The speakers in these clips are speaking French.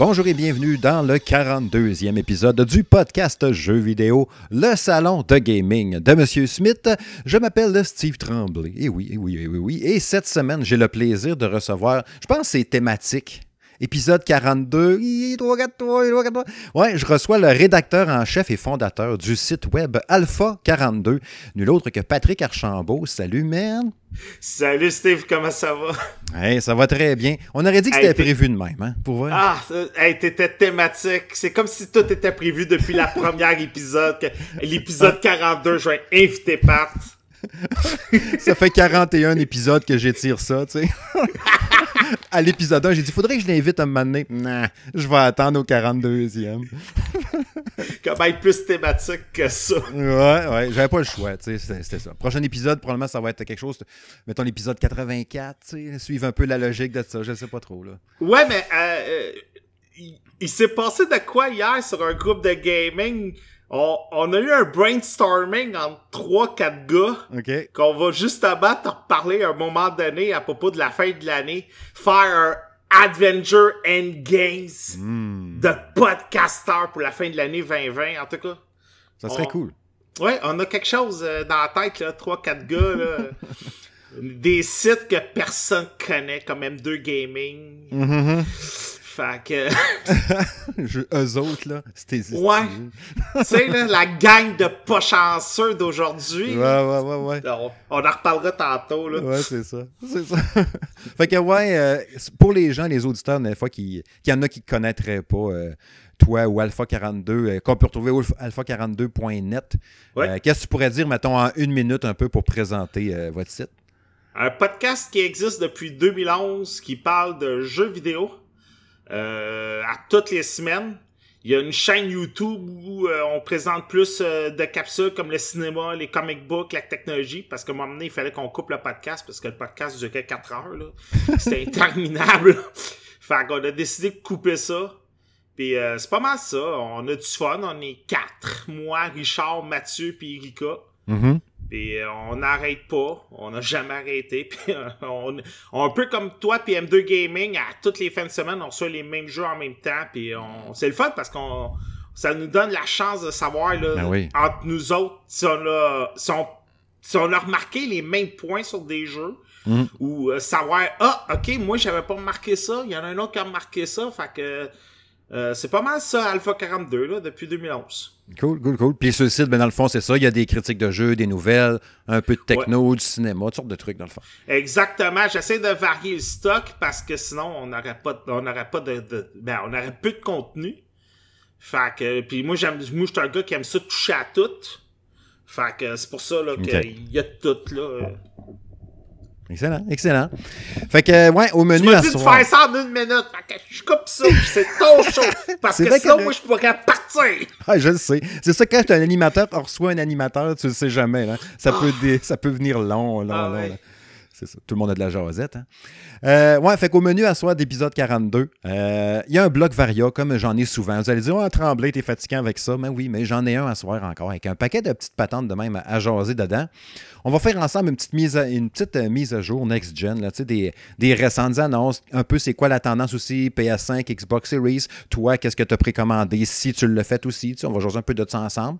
Bonjour et bienvenue dans le 42e épisode du podcast Jeux vidéo, le salon de gaming de Monsieur Smith. Je m'appelle Steve Tremblay. Et oui, et oui, et oui, oui. Et cette semaine, j'ai le plaisir de recevoir, je pense c'est thématique. Épisode 42. Ouais, je reçois le rédacteur en chef et fondateur du site web Alpha 42, nul autre que Patrick Archambault. Salut, man! Salut Steve, comment ça va? Hey, ça va très bien. On aurait dit que c'était prévu de même, hein, pour voir. Ah, hey, t'étais thématique. C'est comme si tout était prévu depuis la première épisode. L'épisode 42, je vais inviter Pat. Ça fait 41 épisodes que j'étire ça, tu sais. à l'épisode 1, j'ai dit, faudrait que je l'invite à me mener. Nah, je vais attendre au 42e. Comment être plus thématique que ça? Ouais, ouais, j'avais pas le choix, tu sais, c'était ça. Prochain épisode, probablement, ça va être quelque chose, mettons l'épisode 84, tu sais, suivre un peu la logique de ça, je sais pas trop, là. Ouais, mais euh, euh il s'est passé de quoi hier sur un groupe de gaming? On, a eu un brainstorming entre trois, quatre gars. Qu'on va justement te reparler à un moment donné à propos de la fin de l'année. Faire un Adventure and Games hmm. de podcaster pour la fin de l'année 2020, en tout cas. Ça serait cool. Ouais, on a quelque chose euh, dans la tête, là, trois, quatre gars, là. Des sites que personne connaît, comme M2 Gaming. Mm-hmm. Fait que. eux autres, là, c'était. Ouais. tu sais, là, la gang de pas chanceux d'aujourd'hui. Ouais, ouais, ouais, ouais. On, en reparlera tantôt, là. Ouais, c'est ça. C'est ça. fait que, ouais, euh, pour les gens, les auditeurs, des fois, qu'il y en a qui ne connaîtraient pas. Euh, toi ou Alpha 42, euh, qu'on peut retrouver au alpha42.net. Qu'est-ce que tu pourrais dire, mettons, en une minute un peu pour présenter votre site? Un podcast qui existe depuis 2011 qui parle de jeux vidéo, euh, à toutes les semaines. Il y a une chaîne YouTube où euh, on présente plus euh, de capsules comme le cinéma, les comic books, la technologie, parce qu'à un moment donné, il fallait qu'on coupe le podcast, parce que le podcast durait 4 heures. C'était interminable. fait qu'on a décidé de couper ça. Puis c'est pas mal ça. On a du fun. On est quatre. Moi, Richard, Mathieu, puis Erika. Mm-hmm. Puis euh, on n'arrête pas, on n'a jamais arrêté. Puis euh, on, on, un peu comme toi puis M2 Gaming, à toutes les fins de semaine, on reçoit les mêmes jeux en même temps. Puis on, c'est le fun parce qu'on ça nous donne la chance de savoir là, ben entre nous autres si on, a, si, on, a remarqué les mêmes points sur des jeux. Mm. Ou euh, savoir Ah, ok, moi j'avais pas remarqué ça, il y en a un autre qui a remarqué ça. Fait que euh, c'est pas mal ça, Alpha 42, là, depuis 2011. Cool, cool, cool. Puis sur le site, ben, dans le fond, c'est ça. Il y a des critiques de jeux, des nouvelles, un peu de techno, du cinéma, toutes sortes de trucs, dans le fond. Exactement. J'essaie de varier le stock parce que sinon, on n'aurait pas, on n'aurait pas de, ben, on aurait peu de contenu. Fait que, puis moi, j'aime, moi, je suis un gars qui aime ça toucher à tout. Fait que c'est pour ça, là, qu'il y a tout, là. Excellent, excellent. Fait que, ouais, au menu. Tu m'as dit de faire ça en une minute. Fait que je coupe ça, c'est ton show. Parce que sinon, moi, je pourrais partir. Ah, je le sais. C'est ça, quand tu un animateur, on reçoit un animateur, tu le sais jamais. Là. Ça, peut, ça peut venir long, long, ah, long. Tout le monde a de la jasette. Hein? Euh, ouais, fait qu'au menu à soir d'épisode 42, euh, il y a un bloc Varia, comme j'en ai souvent. Vous allez dire, oh, Tremblay, t'es fatiguant avec ça. Mais oui, mais j'en ai un à soir encore, avec un paquet de petites patentes de même à, jaser dedans. On va faire ensemble une petite mise à, une petite, euh, mise à jour next-gen, des, des récentes annonces, un peu c'est quoi la tendance aussi, PS5, Xbox Series. Toi, qu'est-ce que tu as précommandé? Si tu le fais aussi? On va jaser un peu de ça ensemble.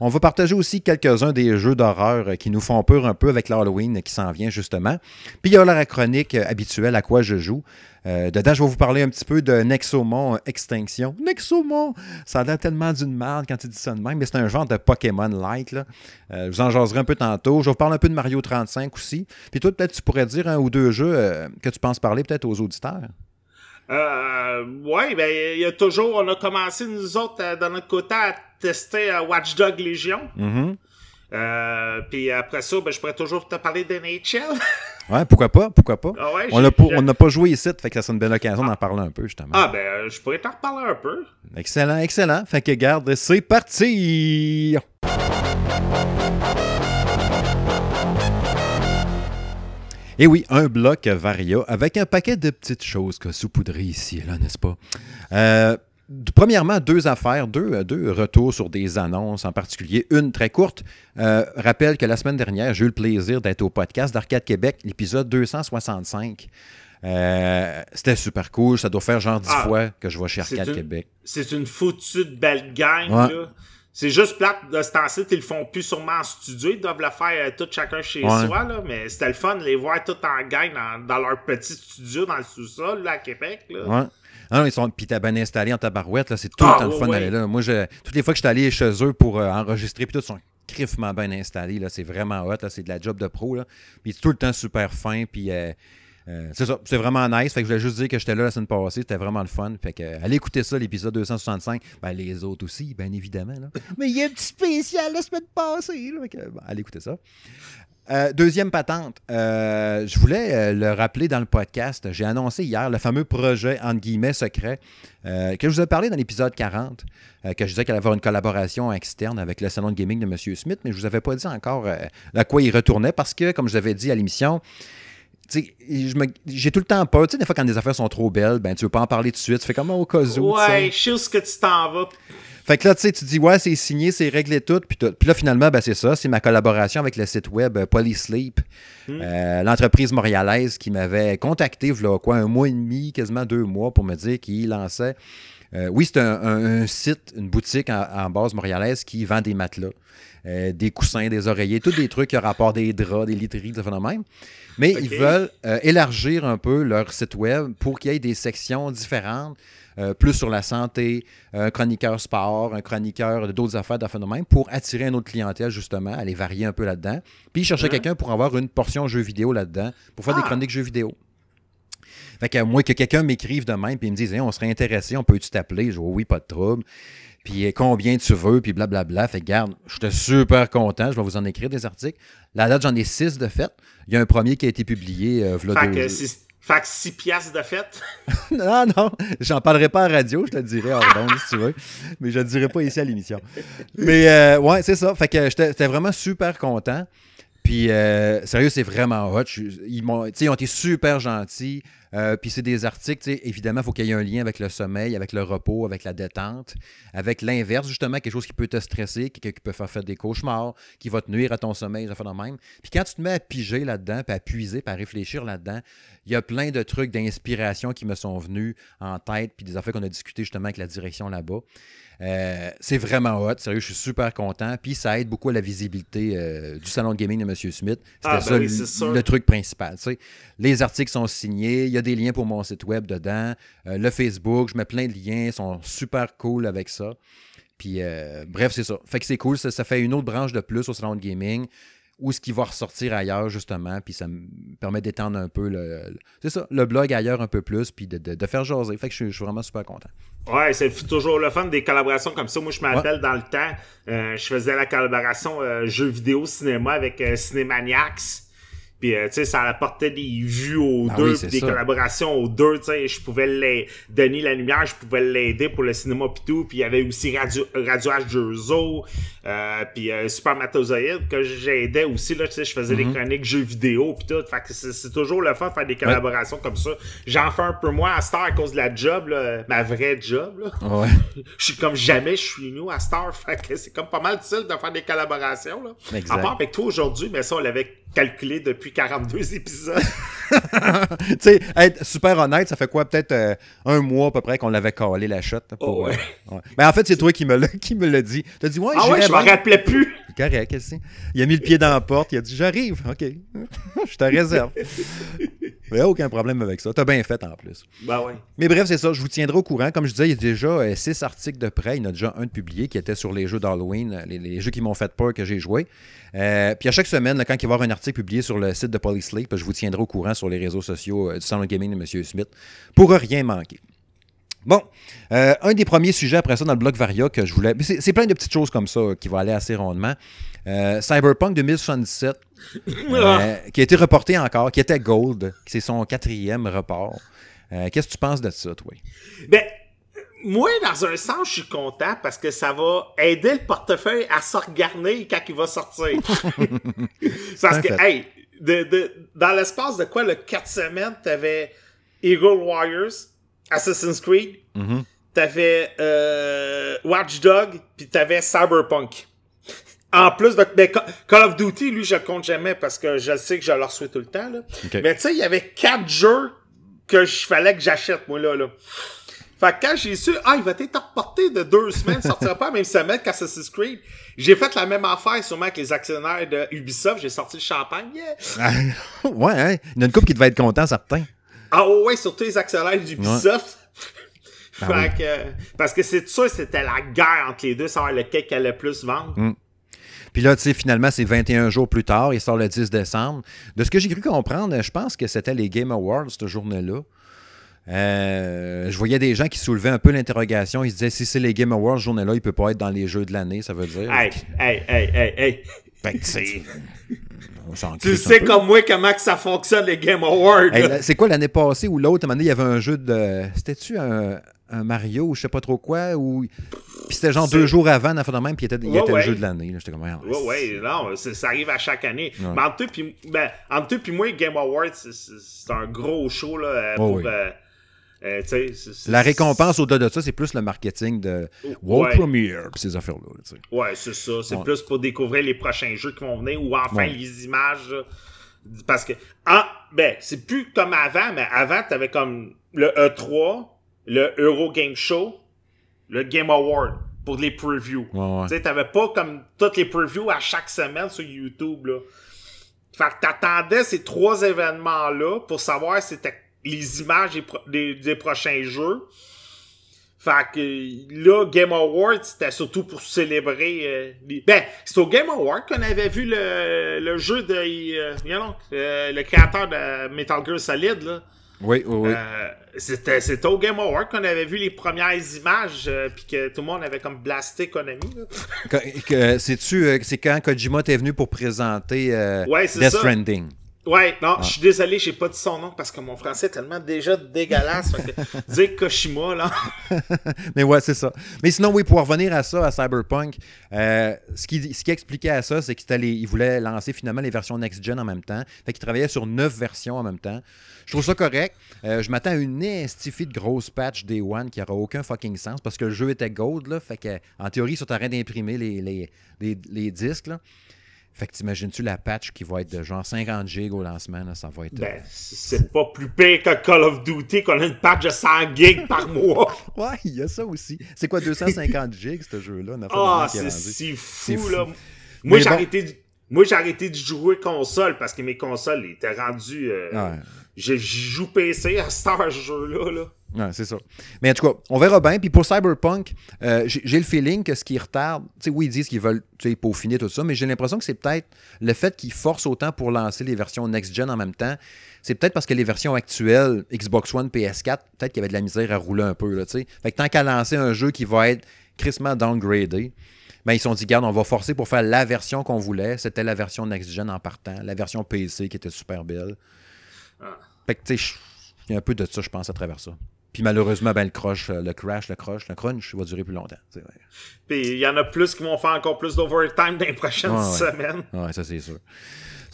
On va partager aussi quelques-uns des jeux d'horreur qui nous font peur un peu avec l'Halloween qui s'en vient justement. Puis il y a la chronique habituelle à quoi je joue. Euh, dedans, je vais vous parler un petit peu de Nexomon Extinction. Nexomon! Ça a l'air tellement d'une merde quand tu dis ça de même, mais c'est un genre de Pokémon-like. Euh, je vous en jaserai un peu tantôt. Je vais vous parler un peu de Mario 35 aussi. Puis toi, peut-être, tu pourrais dire un ou deux jeux euh, que tu penses parler peut-être aux auditeurs. Euh, ouais, ben, il y a toujours, on a commencé, nous autres, euh, dans notre côté, à tester euh, Watchdog Légion. Mm-hmm. euh, puis après ça, ben, je pourrais toujours te parler de NHL. ouais, pourquoi pas, pourquoi pas. Ah ouais, on n'a pas joué ici, fait que ça serait une belle occasion d'en parler un peu, justement. Ah, ben, je pourrais t'en reparler un peu. Excellent, excellent. Fait que garde, c'est parti! Et oui, un bloc Varia avec un paquet de petites choses que saupoudrées ici et là, n'est-ce pas? Euh, premièrement, deux affaires, deux, deux retours sur des annonces en particulier. Une très courte. rappelle que la semaine dernière, j'ai eu le plaisir d'être au podcast d'Arcade Québec, l'épisode 265. C'était super cool. Ça doit faire genre dix ah, fois que je vais chez Arcade Québec. C'est une foutue de belle gang. Là. C'est juste plate de ce temps-ci, ils le font plus sûrement en studio. Ils doivent le faire euh, tout chacun chez soi, là, mais c'était le fun de les voir tout en gang dans, leur petit studio dans le sous-sol là, à Québec. Là. Ouais. Ah non, ils sont puis t'as bien installé en tabarouette, c'est tout le ah, temps le fun d'aller là. Moi, je, toutes les fois que je suis allé chez eux pour euh, enregistrer, puis tout, ils sont criffement bien installés. Là, c'est vraiment hot, c'est de la job de pro. Là. Puis c'est tout le temps super fin, puis euh, euh, c'est ça, c'est vraiment nice. Fait que je voulais juste dire que j'étais là la semaine passée, c'était vraiment le fun. Fait que euh, allez écouter ça, l'épisode 265. Ben, les autres aussi, bien évidemment. Mais il y a un petit spécial la semaine passée. allez écouter ça. Euh, deuxième patente, je voulais le rappeler dans le podcast. J'ai annoncé hier le fameux projet, entre guillemets, secret, que je vous ai parlé dans l'épisode 40, que je disais qu'il allait avoir une collaboration externe avec le salon de gaming de M. Smith, mais je ne vous avais pas dit encore à quoi il retournait parce que, comme je vous avais dit à l'émission, j'ai tout le temps peur. Tu sais, des fois, quand des affaires sont trop belles, ben, tu veux pas en parler tout de suite. Tu fais comme au cas où. Ouais, je sais où ce que tu t'en vas. Fait que là, tu sais, tu dis, ouais, c'est signé, c'est réglé tout. Puis, puis là, finalement, ben, c'est ça. C'est ma collaboration avec le site web euh, Polysleep, hmm. euh, l'entreprise montréalaise qui m'avait contacté, voilà, quoi, un mois et demi, quasiment deux mois, pour me dire qu'il lançait. Euh, oui, c'est un, site, une boutique en, base montréalaise qui vend des matelas, des coussins, des oreillers, tous des trucs qui ont rapport des draps, des literies, des phénomènes. Mais ils veulent euh, élargir un peu leur site web pour qu'il y ait des sections différentes, euh, plus sur la santé, un chroniqueur sport, un chroniqueur d'autres affaires, de même, pour attirer une autre clientèle, justement, aller varier un peu là-dedans. Puis ils cherchaient quelqu'un pour avoir une portion jeux vidéo là-dedans, pour faire des ah! chroniques jeux vidéo. Fait que moi, que quelqu'un m'écrive de même, puis il me dise, on serait intéressé, on peut-tu t'appeler? Je dis, oui, pas de trouble puis combien tu veux, puis blablabla. Fait que garde, je suis super content, je vais vous en écrire des articles. La date, j'en ai six de fait. Il y a un premier qui a été publié euh, fait, que six, fait que six piastres de fête. non, non, j'en parlerai pas à radio, je te le dirai hors si tu veux. Mais je ne le dirai pas ici à l'émission. Mais euh, ouais, c'est ça. Fait que j'étais vraiment super content. Puis, euh, sérieux, c'est vraiment hot. ils, ont, été super gentils. Euh, puis c'est des articles, évidemment, il faut qu'il y ait un lien avec le sommeil, avec le repos, avec la détente, avec l'inverse, justement, quelque chose qui peut te stresser, quelqu'un qui peut faire, faire des cauchemars, qui va te nuire à ton sommeil, ça fait même. Puis quand tu te mets à piger là-dedans, puis à puiser, puis à réfléchir là-dedans, il y a plein de trucs d'inspiration qui me sont venus en tête, puis des affaires qu'on a discutées justement avec la direction là-bas. Euh, c'est vraiment hot, sérieux, je suis super content. Puis ça aide beaucoup à la visibilité euh, du salon de gaming de M. Smith. C'était ah, ben ça le, truc principal. Les articles sont signés, il y a des liens pour mon site web dedans. Euh, le Facebook, je mets plein de liens, ils sont super cool avec ça. Puis bref, c'est ça. Fait que c'est cool, ça, ça, fait une autre branche de plus au salon de gaming ou ce qui va ressortir ailleurs, justement, puis ça me permet d'étendre un peu le, c'est ça, le blog ailleurs un peu plus, puis de, faire jaser. Fait que je, suis vraiment super content. Ouais, c'est toujours le fun des collaborations comme ça. Moi, je m'appelle dans le temps, euh, je faisais la collaboration euh, jeux vidéo cinéma avec euh, Cinémaniacs. Puis, euh, tu sais, ça apportait des vues aux ah deux, des collaborations aux deux, tu sais. Je pouvais les donner la lumière, je pouvais l'aider pour le cinéma pis tout. Puis, il y avait aussi Radio, Radio H2O, euh, puis euh, Supermatozoïde que j'aidais aussi, là, tu sais. Je faisais des mhm. chroniques jeux vidéo pis tout. Fait que c'est toujours le fun de faire des collaborations comme ça. J'en fais un peu moins à Star à cause de la job, là, ma vraie job, là. Ouais. je suis comme jamais je suis nous à Star. Fait que c'est comme pas mal difficile de faire des collaborations, là. Exact. À part avec toi aujourd'hui, mais ça, on l'avait calculé depuis 42 épisodes. tu sais, être super honnête, ça fait quoi? Peut-être euh, un mois à peu près qu'on l'avait collé la shot. Pour, oh, ouais. Euh, Mais en fait, c'est toi qui me l'a dit. Tu as dit, ouais, ah ouais, je m'en rappelais plus. Correct, qu'est-ce Il a mis le pied dans la porte, il a dit, j'arrive. OK. je te réserve. Il n'y a aucun problème avec ça. Tu as bien fait en plus. Ben ouais. Mais bref, c'est ça. Je vous tiendrai au courant. Comme je disais, il y a déjà euh, six articles de près. Il y en a déjà un de publié qui était sur les jeux d'Halloween, les, jeux qui m'ont fait peur que j'ai joué. Euh, puis à chaque semaine, quand il va y avoir un article publié sur le site de Polysleep, je vous tiendrai au courant sur les réseaux sociaux euh, du Salon Gaming de M. Smith pour rien manquer. Bon, un des premiers sujets après ça dans le blog Varia que je voulais. C'est plein de petites choses comme ça qui vont aller assez rondement. Cyberpunk 2077 euh, qui a été reporté encore, qui était Gold, c'est son quatrième report. Euh, qu'est-ce que tu penses de ça, toi? Ben, moi, dans un sens, je suis content parce que ça va aider le portefeuille à se regarder quand il va sortir. parce que, hey, dans l'espace de quoi, le 4 semaines, t'avais Eagle Warriors, Assassin's Creed, mm-hmm. t'avais euh, Watch Dog, puis t'avais Cyberpunk. En plus de ben, Ca- Call of Duty, lui, je le compte jamais parce que je sais que je le reçois tout le temps. Là. Mais tu sais, il y avait quatre jeux que je fallait que j'achète, moi, là. là. Fait que quand j'ai su, ah, il va être reporté de deux semaines, sortira pas la même semaine qu'Assassin's Creed, j'ai fait la même affaire, sûrement avec les actionnaires de Ubisoft, j'ai sorti le champagne, yeah! ouais, hein? Il y en a une couple qui devait être content, certains. Ah ouais, surtout les actionnaires d'Ubisoft. Ah fait que, parce que c'est sûr, c'était la guerre entre les deux, savoir lequel qui allait le plus vendre. Mm. Puis là, tu sais, finalement, c'est 21 jours plus tard. Il sort le 10 décembre. De ce que j'ai cru comprendre, je pense que c'était les Game Awards, cette journée-là. Euh, je voyais des gens qui soulevaient un peu l'interrogation. Ils se disaient, si c'est les Game Awards, ce journée-là, il peut pas être dans les jeux de l'année, ça veut dire. Hey, hey, hey, hey, hey. Fait que, tu sais, on Tu sais comme moi comment que ça fonctionne les Game Awards. Hey, c'est quoi l'année passée ou l'autre? À un moment donné, il y avait un jeu de. C'était-tu un, un Mario ou je sais pas trop quoi? Ou... Puis c'était genre deux jours avant, dans de même, puis il était, il Ouais, était ouais. le jeu de l'année. J'étais comme, ah, Ouais, ouais, non, ça arrive à chaque année. Ouais. Mais entre toi puis ben, entre puis moi, Game Awards, c'est- un gros show, là, pour, oui. euh, euh, La récompense au-delà de ça, c'est plus le marketing de World Ouais. Premiere puis ces affaires-là. là, tu sais. Ouais, c'est ça. C'est Ouais. plus pour découvrir les prochains jeux qui vont venir ou enfin Ouais. les images. Parce que, ah, ben, c'est plus comme avant, mais avant, t'avais comme le E3, le Euro Game Show, le Game Award pour les previews. Ouais, ouais. Tu sais, t'avais pas comme toutes les previews à chaque semaine sur YouTube, là. Fait que t'attendais ces trois événements-là pour savoir si c'était les images des, pro- des- des prochains jeux. Fait que là, Game Awards, c'était surtout pour célébrer... euh, les- Ben, c'est au Game Awards qu'on avait vu le, le jeu de... euh, you know, euh, le créateur de Metal Gear Solid, là. Oui, oui, oui. Euh, c'était, c'était au Game Awards qu'on avait vu les premières images, euh, puis que tout le monde avait comme blasté Konami. C'est-tu, euh, c'est quand Kojima t'es venu pour présenter euh, Ouais, Death ça. Stranding? Ouais, Ah. non, je suis désolé, j'ai pas dit son nom parce que mon français est tellement déjà dégueulasse. fait que dire Koshima, là. Mais ouais, c'est ça. Mais sinon, oui, pour revenir à ça, à Cyberpunk, euh, ce qu'il ce qui expliquait à ça, c'est qu'il voulait lancer finalement les versions next-gen en même temps. Fait qu'il travaillait sur neuf versions en même temps. Je trouve ça correct. Euh, je m'attends à une estifie de grosse patch Day One qui n'aura aucun fucking sens parce que le jeu était gold, là. Fait que, en théorie, ils sont en train d'imprimer les, les, les, les disques, là. Fait que t'imagines-tu la patch qui va être de genre 50 gigs au lancement, là, ça va être... Ben, c'est pas plus pire que Call of Duty qu'on a une patch de 100 gigs par mois. Ouais, il y a ça aussi. C'est quoi, 250 gigs, ce jeu-là? Ah, c'est si fou, là. Moi, j'ai bon. arrêté de... Moi, j'ai arrêté de jouer console parce que mes consoles étaient rendues. euh, Ouais. Je joue PC à ce jeu-là. Là. Ouais, c'est ça. Mais en tout cas, on verra bien. Puis pour Cyberpunk, euh, j'ai le feeling que ce qui retarde, tu sais, oui, ils disent qu'ils veulent peaufiner tout ça, mais j'ai l'impression que c'est peut-être le fait qu'ils forcent autant pour lancer les versions next-gen en même temps. C'est peut-être parce que les versions actuelles, Xbox One, PS4, peut-être qu'il y avait de la misère à rouler un peu, tu sais. Fait que tant qu'à lancer un jeu qui va être crissement downgradé, ben, ils se sont dit, garde, on va forcer pour faire la version qu'on voulait. C'était la version next-gen en partant, la version PC qui était super belle. Ah. Fait que, tu sais, il y a un peu de ça, je pense, à travers ça. Puis malheureusement, ben, le crush, euh, le crash, le crush, le crunch va durer plus longtemps. Puis il y en a plus qui vont faire encore plus d'overtime dans les prochaines Ouais, ouais. semaines. Ouais, ça c'est sûr.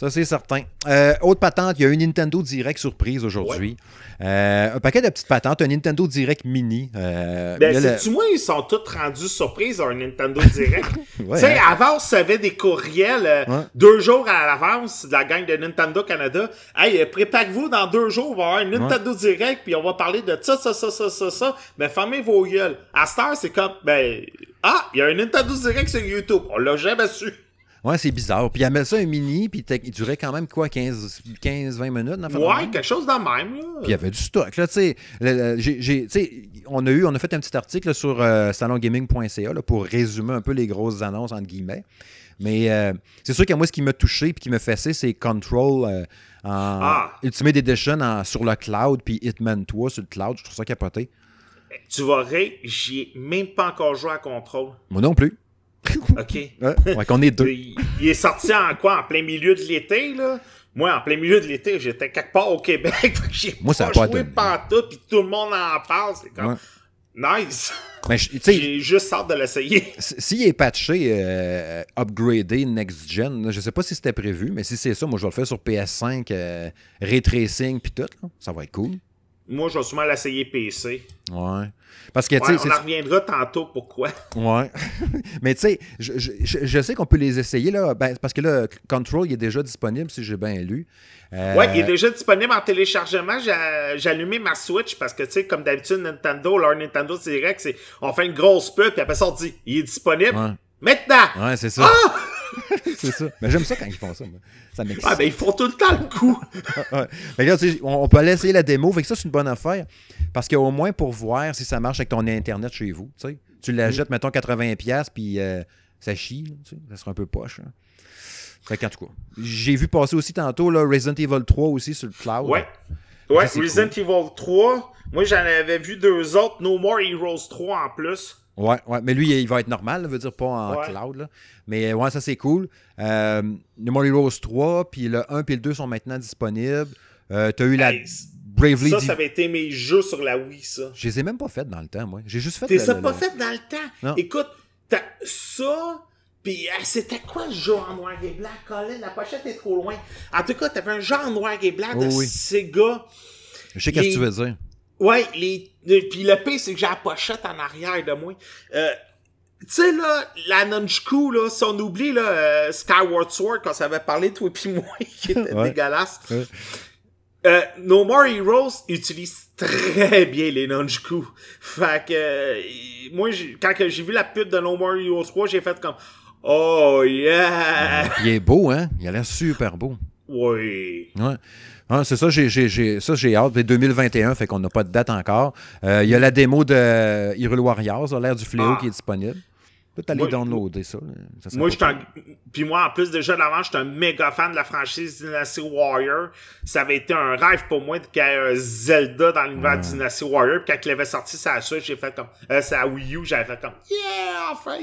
Ça c'est certain. Euh, autre patente, il y a une Nintendo Direct surprise aujourd'hui. Euh, un paquet de petites patentes, un Nintendo Direct mini. Euh, Ben, le- c'est-tu moi, ils sont tous rendus surprises à un Nintendo Direct? Ouais, tu sais, hein? avant, on recevait des courriels euh, Ouais. deux jours à l'avance de la gang de Nintendo Canada. Hey, préparez-vous, dans deux jours, on va avoir un Nintendo Direct, puis on va parler de ça, ça, ça, ça, ça, ça. Ben, fermez vos gueules. À cette heure, c'est comme, ben, ah, il y a un Nintendo Direct sur YouTube. On l'a jamais su. Ouais, c'est bizarre. Puis il met ça un mini, puis il durait quand même quoi, 15-20 minutes? dans le Ouais, quelque chose de même, là. Puis il y avait du stock. Là, tu sais, Le- le- j'ai- j'ai- on, a eu, on a fait un petit article là, sur euh, salongaming.ca là, pour résumer un peu les grosses annonces, entre guillemets. Mais euh, c'est sûr que moi, ce qui m'a touché et qui m'a fessé, c'est Control euh, en Ah. Ultimate Edition en- sur le cloud, puis Hitman 3 sur le cloud. Je trouve ça capoté. Tu vas rire, j'y ai même pas encore joué à contrôle. Moi non plus. OK. Ouais, ouais, qu'on est deux. Il, il est sorti en quoi? En plein milieu de l'été, là? Moi, en plein milieu de l'été, j'étais quelque part au Québec. J'ai Moi, ça pas joué pantoute, puis tout le monde en parle. C'est comme, nice. Mais je- tu sais, J'ai juste hâte de l'essayer. s'il est patché, euh, upgradé, next-gen, je sais pas si c'était prévu, mais si c'est ça, moi je vais le faire sur PS5, euh, ray tracing puis tout. là. Ça va être cool. Moi, je vais sûrement l'essayer PC. Ouais. Parce que, tu Ouais, sais, on en reviendra tantôt pourquoi. Ouais. Mais tu sais, je, je- je- sais qu'on peut les essayer, là. Ben, parce que là, Control, il est déjà disponible, si j'ai bien lu. Euh, Ouais, il est déjà disponible en téléchargement. J'ai allumé ma Switch parce que, tu sais, comme d'habitude, Nintendo, leur Nintendo Direct, c'est on fait une grosse pub, puis après ça, on dit il est disponible Ouais. maintenant. Ouais, c'est ça. Ah! c'est ça. Mais j'aime ça quand ils font ça, moi. Ça m'excite. Ah, ben, ils font tout le temps le coup. Ouais. Mais là, on, on peut aller essayer la démo. Fait que ça, c'est une bonne affaire. Parce qu'au moins, pour voir si ça marche avec ton Internet chez vous, tu sais, tu la jettes, mettons, 80$, puis euh, ça chie, là, tu sais, ça sera un peu poche. hein. Fait qu'en tout cas, j'ai vu passer aussi tantôt là, Resident Evil 3 aussi sur le cloud. Ouais. Ouais, Ça, Resident Evil 3. Moi, j'en avais vu deux autres. No More Heroes 3 en plus. Ouais, ouais, mais lui, il va être normal, là, veut dire pas en Ouais. cloud. Là. Mais ouais, ça c'est cool. Euh, More Heroes 3, puis le 1 et le 2 sont maintenant disponibles. Euh, T'as eu la Hey, Bravely ça, ça avait été mes jeux sur la Wii, ça. Je les ai même pas faites dans le temps, moi. J'ai juste fait T'es le- ça le- pas le- fait dans le temps? Non. Écoute, t'as ça, puis euh, c'était quoi le jeu en noir et blanc, Colin? La pochette est trop loin. En tout cas, t'avais un jeu en noir et blanc de Oh oui. Sega. Je sais qu'est-ce que tu veux dire. Ouais, les... le- puis le pire, c'est que j'ai la pochette en arrière de moi. Euh, tu sais, là, la Nunchku, là, si on oublie, là, euh, Skyward Sword, quand ça avait parlé, toi et puis moi, qui était Ouais. dégueulasse. Ouais. Euh, no More Heroes utilise très bien les Nunchku. Fait que, euh, moi, quand j'ai vu la pub de No More Heroes 3, j'ai fait comme, oh yeah! Il est beau, hein? Il a l'air super beau. Oui. Ouais. Ah, c'est ça, j'ai, ça, j'ai hâte. C'est 2021, fait qu'on n'a pas de date encore. Euh, Il y a la démo de Hyrule Warriors, ça l'air du fléau Ah. qui est disponible. Peut-être aller Moi- downloader ça. Ça Moi, j'étais un... Puis moi, en plus, déjà d'avant, j'étais un méga fan de la franchise Dynasty Warrior. Ça avait été un rêve pour moi qu'il y ait un Zelda dans l'univers de Dynasty Warrior. Puis quand il avait sorti sa Switch, j'ai fait comme... Euh, sa Wii U, j'avais fait comme... Yeah, enfin!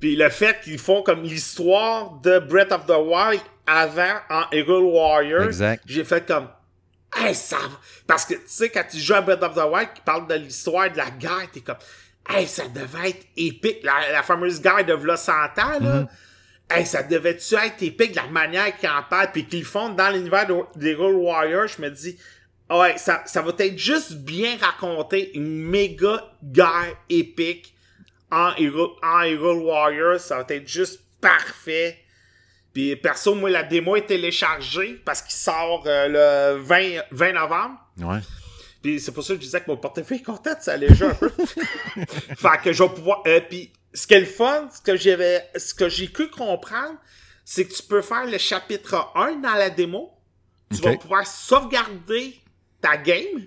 Puis le fait qu'ils font comme l'histoire de Breath of the Wild avant en Hyrule Warrior. Exact. J'ai fait comme... Hey, ça va. Parce que, tu sais, quand tu joues à Breath of the Wild, qui parle de l'histoire de la guerre, t'es comme... Hey, ça devait être épique. La, la fameuse guerre de V'là 100 ans, là. Hey, ça devait-tu être épique de la manière qu'ils en parlent puis qu'ils font dans l'univers de- des Hyrule Warriors? Je me dis, ouais, ça, ça va être juste bien raconté, une méga guerre épique en Hyrule, en Hyrule Warriors. Ça va être juste parfait. Puis perso, moi, la démo est téléchargée parce qu'il sort euh, le 20, 20 novembre. Ouais. Puis c'est pour ça que je disais que mon portefeuille est content de s'alléger un peu. fait que je vais pouvoir. Euh, puis ce qui est le fun, ce que j'avais, ce que j'ai cru comprendre, c'est que tu peux faire le chapitre 1 dans la démo. Tu vas pouvoir sauvegarder ta game.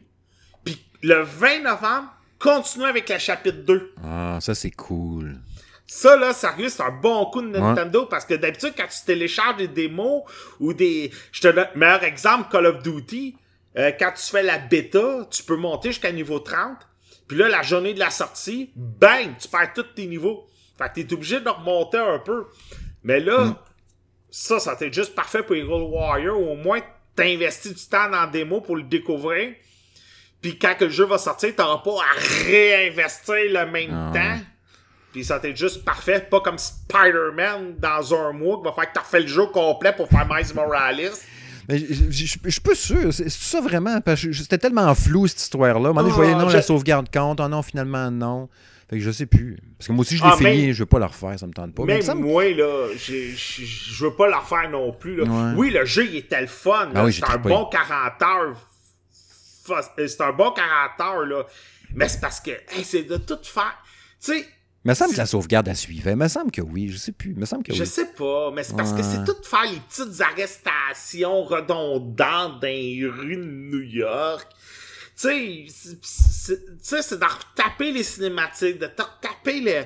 Puis le 20 novembre, continuer avec le chapitre 2. Ah, ça, c'est cool. Ça, là, sérieux, c'est un bon coup de Nintendo parce que d'habitude, quand tu télécharges des démos ou des. Je te donne meilleur exemple, Call of Duty, euh, quand tu fais la bêta, tu peux monter jusqu'à niveau 30. Puis là, la journée de la sortie, bang, tu perds tous tes niveaux. Fait que t'es obligé de remonter un peu. Mais là, ça, ça t'est juste parfait pour Hero Warrior. Au moins, t'investis du temps dans la démo pour le découvrir. Puis quand que le jeu va sortir, t'auras pas à réinvestir le même Ah. temps. Puis ça t'est juste parfait. Pas comme Spider-Man dans un mois qui va faire que t'as refait le jeu complet pour faire Miles Morales. Mais je suis pas sûr. C'est ça vraiment? Parce que c'était tellement flou, cette histoire-là. Un je voyais Ah, non, je- la sauvegarde compte. Ah non, finalement, non. Fait que je sais plus. Parce que moi aussi, je l'ai Ah, fini. Je veux pas le refaire. Ça me tente pas. Mais Même me semble- moi, là, je veux pas la refaire non plus. Là. Ouais. Oui, le jeu, il était le fun. Ah oui, c'est un bon 40 heures. C'est un bon 40 heures, là. Mais c'est parce que, hey, c'est de tout faire. Tu sais, Il me semble que la sauvegarde, elle suivait. Il me semble que oui. Je sais plus. Il me semble que Je oui. sais pas, mais c'est parce que c'est tout faire les petites arrestations redondantes dans les rues de New York. Tu sais, c'est- de retaper les cinématiques, de te retaper le...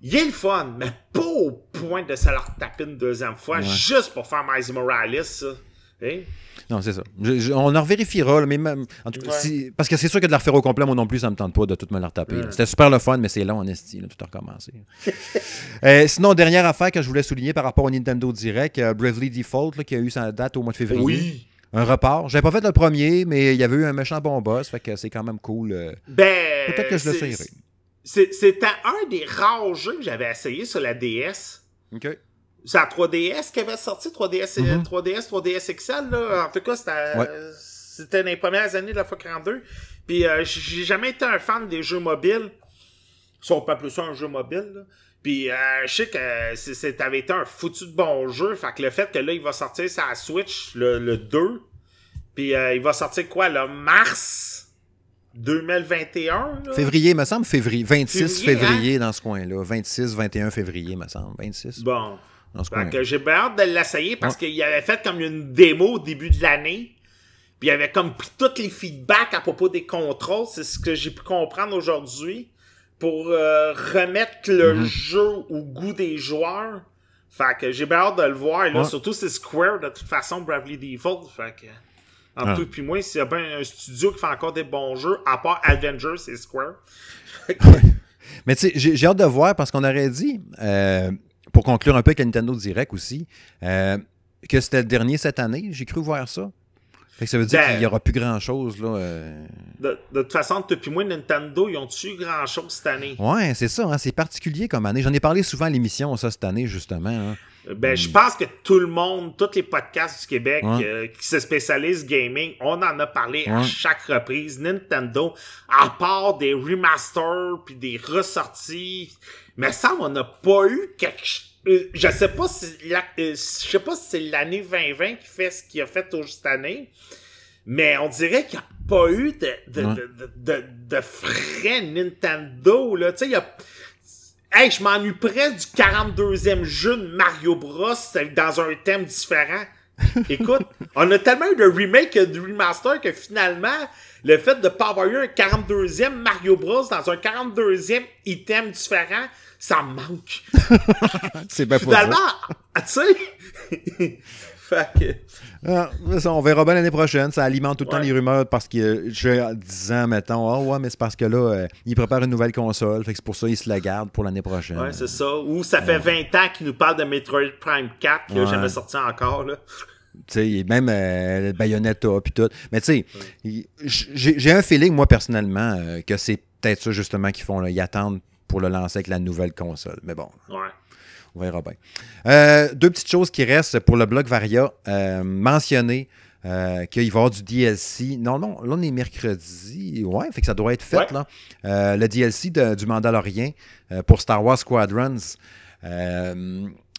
Il est le fun, mais pas au point de se le retaper une deuxième fois, Ouais. juste pour faire Miles Morales, ça. Non, c'est ça. Je- je- on en revérifiera, là, mais même. en tout cas, Ouais. si- parce que c'est sûr que de la refaire au complet, moi non plus, ça me tente pas de tout me la retaper. Ouais. C'était super le fun, mais c'est long en esti, tout a recommencé. Euh, sinon, dernière affaire que je voulais souligner par rapport au Nintendo Direct, euh, Bravely Default, là, qui a eu sa date au mois de février. Un report. J'avais pas fait le premier, mais il y avait eu un méchant bon boss, fait que c'est quand même cool. euh. Ben... Peut-être que je l'essayerai. c'est- C'était un des rares jeux que j'avais essayé sur la DS. OK. C'est la 3DS qui avait sorti, 3DS, Mhm. 3DS, 3DS XL, là. En tout cas, c'était, Ouais. C'était dans les premières années de la x42. Puis euh, j'ai jamais été un fan des jeux mobiles. Si on peut appeler ça un jeu mobile, là. Puis euh, je sais que c'est avait été un foutu de bon jeu. Fait que le fait que là, il va sortir sa Switch le, le 2. Puis euh, il va sortir quoi, le mars 2021? Là? Février, me semble, février. 26 février, Février, hein? dans ce coin-là. 26, 21 février, me semble. 26. Bon. Que j'ai bien hâte de l'essayer parce qu'il avait fait comme une démo au début de l'année. Puis il avait comme pris tous les feedbacks à propos des contrôles. C'est ce que j'ai pu comprendre aujourd'hui. Pour euh, remettre le Mhm. jeu au goût des joueurs. Fait que j'ai bien hâte de le voir. Et là, Ouais. surtout c'est Square de toute façon, Bravely Default. Fait que. En Ah. tout puis moi, s'il y a bien un studio qui fait encore des bons jeux, à part Avengers, c'est Square. Mais tu sais, j'ai j'ai hâte de voir parce qu'on aurait dit, euh, pour conclure un peu avec la Nintendo Direct aussi, euh, que c'était le dernier cette année. J'ai cru voir ça. Fait que ça veut dire Ben- qu'il n'y aura plus grand-chose. là. euh. De, de toute façon, depuis moi, Nintendo, ils ont-tu grand chose cette année? Ouais, c'est ça. hein, c'est particulier comme année. J'en ai parlé souvent à l'émission, ça, cette année, justement. hein. Ben, je pense que tout le monde, tous les podcasts du Québec Ouais. euh, qui se spécialisent gaming, on en a parlé à chaque reprise. Nintendo, à part des remasters puis des ressorties, mais ça, on n'a pas eu quelque ch- euh, je sais pas si la- euh, je sais pas si c'est l'année 2020 qui fait ce qu'il a fait cette année, mais on dirait qu'il n'y a pas eu de, de, Ouais. de, de, frais Nintendo, là. Tu sais, il y a, Hey, je m'ennuie presque du 42e jeu de Mario Bros dans un thème différent. Écoute, on a tellement eu de remake et de remaster que finalement, le fait de pas avoir eu un 42e Mario Bros dans un 42e item différent, ça me manque. C'est bien Finalement, ah, tu sais. fait que. Ah, ça, on verra bien l'année prochaine. Ça alimente tout le temps les rumeurs parce que j'ai 10 ans, mettons. Ah ouais, mais c'est parce que là, euh, ils préparent une nouvelle console. Fait que c'est pour ça qu'ils se la gardent pour l'année prochaine. Ouais, c'est ça. Ou ça fait 20 ans qu'ils nous parlent de Metroid Prime 4 qui Ouais. jamais sorti encore, là. Tu sais, même euh, Bayonetta puis tout. Mais tu sais, il- j'ai j'ai un feeling, moi, personnellement, euh, que c'est peut-être ça, justement, qu'ils font. Là. Ils attendent pour le lancer avec la nouvelle console. Mais bon, Ouais. on verra bien. Euh, deux petites choses qui restent pour le blog Varia. Euh, mentionner euh, qu'il va y avoir du DLC. Non, non, là, on est mercredi. Ouais, fait que ça doit être fait, Ouais. là. Euh, le DLC de- du Mandalorian euh, pour Star Wars Squadrons.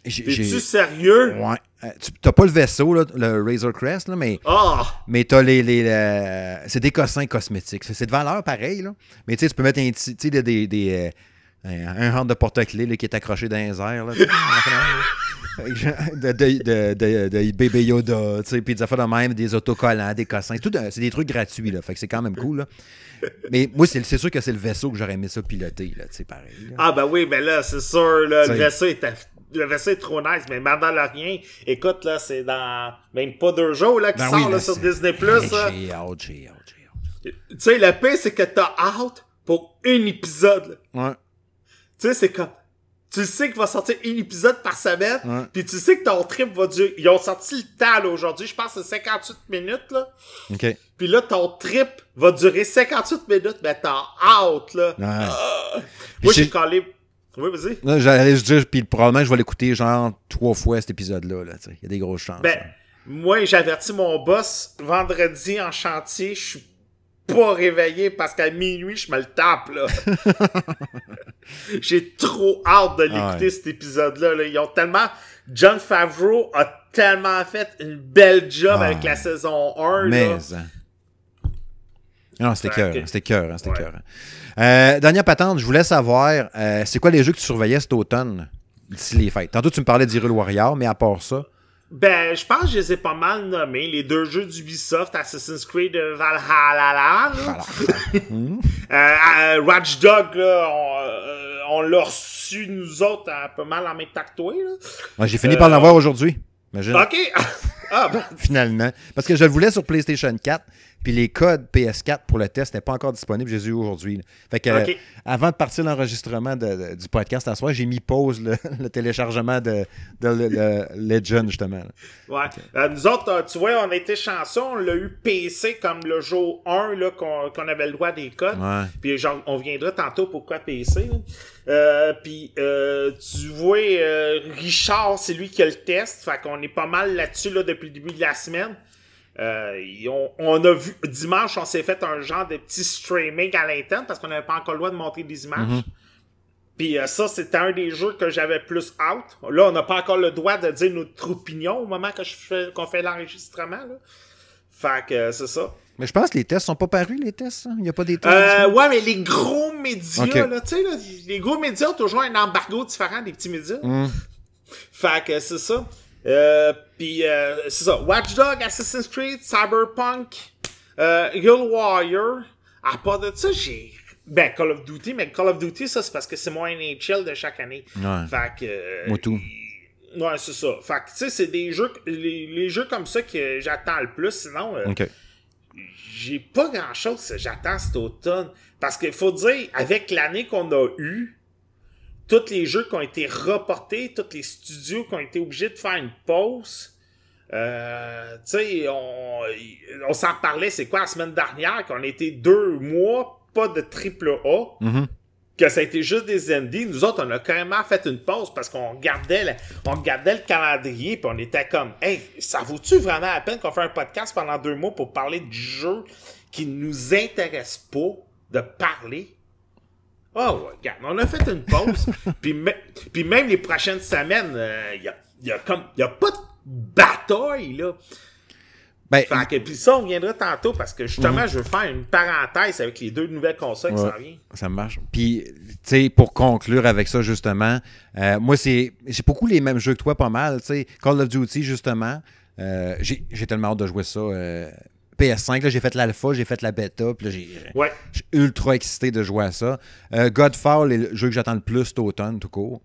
J'ai- sérieux? Ouais. Tu n'as pas le vaisseau, là, le Razor Crest, là, mais, Ah! mais t'as les. les, les- c'est des cossins cosmétiques. C'est de valeur pareil, là. Mais tu sais, tu peux mettre un tu des. des, des, un, un hand de porte-clés qui est accroché dans les airs. Là, de, de, de, de, de bébé Yoda, tu sais, puis des affaires de même, des autocollants, des cossins. Tout, c'est des trucs gratuits, là. Fait que c'est quand même cool, là. Mais moi, c'est c'est sûr que c'est le vaisseau que j'aurais aimé ça piloter, là, tu sais, pareil. là. Ah ben oui, ben là, c'est sûr, là, le vaisseau est le vaisseau est trop nice, mais Mandalorian, écoute, là, c'est dans même pas deux jours là, qui Ben sort oui, là, sur Disney Plus. Tu sais, le pire, c'est que t'as hâte pour un épisode. là. Ouais. Tu sais, c'est comme. Tu sais qu'il va sortir un épisode par semaine, Ouais. puis tu sais que ton trip va durer. Ils ont sorti le temps là, aujourd'hui, je pense que c'est 58 minutes là. OK. Puis là, ton trip va durer 58 minutes, mais t'as hâte là. Ouais. Puis Moi, j'ai collé. Oui, vas-y. J'allais juste dire, puis probablement, je vais l'écouter genre trois fois cet épisode-là. Là. Il y a des grosses chances. Ben, là. moi, j'ai averti mon boss vendredi en chantier, je suis pas réveillé parce qu'à minuit, je me le tape, là. j'ai trop hâte de l'écouter, Ah ouais. cet épisode-là. là. Ils ont tellement... John Favreau a tellement fait une belle job Ah. avec la saison 1, Mais. là. hein. Non, c'était cœur. que- C'était cœur. C'était Ouais. cœur. Euh, dernière patente, je voulais savoir, euh, c'est quoi les jeux que tu surveillais cet automne d'ici les fêtes? Tantôt, tu me parlais d'Hyrule Warrior, mais à part ça. Ben, je pense que je les ai pas mal nommés. Les deux jeux d'Ubisoft, Assassin's Creed euh, Valhalla, là. Voilà. Hmm. Euh, euh, Watch Dog, là, on, euh, on l'a reçu, nous autres, un peu mal en même temps que toi, là. Ouais, J'ai fini Euh, par l'avoir aujourd'hui. Imagine. OK. ah, ben, Finalement. Parce que je le voulais sur PlayStation 4, puis les codes PS4 pour le test n'étaient pas encore disponibles. Je les ai eu aujourd'hui. Fait que, euh, avant de partir l'enregistrement de- de- du podcast à soir, j'ai mis pause le, le téléchargement de, de le- le Legend, justement. Ouais. Euh, nous autres, euh, tu vois, on été chanceux. On l'a eu PC comme le jour 1, là, qu'on avait le droit des codes. Ouais. Puis genre, on viendra tantôt pourquoi PC. Euh, puis tu vois, Richard, c'est lui qui a le test. Fait qu'on est pas mal là-dessus là, depuis le début de la semaine. Euh, on, a vu dimanche, on s'est fait un genre de petit streaming à l'interne parce qu'on n'avait pas encore le droit de montrer des images. Mhm. Puis euh, ça, c'était un des jeux que j'avais plus out. Là, on n'a pas encore le droit de dire notre opinion au moment qu'on fait l'enregistrement. Fait que euh, c'est ça. Mais je pense que les tests sont pas parus, les tests. Hein? Il n'y a pas des tests. Euh, ouais, mais les gros médias, là, tu sais, les gros médias ont toujours un embargo différent des petits médias. Mm. Fait que c'est ça. Euh, Puis euh, c'est ça. Watchdog, Assassin's Creed, Cyberpunk, euh, Hill Warrior. À part de ça, j'ai. Ben, Call of Duty, mais Call of Duty, ça, c'est parce que c'est mon NHL de chaque année. Ouais. Fait que. Euh, Moi tout. Ouais, c'est ça. Fait que, tu sais, c'est des jeux. Les, les, jeux comme ça que j'attends le plus. Sinon, euh, j'ai pas grand chose j'attends cet automne. Parce qu'il faut dire, avec l'année qu'on a eue, tous les jeux qui ont été reportés, tous les studios qui ont été obligés de faire une pause. Euh, tu sais, on, on s'en parlait, c'est quoi, la semaine dernière, qu'on était deux mois, pas de triple A, Mhm. que ça a été juste des indies. Nous autres, on a carrément fait une pause parce qu'on regardait le, on regardait le calendrier, puis on était comme, hey, ça vaut-tu vraiment la peine qu'on fait un podcast pendant deux mois pour parler du jeu qui nous intéresse pas de parler? Oh, ouais, regarde, on a fait une pause. puis, me- puis même les prochaines semaines, il y, a, y a comme, y a pas de bataille, là. Ben, Fait que, puis ça, on viendra tantôt parce que justement, je veux faire une parenthèse avec les deux nouvelles consoles qui s'en viennent. Ça marche. Puis, tu sais, pour conclure avec ça, justement, euh, moi, c'est j'ai beaucoup les mêmes jeux que toi, pas mal. Tu sais, Call of Duty, justement, euh, j'ai j'ai tellement hâte de jouer ça. Euh, PS5, là, j'ai fait l'alpha, j'ai fait la bêta, puis là, j'ai Ouais. je suis ultra excité de jouer à ça. Euh, Godfall est le jeu que j'attends le plus cet automne, tout court.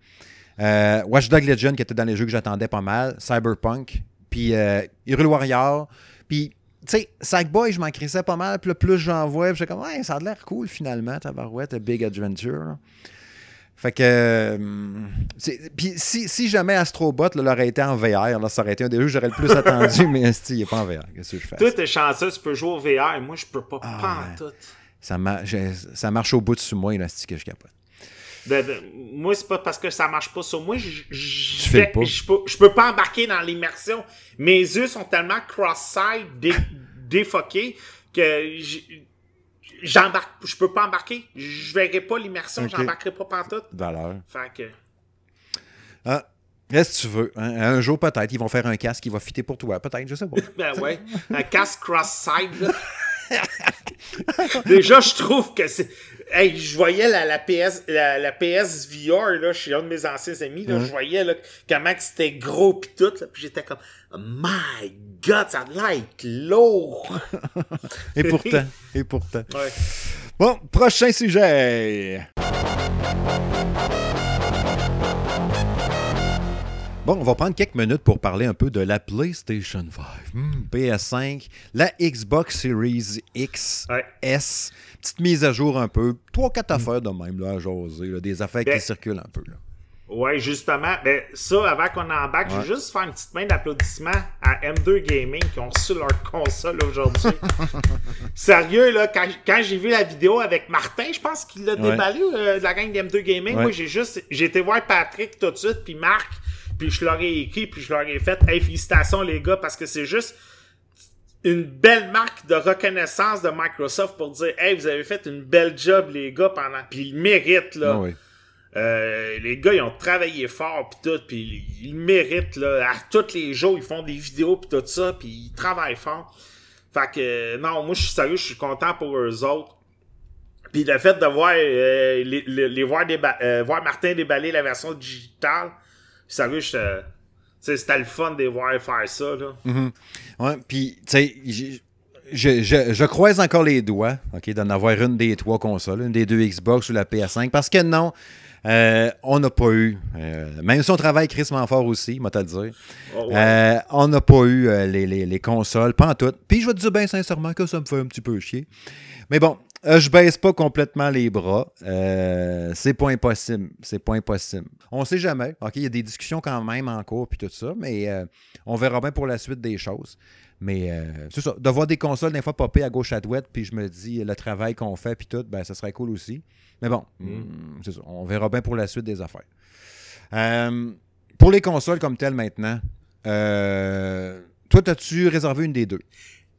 Euh, Watch Dogs Legion, qui était dans les jeux que j'attendais pas mal. Cyberpunk. Puis euh, Hyrule Warrior. Puis, tu sais, Sackboy, je m'en crissais pas mal. Puis là, plus j'en vois, puis j'étais comme, ouais, ça a l'air cool finalement, Tabarouette, Big Adventure. Fait que. euh, Puis si, si jamais Astrobot là, l'aurait été en VR, là, ça aurait été un des jeux que j'aurais le plus attendu, mais il n'est pas en VR. Qu'est-ce que je fais? Toi, t'es chanceux, tu peux jouer au VR, et moi, je peux pas Ah, pas en ouais. tout. Ça, ma- j'ai- ça marche au bout de sous moi, là, que je capote? De- de- moi, c'est pas parce que ça marche pas sur moi. Je, peux, je peux pas embarquer dans l'immersion. Mes yeux sont tellement cross-side, dé, défoqués, que j'embarque, je peux pas embarquer. Je verrai pas l'immersion, Ok. j'embarquerai pas pantoute. Valeur. Fait que. Ah, que tu veux? hein? Un jour, peut-être, ils vont faire un casque qui va fitter pour toi. Peut-être, je sais pas. Ben ouais, un casque cross-side. Déjà, je trouve que c'est. Hey, je voyais la, la PS, la, la PS VR, là, chez un de mes anciens amis, là, je voyais, là, comment c'était gros pis tout, là, pis j'étais comme, my god, ça a l'air lourd! Et pourtant, et pourtant. Ouais. Bon, prochain sujet. Bon, on va prendre quelques minutes pour parler un peu de la PlayStation 5, Hmm, PS5, la Xbox Series X, Ouais. S, petite mise à jour un peu, trois quatre affaires de même là, à jaser, là, des affaires Ben- qui circulent un peu. Là. Ouais, justement. Ben, ça, avant qu'on embarque, je Ouais. veux juste faire une petite main d'applaudissement à M2 Gaming qui ont reçu leur console aujourd'hui. Sérieux, là, quand, quand j'ai vu la vidéo avec Martin, je pense qu'il l'a Ouais. déballé, euh, de la gang d'M2 Gaming. Moi, j'ai juste, j'ai été voir Patrick tout de suite, puis Marc, puis je leur ai écrit, puis je leur ai fait, hey, félicitations les gars, parce que c'est juste une belle marque de reconnaissance de Microsoft pour dire, hey, vous avez fait une belle job, les gars, pendant, puis ils méritent, là. Ah oui. Euh, les gars, ils ont travaillé fort pis tout, puis ils méritent là. À tous les jours, ils font des vidéos pis tout ça, puis ils travaillent fort. Fait que non, moi je suis sérieux, je suis content pour eux autres. Puis le fait de voir euh, les, les- les voir déba- euh, voir Martin déballer la version digitale, sérieux, euh, c'était le fun de les voir faire ça là. Mhm. Ouais, puis, tu sais, je, je, je croise encore les doigts, OK, d'en avoir une des trois consoles, une des deux Xbox ou la PS5, parce que non, euh, on n'a pas eu, euh, même si on travaille crissement fort aussi, moi te le dire, Oh, ouais. euh, on n'a pas eu les, les- les consoles, pas en tout. Puis je vais te dire bien sincèrement que ça me fait un petit peu chier. Mais bon, euh, je baisse pas complètement les bras. Euh, c'est pas impossible. C'est pas impossible. On sait jamais. OK, il y a des discussions quand même en cours puis tout ça, mais euh, on verra bien pour la suite des choses. Mais euh, c'est ça, de voir des consoles des fois popper à gauche à droite, puis je me dis le travail qu'on fait puis tout, ben ça serait cool aussi. Mais bon, hum, c'est ça, on verra bien pour la suite des affaires. Pour les consoles comme telles maintenant, euh, toi, as-tu réservé une des deux?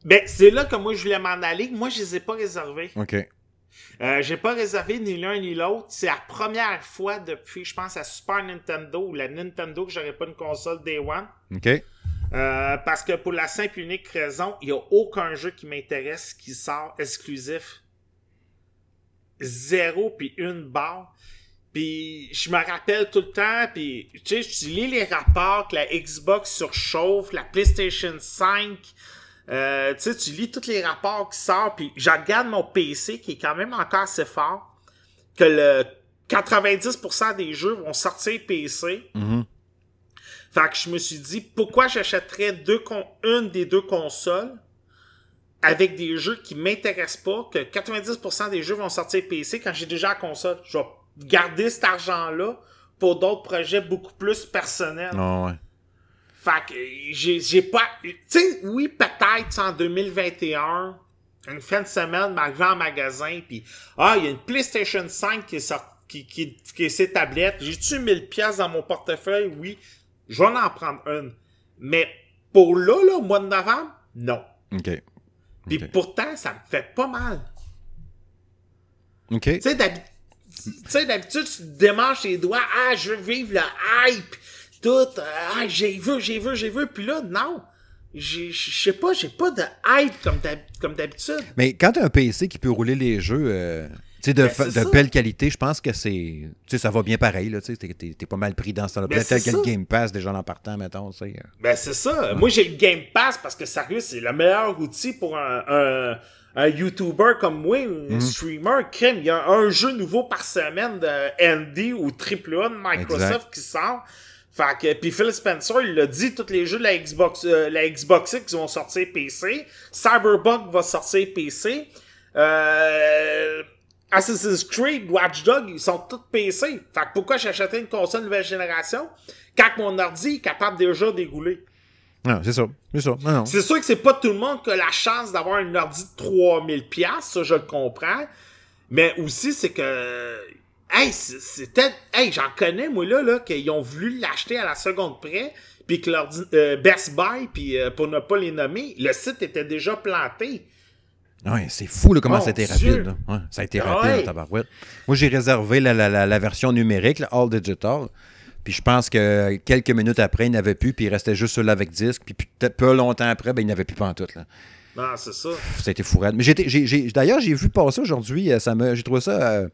Ben, c'est là que moi, je voulais m'en aller. Moi, je les ai pas réservés. OK. Euh, j'ai pas réservé ni l'un ni l'autre. C'est la première fois depuis, je pense, à Super Nintendo ou la Nintendo que j'aurais pas une console Day One. OK. Euh, parce que pour la simple et unique raison, il n'y a aucun jeu qui m'intéresse qui sort exclusif. Zéro puis une barre. Puis je me rappelle tout le temps, puis tu sais, je lis les rapports que la Xbox surchauffe, la PlayStation 5. Euh, tu sais, tu lis tous les rapports qui sortent, puis je regarde mon PC qui est quand même encore assez fort, que le 90% des jeux vont sortir PC. Mhm. Fait que je me suis dit, pourquoi j'achèterais deux con- une des deux consoles avec des jeux qui m'intéressent pas, que 90% des jeux vont sortir PC quand j'ai déjà la console? Je vais garder cet argent-là pour d'autres projets beaucoup plus personnels. Ah ouais. Fait que j'ai, pas. Tu sais, oui, peut-être en 2021, une fin de semaine, m'arriver en magasin, puis ah, il y a une PlayStation 5 qui est sortie. Qui, qui, qui est ses tablettes. J'ai-tu 1000 pièces dans mon portefeuille? Oui. Je vais en prendre une. Mais pour là, là, au mois de novembre, non. OK. Puis pourtant, ça me fait pas mal. OK. Tu sais, d'habi- tu sais, d'habitude, tu te démanges les doigts. Ah, je veux vivre le hype. Tout. euh, Ah, j'ai vu, j'ai vu, j'ai vu. Puis là, non. Je sais pas, j'ai pas de hype comme d'hab- comme d'habitude. Mais quand tu as un PC qui peut rouler les jeux euh, tu sais, de, Ben, de ça. belle qualité, je pense que c'est. Tu sais, ça va bien pareil. Là, t'es, t'es pas mal pris dans ce temps-là. Ben, Peut-être le ça. Game Pass, déjà en partant, mettons. Tu sais. euh. Ben, c'est ça. Moi, j'ai le Game Pass parce que, sérieux, c'est le meilleur outil pour un, un, un YouTuber comme moi, un streamer. Crime, il y a un jeu nouveau par semaine de ND ou AAA de Microsoft Exact. qui sort. Fait que, puis Phil Spencer, il l'a dit, tous les jeux de la Xbox, euh, la Xbox X vont sortir PC. Cyberpunk va sortir PC. Euh, Assassin's Creed, Watch Dogs, ils sont tous PC. Fait que pourquoi j'achèterais une console nouvelle génération quand mon ordi est capable déjà de dérouler? Non, c'est ça. C'est ça. Non, non. C'est sûr que c'est pas tout le monde qui a la chance d'avoir un ordi de 3000 pièces, ça je le comprends. Mais aussi c'est que hey, c'était hey, j'en connais moi là là qu'ils ont voulu l'acheter à la seconde près puis que leur Best Buy puis euh, pour ne pas les nommer, le site était déjà planté. Ouais, c'est fou là, comment Mon ça a été Dieu. rapide. Ouais, ça a été Ah rapide, ouais. la tabarouette. Moi, j'ai réservé la, la- la- la version numérique, le All Digital. Puis je pense que quelques minutes après, il n'avait plus, puis il restait juste celui avec disque. Puis peut-être peu longtemps après, ben, il n'avait plus pantoute. Là. Non, c'est ça. Ça a été fourrade. Mais j'ai d'ailleurs, j'ai vu passer aujourd'hui, euh, ça me, j'ai trouvé ça euh,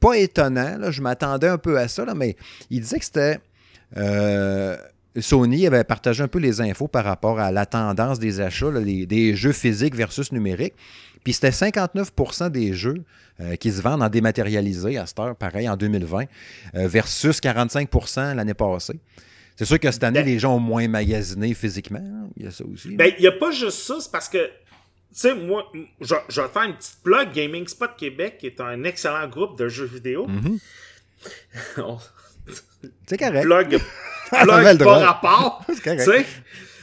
pas étonnant. là. Je m'attendais un peu à ça, là, mais il disait que c'était. euh, Sony avait partagé un peu les infos par rapport à la tendance des achats, là, les- des jeux physiques versus numériques. Puis c'était 59% des jeux euh, qui se vendent en dématérialisé à cette heure, pareil, en 2020, euh, versus 45% l'année passée. C'est sûr que cette année, Ben- les gens ont moins magasiné physiquement. hein. Il y a ça aussi. Ben, il y a pas juste ça, c'est parce que, sais, moi, je, je vais faire une petite plug. Gaming Spot Québec qui est un excellent groupe de jeux vidéo. Mhm. On- C'est correct. plug, plug droit. rapport. C'est tu correct. sais.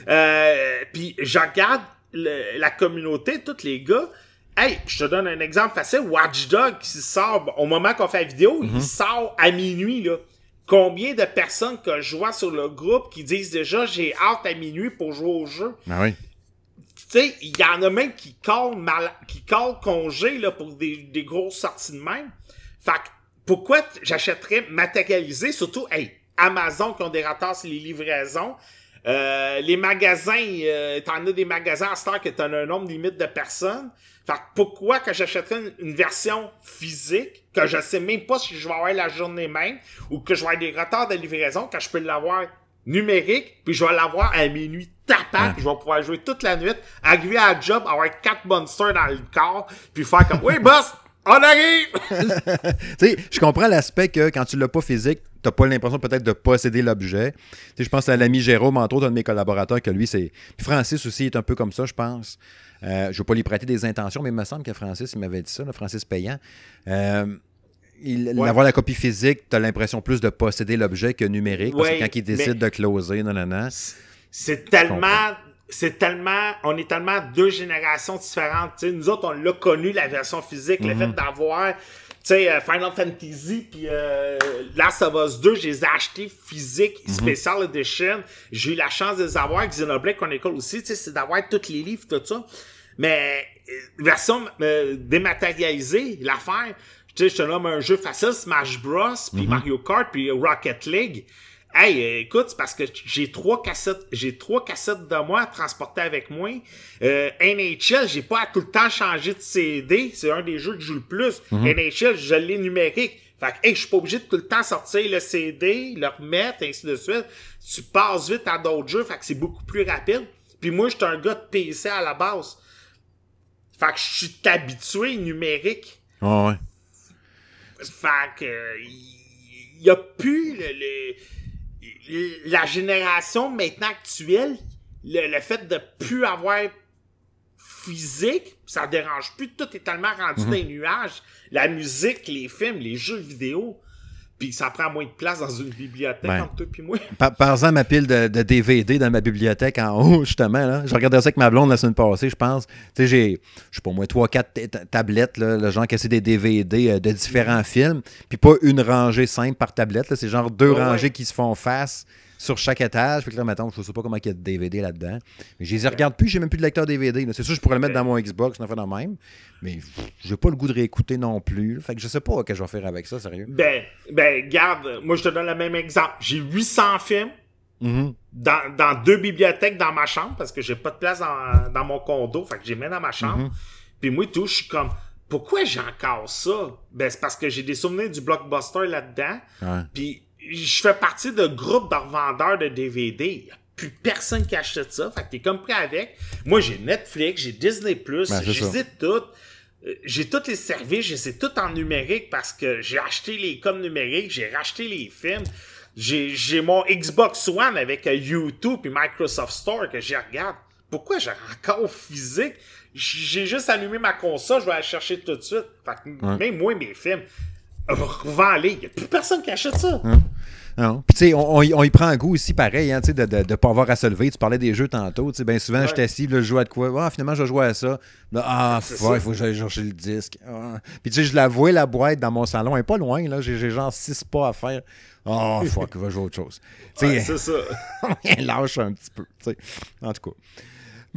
Euh, Puis je regarde le- la communauté, tous les gars. Hey, je te donne un exemple facile. Watch Dog qui sort, au moment qu'on fait la vidéo, Mhm. il sort à minuit, là. Combien de personnes que je vois sur le groupe qui disent déjà j'ai hâte à minuit pour jouer au jeu? Ah oui. Tu sais, il y en a même qui callent mal, qui callent congé là, pour des, des grosses sorties de même. Fait que, pourquoi j'achèterais matérialisé, surtout, hey, Amazon qui ont des retards sur les livraisons, euh, les magasins, euh, t'en as des magasins à heure que t'en as un nombre limite de personnes. Fait que pourquoi que j'achèterais une, une version physique, que je sais même pas si je vais avoir la journée même, ou que je vais avoir des retards de livraison, quand je peux l'avoir numérique, puis je vais l'avoir à minuit puis je vais pouvoir jouer toute la nuit, arriver à la job, avoir quatre monsters dans le corps, puis faire comme, oui, boss, on arrive! Tu sais, je comprends l'aspect que quand tu l'as pas physique, t'as pas l'impression peut-être de posséder l'objet. Tu sais, je pense à l'ami Jérôme, entre autres, un de mes collaborateurs, que lui, c'est. Puis Francis aussi est un peu comme ça, je pense. Euh, je veux pas lui prêter des intentions, mais il me semble que Francis, il m'avait dit ça, là, Francis Payant. Euh, il, Ouais. Avoir la copie physique, t'as l'impression plus de posséder l'objet que numérique. parce Ouais, que quand il décide mais- de closer, non, non, non. C'est tellement c'est tellement, on est tellement deux générations différentes. sais nous autres, on l'a connu, la version physique, le fait d'avoir, tu sais, euh, Final Fantasy, puis euh, Last of Us 2, je les ai achetés physiques, Special Edition. J'ai eu la chance de les avoir, Xenoblade Chronicle aussi, tu sais, c'est d'avoir tous les livres, tout ça. Mais, euh, version euh, dématérialisée, l'affaire, tu sais, je te nomme un jeu facile, Smash Bros, puis Mario Kart, puis Rocket League. Hey, euh, écoute, c'est parce que j'ai trois cassettes, j'ai trois cassettes de moi à transporter avec moi. Euh, NHL, j'ai pas à tout le temps changer de CD. C'est un des jeux que je joue le plus. NHL, je l'ai numérique. Fait que, hey, je suis pas obligé de tout le temps sortir le CD, le remettre, ainsi de suite. Tu passes vite à d'autres jeux, fait que c'est beaucoup plus rapide. Puis moi, j'étais un gars de PC à la base. Fait que je suis habitué numérique. Ouais, ouais. Fait que, il y a plus le, le- la génération maintenant actuelle, le, le fait de plus avoir physique, ça dérange plus. Tout est tellement rendu dans les nuages. La musique, les films, les jeux vidéo. Puis ça prend moins de place dans une bibliothèque Ben. entre toi et moi. Par, par exemple, ma pile de, de DVD dans ma bibliothèque en haut, justement. Là. Je regardais ça avec ma blonde la semaine passée, je pense. Tu sais, j'ai, je sais pas moi, trois, quatre ta- ta- tablettes, là, le genre que c'est des DVD euh, de différents films. Puis pas une rangée simple par tablette. là. C'est genre deux Ouais, rangées ouais. qui se font face sur chaque étage. Fait que là, mettons, je sais pas comment il y a de DVD là-dedans. Mais je les regarde plus, j'ai même plus de lecteur DVD. C'est sûr, je pourrais le mettre dans mon Xbox, une fois dans même. Mais j'ai pas le goût de réécouter non plus. Fait que je sais pas ce que je vais faire avec ça, sérieux. Ben, ben, garde, moi je te donne le même exemple. J'ai 800 films Mhm. dans, dans deux bibliothèques dans ma chambre parce que j'ai pas de place dans, dans mon condo. Fait que j'ai mis dans ma chambre. Mhm. Puis moi, tout, je suis comme, pourquoi j'ai encore ça? Ben, c'est parce que j'ai des souvenirs du blockbuster là-dedans. Ouais. Puis je fais partie de groupes de revendeurs de DVD. Y a plus personne qui achète ça. Fait que t'es comme prêt avec. Moi, j'ai Netflix, j'ai Disney+, Ben, ça. tout. Euh, J'ai tous les services, je les ai tout en numérique parce que j'ai acheté les codes numériques, j'ai racheté les films. J'ai j'ai mon Xbox One avec euh, YouTube et Microsoft Store que j'y regarde. Pourquoi j'ai encore physique? J'ai juste allumé ma console, je vais aller chercher tout de suite. Fait que même moi, mes films, revends-les. Il n'y a plus personne qui achète ça. Non. Puis, tu sais, on, on y- on y prend un goût aussi pareil, hein, tu sais, de ne pas avoir à se lever. Tu parlais des jeux tantôt. Tu sais, bien souvent, je t'assis, là, je joue à de quoi? Ah, finalement, je joue à ça. Là, ah, C'est ça. il faut que j'aille chercher le disque. Ah. Puis, tu sais, je la vois, la boîte dans mon salon. Elle est pas loin, là. J'ai j'ai genre six pas à faire. Oh, fuck, va jouer à autre chose. Tu Ouais, sais, c'est ça. elle lâche un petit peu. tu sais. En tout cas.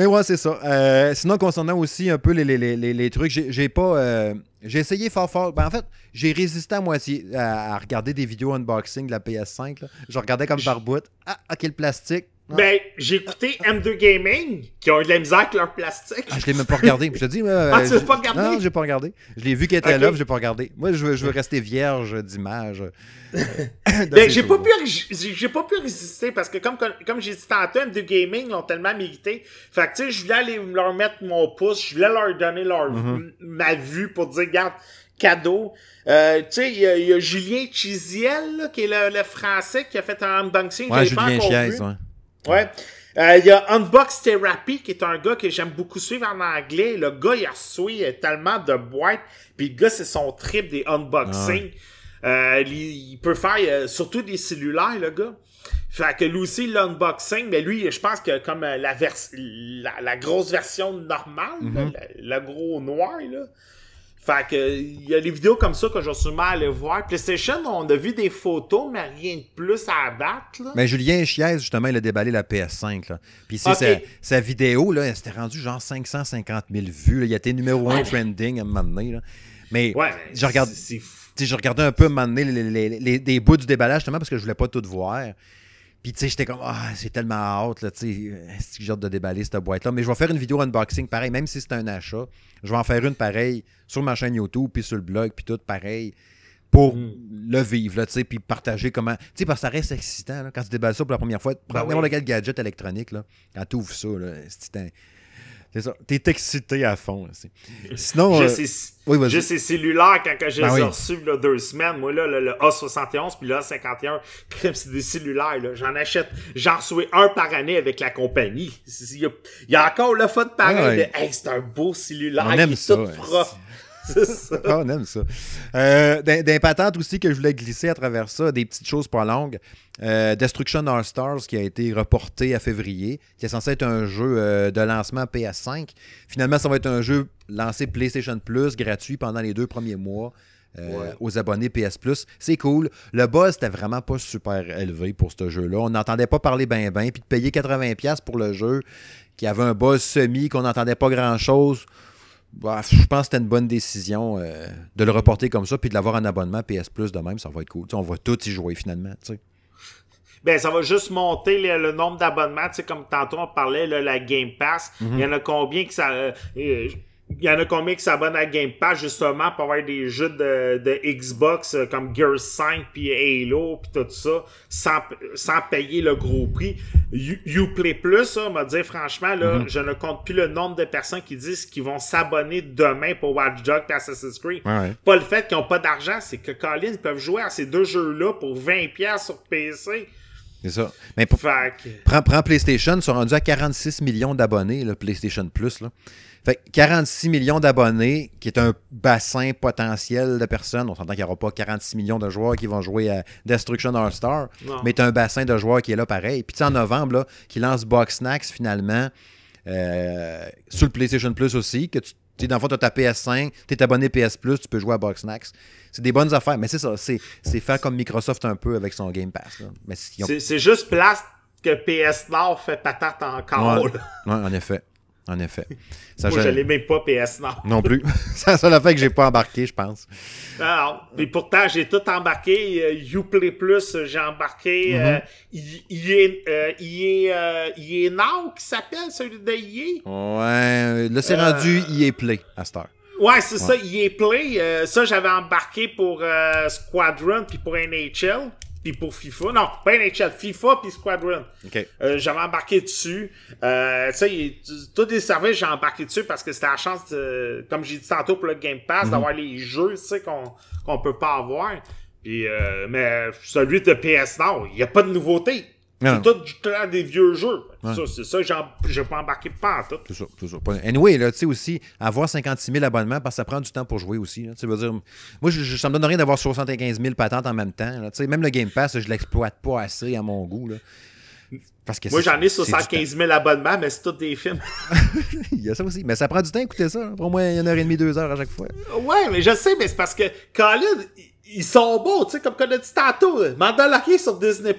Mais ouais, c'est ça. Euh, sinon, concernant aussi un peu les, les, les, les- trucs, j'ai pas. euh, j'ai essayé fort fort. Ben, en fait, j'ai résisté à moitié à, à regarder des vidéos unboxing de la PS5. là. Je regardais comme par bout. Ah, ok, le plastique. Ben, j'ai écouté M2 Gaming, qui ont eu de la misère avec leur plastique. ah, je l'ai même pas regardé. Je te dis, euh, Ah, tu l'as pas regardé? Non, j'ai pas regardé. Je l'ai vu qu'elle était Ok. là, puis j'ai pas regardé. Moi, je veux, je veux rester vierge d'images. de Ben, j'ai pas, pu, j'ai j'ai pas pu résister parce que, comme, comme j'ai dit tantôt, M2 Gaming l'ont tellement mérité. Fait que, tu sais, je voulais aller leur mettre mon pouce, je voulais leur donner leur, Mm-hmm. m- ma vue pour dire, regarde, cadeau. Euh, tu sais, il y, a- il y a Julien Chisiel, là, qui est le, le français, qui a fait un unboxing. Ouais, je l'ai pas Julien encore Chiez, vu. Ouais. Euh, Il y a Unbox Therapy, qui est un gars que j'aime beaucoup suivre en anglais. Le gars, il a reçu euh, tellement de boîtes. Puis le gars, c'est son trip des unboxings. Euh, il, il peut faire euh, surtout des cellulaires, le gars. Fait que lui aussi, l'unboxing, mais lui, je pense que comme la, vers la, la grosse version normale, là, le, le gros noir, là. Fait que, il y a des vidéos comme ça que je vais sûrement aller voir. PlayStation, on a vu des photos, mais rien de plus à abattre, là. Mais Julien Chiez, justement, il a déballé la PS5. Là. Puis c'est sa, sa vidéo, là, elle s'était rendue genre 550 000 vues. là. Il a été numéro un Ouais. trending à un moment donné. Là. Mais Ouais, je regarde, je regardais un peu à un moment donné les, les- les- bouts du déballage, justement, parce que je voulais pas tout voir. Puis, tu sais, j'étais comme, ah, c'est tellement hâte, là, tu sais, que j'ai hâte de déballer cette boîte-là. Mais je vais faire une vidéo unboxing pareil, même si c'est un achat. Je vais en faire une pareille sur ma chaîne YouTube, puis sur le blog, puis tout pareil, pour Mm. le vivre, là, tu sais, puis partager comment. Tu sais, parce que ça reste excitant, là, quand tu déballes ça pour la première fois. Prends n'importe oui. quel gadget électronique, là, quand tu ouvres ça, là, c'est un- c'est ça. T'es excité à fond, Sinon. J'ai euh, ces, oui, cellulaires quand je les Ben ai oui. reçus là, deux semaines. Moi, là, le, le A71 puis le A51, crème, c'est des cellulaires. J'en achète, j'en reçois un par année avec la compagnie. Il y a, il y a encore le fun pareil Ouais. de Hey, c'est un beau cellulaire On aime qui est ça, tout ouais. propre. C'est ça. Ah, on aime ça. Euh, d'un patente aussi que je voulais glisser à travers ça, des petites choses pas longues. Euh, Destruction All Stars qui a été reporté à février, qui est censé être un jeu euh, de lancement PS5. Finalement, ça va être un jeu lancé PlayStation Plus gratuit pendant les deux premiers mois. euh, Ouais. aux abonnés PS Plus. C'est cool. Le buzz était vraiment pas super élevé pour ce jeu-là. On n'entendait pas parler ben ben. Puis de payer 80$ pour le jeu qui avait un buzz semi, qu'on n'entendait pas grand-chose. Bah, je pense que c'était une bonne décision euh, de le reporter comme ça, puis de l'avoir en abonnement PS Plus de même, ça va être cool. On va tous y jouer finalement. Ben, ça va juste monter le, le nombre d'abonnements. Tu sais, comme tantôt on parlait, là, la Game Pass. Il y en a combien que ça. euh, euh, il y en a combien qui s'abonnent à Game Pass justement pour avoir des jeux de, de Xbox euh, comme Gears 5 puis Halo puis tout ça sans, sans payer le gros prix? You- Uplay Plus, m'a dit franchement, là, je ne compte plus le nombre de personnes qui disent qu'ils vont s'abonner demain pour Watch Dogs et Assassin's Creed. Ouais, ouais. Pas le fait qu'ils n'ont pas d'argent, c'est que Colin ils peuvent jouer à ces deux jeux-là pour 20$ sur PC. C'est ça. Mais pour- prends PlayStation, ils sont rendus à 46 millions d'abonnés, le PlayStation Plus. Là. Fait que 46 millions d'abonnés, qui est un bassin potentiel de personnes. On s'entend qu'il n'y aura pas 46 millions de joueurs qui vont jouer à Destruction All Star, Non. mais tu un bassin de joueurs qui est là pareil. Puis en novembre, là, qui lance Box Snacks finalement euh, sur le PlayStation Plus aussi, que tu dans le fond, tu as ta PS5, tu es abonné PS Plus, tu peux jouer à Box Snacks. C'est des bonnes affaires, mais c'est ça, c'est c'est faire comme Microsoft un peu avec son Game Pass. ont- C'est c'est juste place que PS Nord fait patate encore. Ouais, ouais, en effet. En effet. Ça, Moi, je- l'ai même pas PS Nord. Non plus. C'est la seule affaire que j'ai pas embarqué, je pense. Alors, puis pourtant, j'ai tout embarqué. Euh, Uplay Plus, euh, j'ai embarqué. Mhm. euh, I- EA, euh, Now, qui s'appelle, celui de EA. Ouais. Là, c'est Euh, rendu EA Play à cette heure. Ouais, c'est ça, EA Play. Euh, ça, j'avais embarqué pour euh, Squadron, puis pour NHL, puis pour FIFA. Non, pas NHL, FIFA, puis Squadron. OK. Euh, j'avais embarqué dessus. Euh, tu sais, tous les services, j'ai embarqué dessus parce que c'était la chance, de, comme j'ai dit tantôt pour le Game Pass, Mhm. d'avoir les jeux, tu sais, qu'on qu'on peut pas avoir. Puis, euh, mais celui de PS Now, il n'y a pas de nouveauté. C'est tout du temps des vieux jeux. Ouais. Ça, c'est ça j'ai pas embarqué pas en tout. C'est ça, c'est ça. Anyway, là, tu sais aussi, avoir 56 000 abonnements, parce que ça prend du temps pour jouer aussi. Tu veux dire, moi, je, ça me donne rien d'avoir 75 000 patentes en même temps. là. Tu sais, même le Game Pass, je l'exploite pas assez à mon goût. Là. Parce que Moi, j'en ai c'est du 75 000 abonnements, mais c'est tous des films. Il y a ça aussi. Mais ça prend du temps à écouter ça. là. Pour moi, il y en a une heure et demie, deux heures à chaque fois. Ouais, mais je sais, mais c'est parce que Colin, ils- sont beaux, tu sais, comme qu'on a dit tantôt. Mandalorian sur Disney+,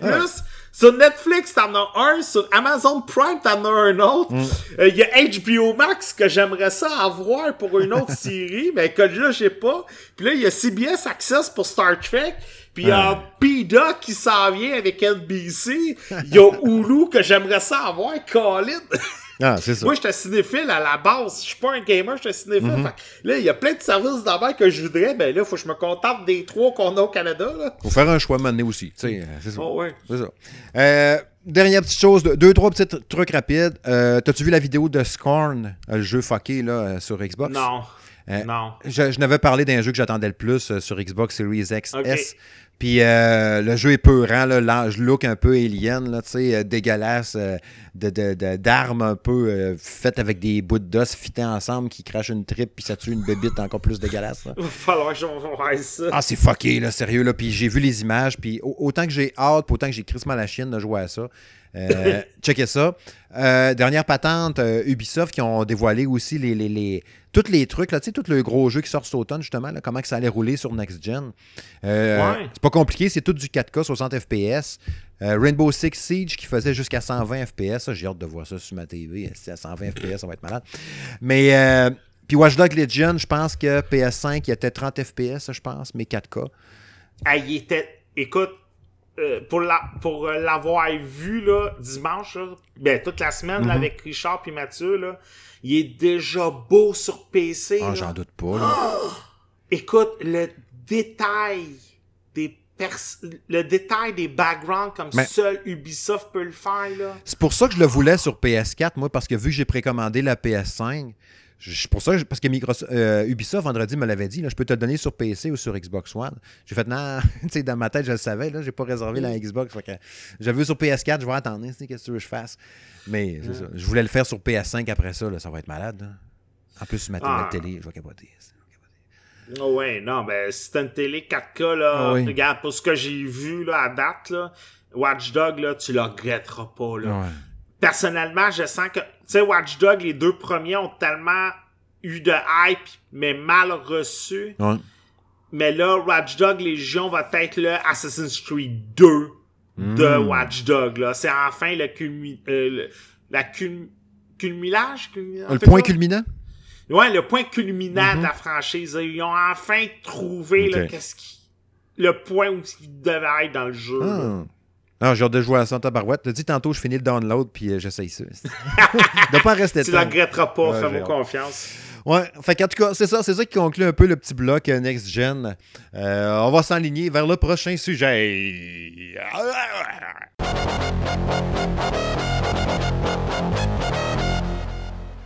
sur Netflix, t'en as un, sur Amazon Prime, t'en as un autre. Euh, Il y a HBO Max que j'aimerais ça avoir pour une autre série, mais que là, j'ai pas. Puis là, il y a CBS Access pour Star Trek. Puis il y a PETA qui s'en vient avec NBC. Il y a Hulu que j'aimerais ça avoir, Colin. Ah, c'est ça. Moi, j'étais cinéphile à la base. Je suis pas un gamer, j'étais cinéphile. Fait que là, il y a plein de services d'abord que je voudrais. Ben là, faut que je me contente des trois qu'on a au Canada. Là. Faut faire un choix maintenant aussi. Euh, c'est ça. Oh, ouais. Ça. Euh, dernière petite chose, deux, trois petits tr- trucs rapides. Euh, T'as-tu vu la vidéo de Scorn, le jeu fucké là, sur Xbox? Non. Euh, non. Je, je n'avais parlé d'un jeu que j'attendais le plus euh, sur Xbox Series X. S. Puis euh, le jeu est peurant, l'ange look un peu alien, là, tu sais, euh, dégueulasse, euh, de, de- de- d'armes un peu faites avec des bouts d'os fités ensemble qui crachent une tripe puis ça tue une bébite encore plus dégueulasse. là. Il va falloir que je vois ça. Ah, c'est fucké, là, sérieux, là. Puis j'ai vu les images, puis au- autant que j'ai hâte, puis autant que j'ai crissement la chienne de jouer à ça. Checkez ça. Dernière patente, Ubisoft qui ont dévoilé aussi les, les, les- tous les trucs, là, tu sais, tout le gros jeu qui sort cet automne, justement, là, comment que ça allait rouler sur Next Gen. Euh, Ouais. C'est pas compliqué, c'est tout du 4K, 60 FPS. Euh, Rainbow Six Siege qui faisait jusqu'à 120 FPS. J'ai hâte de voir ça sur ma TV. C'est à 120 FPS, ça va être malade. Mais, euh, puis Watch Dogs Legion, je pense que PS5, il était 30 FPS, je pense, mais 4K. Ah, il était. Écoute, euh, pour la, pour euh, l'avoir vu là, dimanche, là, ben, toute la semaine Mhm. là, avec Richard et Mathieu, là, il est déjà beau sur PC. Ah, j'en doute pas. là. Écoute, le détail des le détail des backgrounds comme seul Ubisoft peut le faire, là. C'est pour ça que je le voulais sur PS4, moi, parce que vu que j'ai précommandé la PS5, je- pour ça, parce que Microsoft, euh, Ubisoft vendredi me l'avait dit, là, je peux te le donner sur PC ou sur Xbox One. J'ai fait, non, tu sais, dans ma tête, je le savais, là, j'ai pas réservé la Xbox. Fait que j'avais vu sur PS4, je vais attendre, qu'est-ce que tu veux que je fasse. Mais c'est ça. Je voulais le faire sur PS5 après ça, là, ça va être malade. là. En plus, sur ma Ah. télé, je vais capoter. Oh ouais, non, ben, si t'as une télé 4K, là, Ah oui. regarde, pour ce que j'ai vu, là, à date, là, Watch Dog, là, tu le regretteras pas, là. Ouais. Personnellement, je sens que, tu sais, Watch Dog, les deux premiers ont tellement eu de hype, mais mal reçu. Ouais. Mais là, Watch Dog Légion va être le Assassin's Creed 2 de Mm. Watch Dog, là. C'est enfin le culmi... euh, le- la cul... culmi- Le point culminant? Ouais, le point culminant de la franchise. Ils ont enfin trouvé là, Mhm. Ok. qu'est-ce qui... le point où ils devaient être dans le jeu. Ah. Ah, j'ai hâte de jouer à Santa Barouette. T'as dit tantôt, je finis le download, puis euh, j'essaye ça. de pas en rester Tu temps. regretteras pas, fais-moi confiance. Ouais, fait qu'en tout cas, c'est ça, c'est ça qui conclut un peu le petit bloc euh, Next Gen. Euh, on va s'enligner vers le prochain sujet.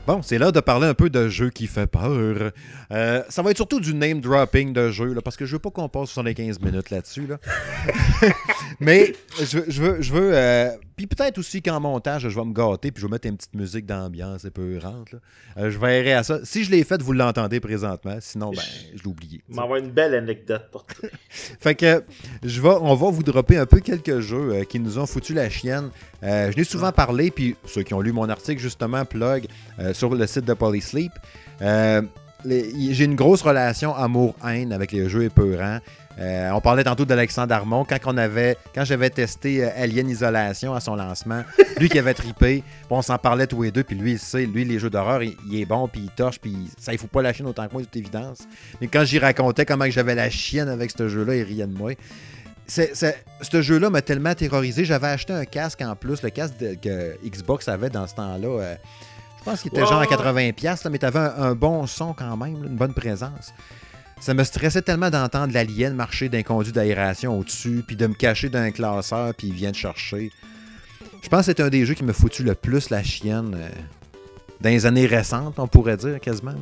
Bon, c'est là de parler un peu de jeu qui fait peur. Euh, ça va être surtout du name dropping de jeu, là, parce que je veux pas qu'on passe 75 minutes là-dessus. Là. Mais je veux, je veux, je veux euh, puis peut-être aussi qu'en montage, je vais me gâter, puis je vais mettre une petite musique d'ambiance épeurante. Là. Euh, je verrai à ça. Si je l'ai fait, vous l'entendez présentement. Sinon, ben, je l'ai oublié. M'envoie une belle anecdote pour toi. Fait que je vais, on va vous dropper un peu quelques jeux euh, qui nous ont foutu la chienne. Euh, je l'ai souvent parlé, puis ceux qui ont lu mon article, justement, plug sur le site de Polysleep. J'ai une grosse relation amour-haine avec les jeux épeurants. Euh, on parlait tantôt d'Alexandre Armand quand on avait quand j'avais testé euh, Alien Isolation à son lancement, lui qui avait trippé, puis on s'en parlait tous les deux, puis lui il sait, lui les jeux d'horreur, il, il est bon, puis il torche, puis ça il fout pas la chienne autant que moi, toute évidence. Mais quand j'y racontais comment j'avais la chienne avec ce jeu-là, il riait de moi. C'est, c'est- ce jeu-là m'a tellement terrorisé. J'avais acheté un casque en plus, le casque de- que Xbox avait dans ce temps-là. euh, je pense qu'il était genre à ouais. 80$, là, mais t'avais un, un bon son quand même, là, une bonne présence. Ça me stressait tellement d'entendre l'alien marcher d'un conduit d'aération au-dessus, puis de me cacher d'un classeur, puis il vient te chercher. Je pense que c'est un des jeux qui m'a foutu le plus la chienne euh, dans les années récentes, on pourrait dire quasiment.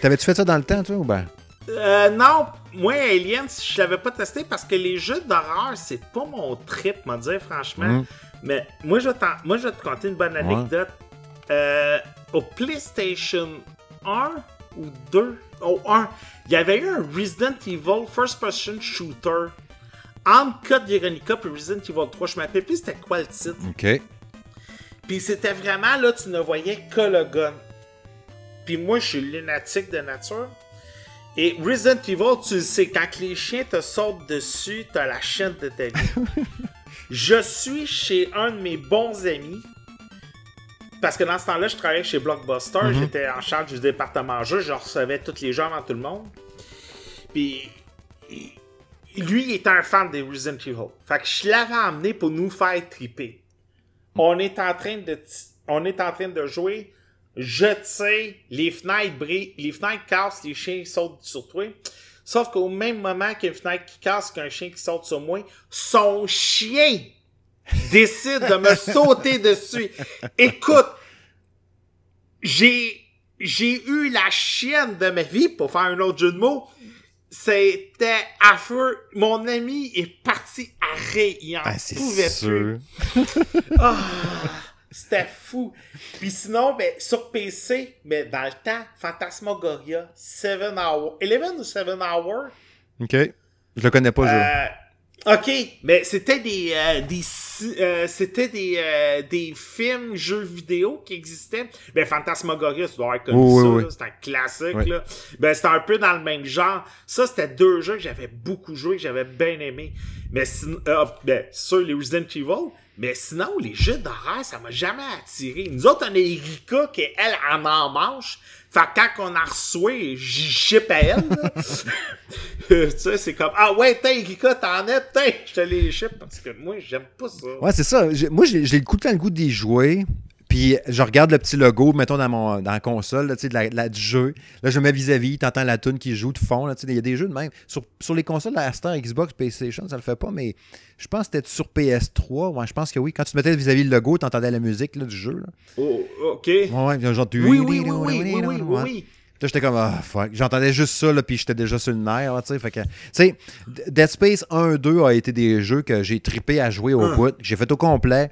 T'avais-tu fait ça dans le temps, toi, ou ben? Euh, non, moi, Aliens, je l'avais pas testé parce que les jeux d'horreur, c'est pas mon trip, m'en dire franchement. Mhm. Mais moi je, moi, je vais te conter une bonne anecdote. Euh, au PlayStation 1 ou 2, au 1, il y avait eu un Resident Evil First Person Shooter entre Code Veronica et Resident Evil 3. Je m'appelle plus c'était quoi le titre. OK. Puis c'était vraiment là, tu ne voyais que le gun. Puis moi, je suis lunatique de nature. Et Resident Evil, tu le sais, quand les chiens te sautent dessus, t'as la chaîne de ta vie. je suis chez un de mes bons amis. Parce que dans ce temps-là, je travaillais chez Blockbuster. J'étais en charge du département jeu. Je recevais tous les jeux avant tout le monde. Puis lui, il était un fan des Resident Evil. Fait que je l'avais amené pour nous faire triper. On est en train de, on est en train de jouer. Je tire, les fenêtres brillent, les fenêtres cassent, les chiens sautent sur toi. Sauf qu'au même moment qu'une fenêtre qui casse, qu'un chien qui saute sur moi, son chien décide de me sauter dessus. Écoute, j'ai, j'ai eu la chienne de ma vie pour faire un autre jeu de mots. C'était affreux. Mon ami est parti à rire. Il en Ah, pouvait plus. Ah, c'était fou. Puis sinon, ben, sur PC, mais dans le temps, Phantasmagoria, 7 Hour. 11 ou 7 Hour? OK. Je le connais pas, jeu. Euh, ok, mais c'était des, euh, des euh, c'était des, euh, des films, jeux vidéo qui existaient. Ben, Phantasmagoria, tu dois Oui, ça, oui, c'est un classique, là. Ben, c'était un peu dans le même genre. Ça, c'était deux jeux que j'avais beaucoup joué, que j'avais bien aimé. Mais sinon, euh, ben, sûr, les Resident Evil. Mais sinon, les jeux d'horreur, ça m'a jamais attiré. Nous autres, on a Erika qui, elle, en en manche. Fait que quand on a reçu, j'y chip à elle, tu sais, c'est comme, ah ouais, t'es Erika, t'en es, t'es, je te les chip. Parce que moi, j'aime pas ça. Ouais, c'est ça. Moi, j'ai le coup de le goût d'y jouer. Puis je regarde le petit logo, mettons, dans, mon, dans la console, là, tu de la, du jeu. Là, je me mets vis-à-vis, t'entends la tune qui joue de fond. tu Il y a des jeux de même. Sur, sur les consoles, la Star, Xbox, PlayStation, ça le fait pas, mais je pense que c'était sur PS3. Ouais, je pense que oui. Quand tu te mettais vis-à-vis le logo, t'entendais la musique là, du jeu. Là. Oh, ok. Ouais, genre, Oui, oui, oui, oui, oui, oui, oui, oui. Là, j'étais comme, ah, fuck. J'entendais juste ça, là, puis j'étais déjà sur le nerf, tu sais. Fait que, tu sais, D- Dead Space 1 2 a été des jeux que j'ai trippé à jouer au bout, j'ai fait au complet.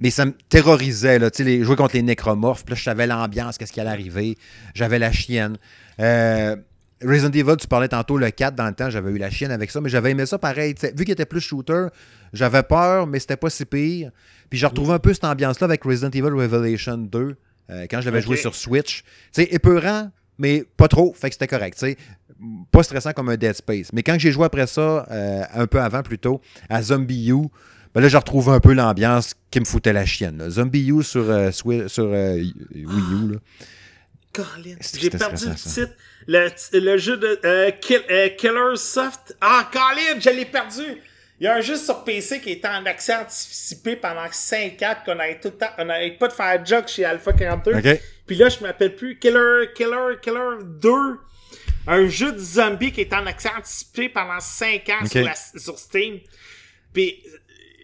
Mais ça me terrorisait, là, tu sais, les- jouer contre les nécromorphes. Puis là, je savais l'ambiance, qu'est-ce qui allait arriver. J'avais la chienne. Euh, Resident Evil, tu parlais tantôt le 4 dans le temps, j'avais eu la chienne avec ça, mais j'avais aimé ça pareil. T'sais, vu qu'il était plus shooter, j'avais peur, mais c'était pas si pire. Puis j'ai retrouvé un peu cette ambiance-là avec Resident Evil Revelation 2, euh, quand je l'avais joué sur Switch. Tu sais, épeurant, mais pas trop, fait que c'était correct. tu sais. Pas stressant comme un Dead Space. Mais quand j'ai joué après ça, euh, un peu avant plutôt, à Zombie U, ben là, j'ai retrouvé un peu l'ambiance qui me foutait la chienne. là. Zombie U sur, euh, sur euh, Wii U. Là. Colin, C'est- j'ai perdu le titre. Le, le jeu de euh, Kill- Killer Soft. Ah, Colin, je l'ai perdu. Il y a un jeu sur PC qui était en accès anticipé pendant 5 ans, qu'on avait tout le temps, on n'avait pas de faire joke chez Alpha 42. OK. Puis là, je me rappelle plus. Killer, Killer, Killer 2. Un jeu de zombie qui est en accès anticipé pendant 5 ans sur, la- sur Steam. Puis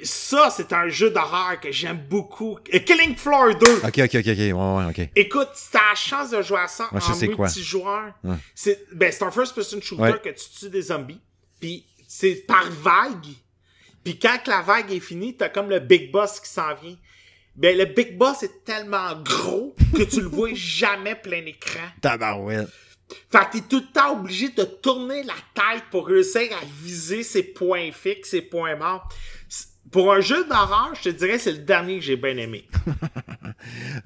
ça, c'est un jeu d'horreur que j'aime beaucoup. Euh, Killing Floor 2. OK, OK, OK, OK. Ouais, ouais, OK. Écoute, si t'as la chance de jouer à ça je en multijoueur, Ouais. c'est ben, c'est un first-person shooter Ouais. que tu tues des zombies. Puis c'est par vague. Puis quand la vague est finie, t'as comme le big boss qui s'en vient. Ben, le big boss est tellement gros que tu le vois jamais plein écran. Tabarouette. Fait que t'es tout le temps obligé de tourner la tête pour réussir à viser ses points fixes, ses points morts. Pour un jeu d'horreur, je te dirais c'est le dernier que j'ai bien aimé.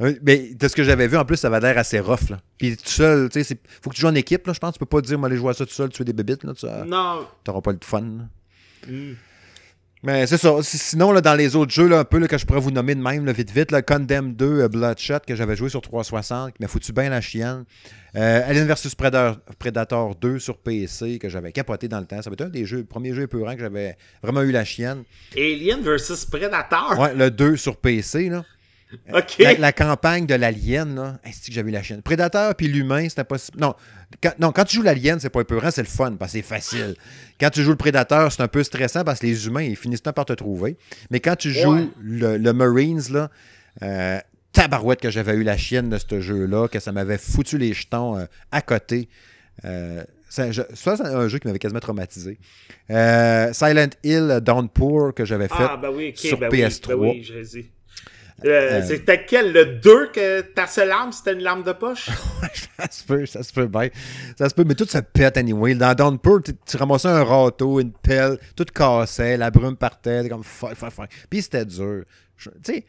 Oui, Mais de ce que j'avais vu, en plus, ça avait l'air assez rough. Là. Puis tout seul, tu sais, faut que tu joues en équipe, là, je pense. Tu peux pas dire, moi, aller jouer à ça tout seul, tuer des bébites, là. Tu Non. n'auras pas le fun. là. Mm. Mais c'est ça. Si- Sinon, là, dans les autres jeux, là, un peu là, que je pourrais vous nommer de même, là, vite vite, là, Condemn 2 euh, Bloodshot que j'avais joué sur 360, qui m'a foutu bien la chienne. Euh, Alien vs Predator, Predator 2 sur PC, que j'avais capoté dans le temps. Ça va être un des jeux, premiers jeux épeurants que j'avais vraiment eu la chienne. Alien versus Predator? Ouais, le 2 sur PC, là. Ok. La, la campagne de l'alien, là, est-ce que j'avais eu la chienne? Prédateur puis l'humain, c'était pas. Non. Quand, non, quand tu joues l'alien, c'est pas épeurant, c'est le fun, parce que c'est facile. Quand tu joues le prédateur, c'est un peu stressant parce que les humains, ils finissent par te trouver. Mais quand tu joues Ouais. le, le Marines, là, euh, tabarouette que j'avais eu la chienne de ce jeu-là, que ça m'avait foutu les jetons euh, à côté. Euh, ça, c'est un jeu qui m'avait quasiment traumatisé. Silent Hill Downpour que j'avais fait Ah, ben oui, ok, sur ben PS3. Oui, ben oui, je. Euh, C'était quel? Le 2 que ta seule arme, c'était une lame de poche? ça se peut, ça se peut bien. Ça se peut, mais tout se pète anyway. Dans Downpour, tu, tu ramassais un râteau, une pelle, tout cassait, la brume partait, comme fuck, fuck, fuck. Puis c'était dur. Tu sais,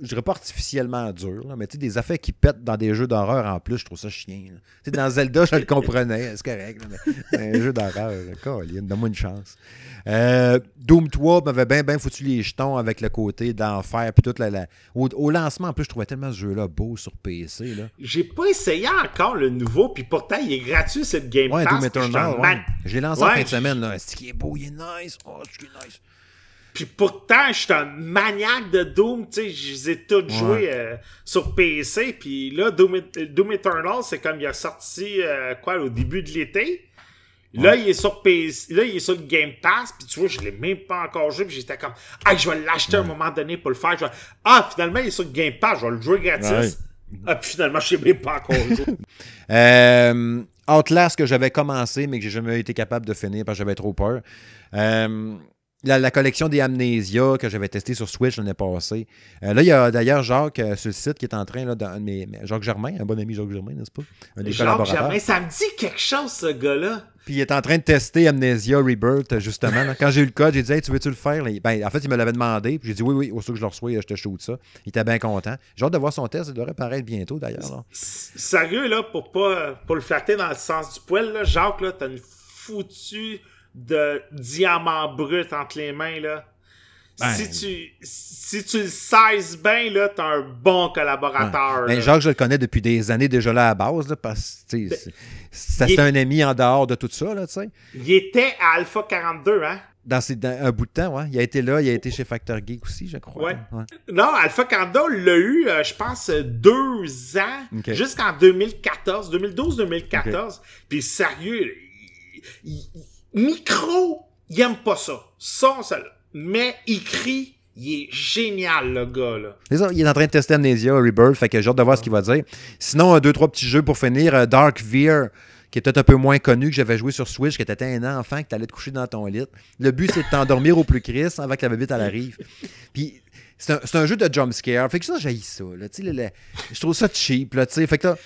je je dirais pas artificiellement dur, là, mais tu sais, des affaires qui pètent dans des jeux d'horreur en plus, je trouve ça chien. Tu dans Zelda, je le comprenais, c'est correct, là, mais un jeu d'horreur, donne-moi une chance. Euh, Doom 3 m'avait bien bien foutu les jetons avec le côté d'enfer, puis toute la, la- Au, au lancement, en plus, je trouvais tellement ce jeu-là beau sur PC, là. J'ai pas essayé encore le nouveau, puis pourtant, il est gratuit le Game Ouais, Pass. Doom je suis Eternal, ouais. Je l'ai lancé en Ouais, fin de je- semaine, là. C'est qui est beau, il est nice. Oh, c'est qui est nice. Puis pourtant, je suis un maniaque de Doom, tu sais, je les ai tous joués euh, sur PC, puis là, Doom, Et- Doom Eternal, c'est comme il a sorti, euh, quoi, au début de l'été. Là, il est sur PC, là, il est sur le Game Pass, puis tu vois, je l'ai même pas encore joué, puis j'étais comme, ah, je vais l'acheter à un moment donné pour le faire. Je vais- Ah, finalement, il est sur le Game Pass, je vais le jouer gratis. Ah, puis finalement, je sais même pas encore joué. Euh, Outlast que j'avais commencé, mais que j'ai jamais été capable de finir parce que j'avais trop peur. Euh, la, la collection des Amnesia que j'avais testé sur Switch l'année passée. Euh, là, il y a d'ailleurs Jacques euh, sur le site qui est en train, là, mes, mes- Jacques Germain, un bon ami Jacques Germain, n'est-ce pas? Un des Jacques. Germain, ça me dit quelque chose, ce gars-là. Puis il est en train de tester Amnesia Rebirth, justement. là. Quand j'ai eu le code, j'ai dit Hey, tu veux-tu le faire? Ben, En fait, il me l'avait demandé. Puis j'ai dit Oui, oui, aussitôt que je le reçois, je te shoot ça. Il était bien content. J'ai hâte de voir son test. Il devrait paraître bientôt, d'ailleurs. Sérieux, là, pour pas pour le flatter dans le sens du poil, là, Jacques, là, t'as une foutue de diamant brut entre les mains, là. Ben- Si tu si tu le sais bien, là, t'as un bon collaborateur. Mais là. Jacques, je le connais depuis des années déjà là à la base, là, parce que c'est- c'est est- un ami en dehors de tout ça, là, tu sais. Il était à Alpha 42, hein? Dans, ses- dans un bout de temps, ouais. Il a été là, il a été chez Factor Geek aussi, je crois. Ouais. Non, Alpha 42 l'a eu, euh, je pense, deux ans, jusqu'en 2014, 2012-2014. Puis sérieux, il- il- micro, il aime pas ça. Ça, ça. Mais écrit, il est génial, le gars, là. Il est en train de tester Amnesia Rebirth, fait que j'ai hâte de voir ce qu'il va dire. Sinon, deux, trois petits jeux pour finir. euh, Dark Veer, qui est peut-être un peu moins connu, que j'avais joué sur Switch, que t'étais un enfant, que t'allais te coucher dans ton lit. Le but, c'est de t'endormir au plus Chris avant que la bébite elle arrive. Puis, c'est un, c'est un jeu de jumpscare. Fait que ça, j'ai ça. Là, je trouve ça cheap. Là, fait que là,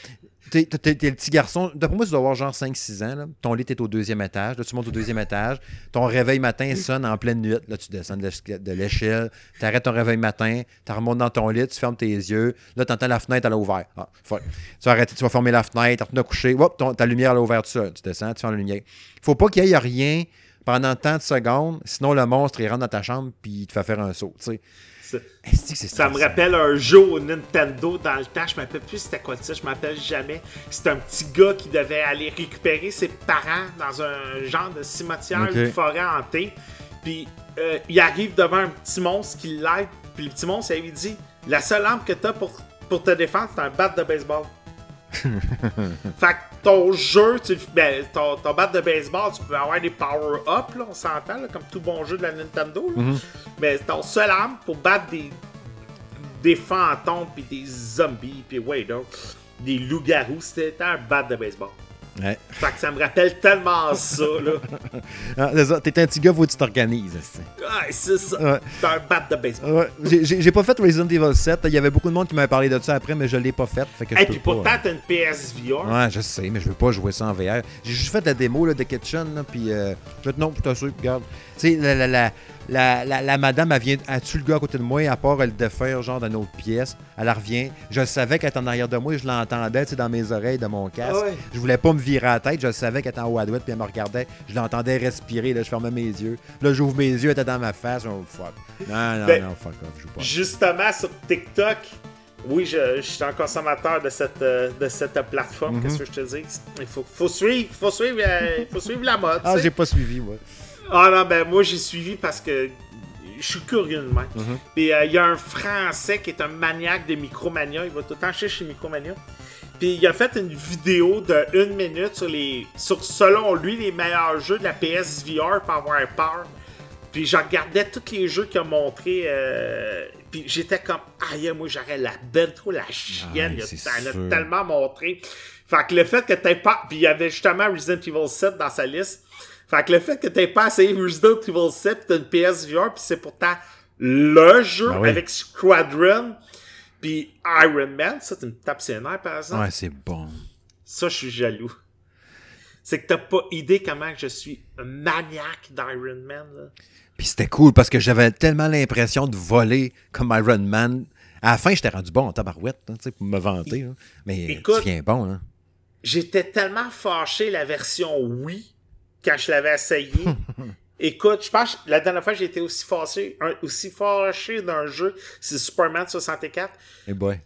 T'es, t'es- t'es le petit garçon. D'après moi, tu dois avoir genre 5-6 ans. là. Ton lit est au deuxième étage. Là, tu montes au deuxième étage. Ton réveil matin sonne en pleine nuit. Là, tu descends de l'échelle. Tu arrêtes ton réveil matin. Tu remontes dans ton lit. Tu fermes tes yeux. Là, tu entends la fenêtre, elle a ouvert. Ah, fuck. Tu vas arrêter, tu vas fermer la fenêtre. Tu à coucher. Hop, ton- ta lumière, elle a ouvert tout seul. Tu descends, tu fermes la lumière. faut pas qu'il y ait rien pendant tant de secondes. Sinon, le monstre, il rentre dans ta chambre puis il te fait faire un saut. Tu C'est- c'est Ça me rappelle un jeu au Nintendo dans le temps. Je me rappelle plus c'était quoi ça. Je m'appelle jamais. C'était un petit gars qui devait aller récupérer ses parents dans un genre de cimetière, une forêt hantée. Puis euh, il arrive devant un petit monstre qui l'aide. Puis le petit monstre, il lui dit La seule arme que t'as pour, pour te défendre, c'est un bat de baseball. fait que ton jeu, tu, ben, ton, ton bat de baseball, tu peux avoir des power-up, là, on s'entend, comme tout bon jeu de la Nintendo. là. Mais ton seul arme pour battre des, des fantômes, puis des zombies, puis ouais, donc, des loups-garous, c'était un bat de baseball. Ouais. Fait que ça me rappelle tellement ça, là. Ah, c'est ça. T'es un petit gars, faut que tu t'organises. c'est- Ah, c'est ça. Ouais. C'est un bat de baseball. Ouais, j'ai- pas fait Resident Evil 7. Il y avait beaucoup de monde qui m'avait parlé de ça après, mais je l'ai pas fait. fait que je Et puis pourtant, hein. t'as une PSVR. Ouais, je sais, mais je veux pas jouer ça en VR. J'ai juste fait la démo là, de Kitchen, là, puis euh, je non, putain, sûr, regarde. Tu sais, la, la, la, la, la, la madame, elle vient, elle tue le gars à côté de moi, à part elle le défaire, genre, dans une autre pièce. Elle revient. Je savais qu'elle était en arrière de moi, je l'entendais, tu sais, dans mes oreilles, de mon casque. Ah ouais. Je voulais pas me virer la tête, je savais qu'elle était en haut à droite, puis elle me regardait. Je l'entendais respirer, là, je fermais mes yeux. Là, j'ouvre mes yeux, elle était dans ma face. Oh, fuck. Non, non, Ben, non, fuck off, je joue pas. Justement, sur TikTok, oui, je, je suis un consommateur de cette, euh, de cette plateforme. Mhm. Qu'est-ce que je te dis? Il faut, faut suivre, faut suivre, euh, faut suivre la mode. Ah, j'ai pas suivi, moi. Ah non, ben moi j'ai suivi parce que je suis curieux de même. Mhm. Puis euh, il y a un Français qui est un maniaque de Micromania, il va tout le temps chez Micromania. Puis il a fait une vidéo de une minute sur les sur selon lui les meilleurs jeux de la PSVR pour avoir peur. Puis je regardais tous les jeux qu'il a montrés. euh, puis j'étais comme aïe moi j'aurais la belle trop la chienne. Il a- tellement montré. Fait que le fait que t'aies pas. Puis il y avait justement Resident Evil 7 dans sa liste. Fait que le fait que t'aies pas essayé Resident Evil 7 pis t'as une PSVR puis c'est pourtant le jeu Ben oui. avec Squadron puis Iron Man, ça tu me tapes par exemple. Ouais, c'est bon. Ça je suis jaloux. C'est que t'as pas idée comment je suis un maniaque d'Iron Man là. Puis c'était cool parce que j'avais tellement l'impression de voler comme Iron Man. À la fin, j'étais rendu bon en tabarouette, hein, tu sais, pour me vanter. là. Mais Écoute- tu viens bon, hein. J'étais tellement fâché la version oui quand je l'avais essayé. Écoute, je pense que la dernière fois j'ai été aussi fâché, un- aussi fâché d'un jeu, c'est Superman 64. Eh boy.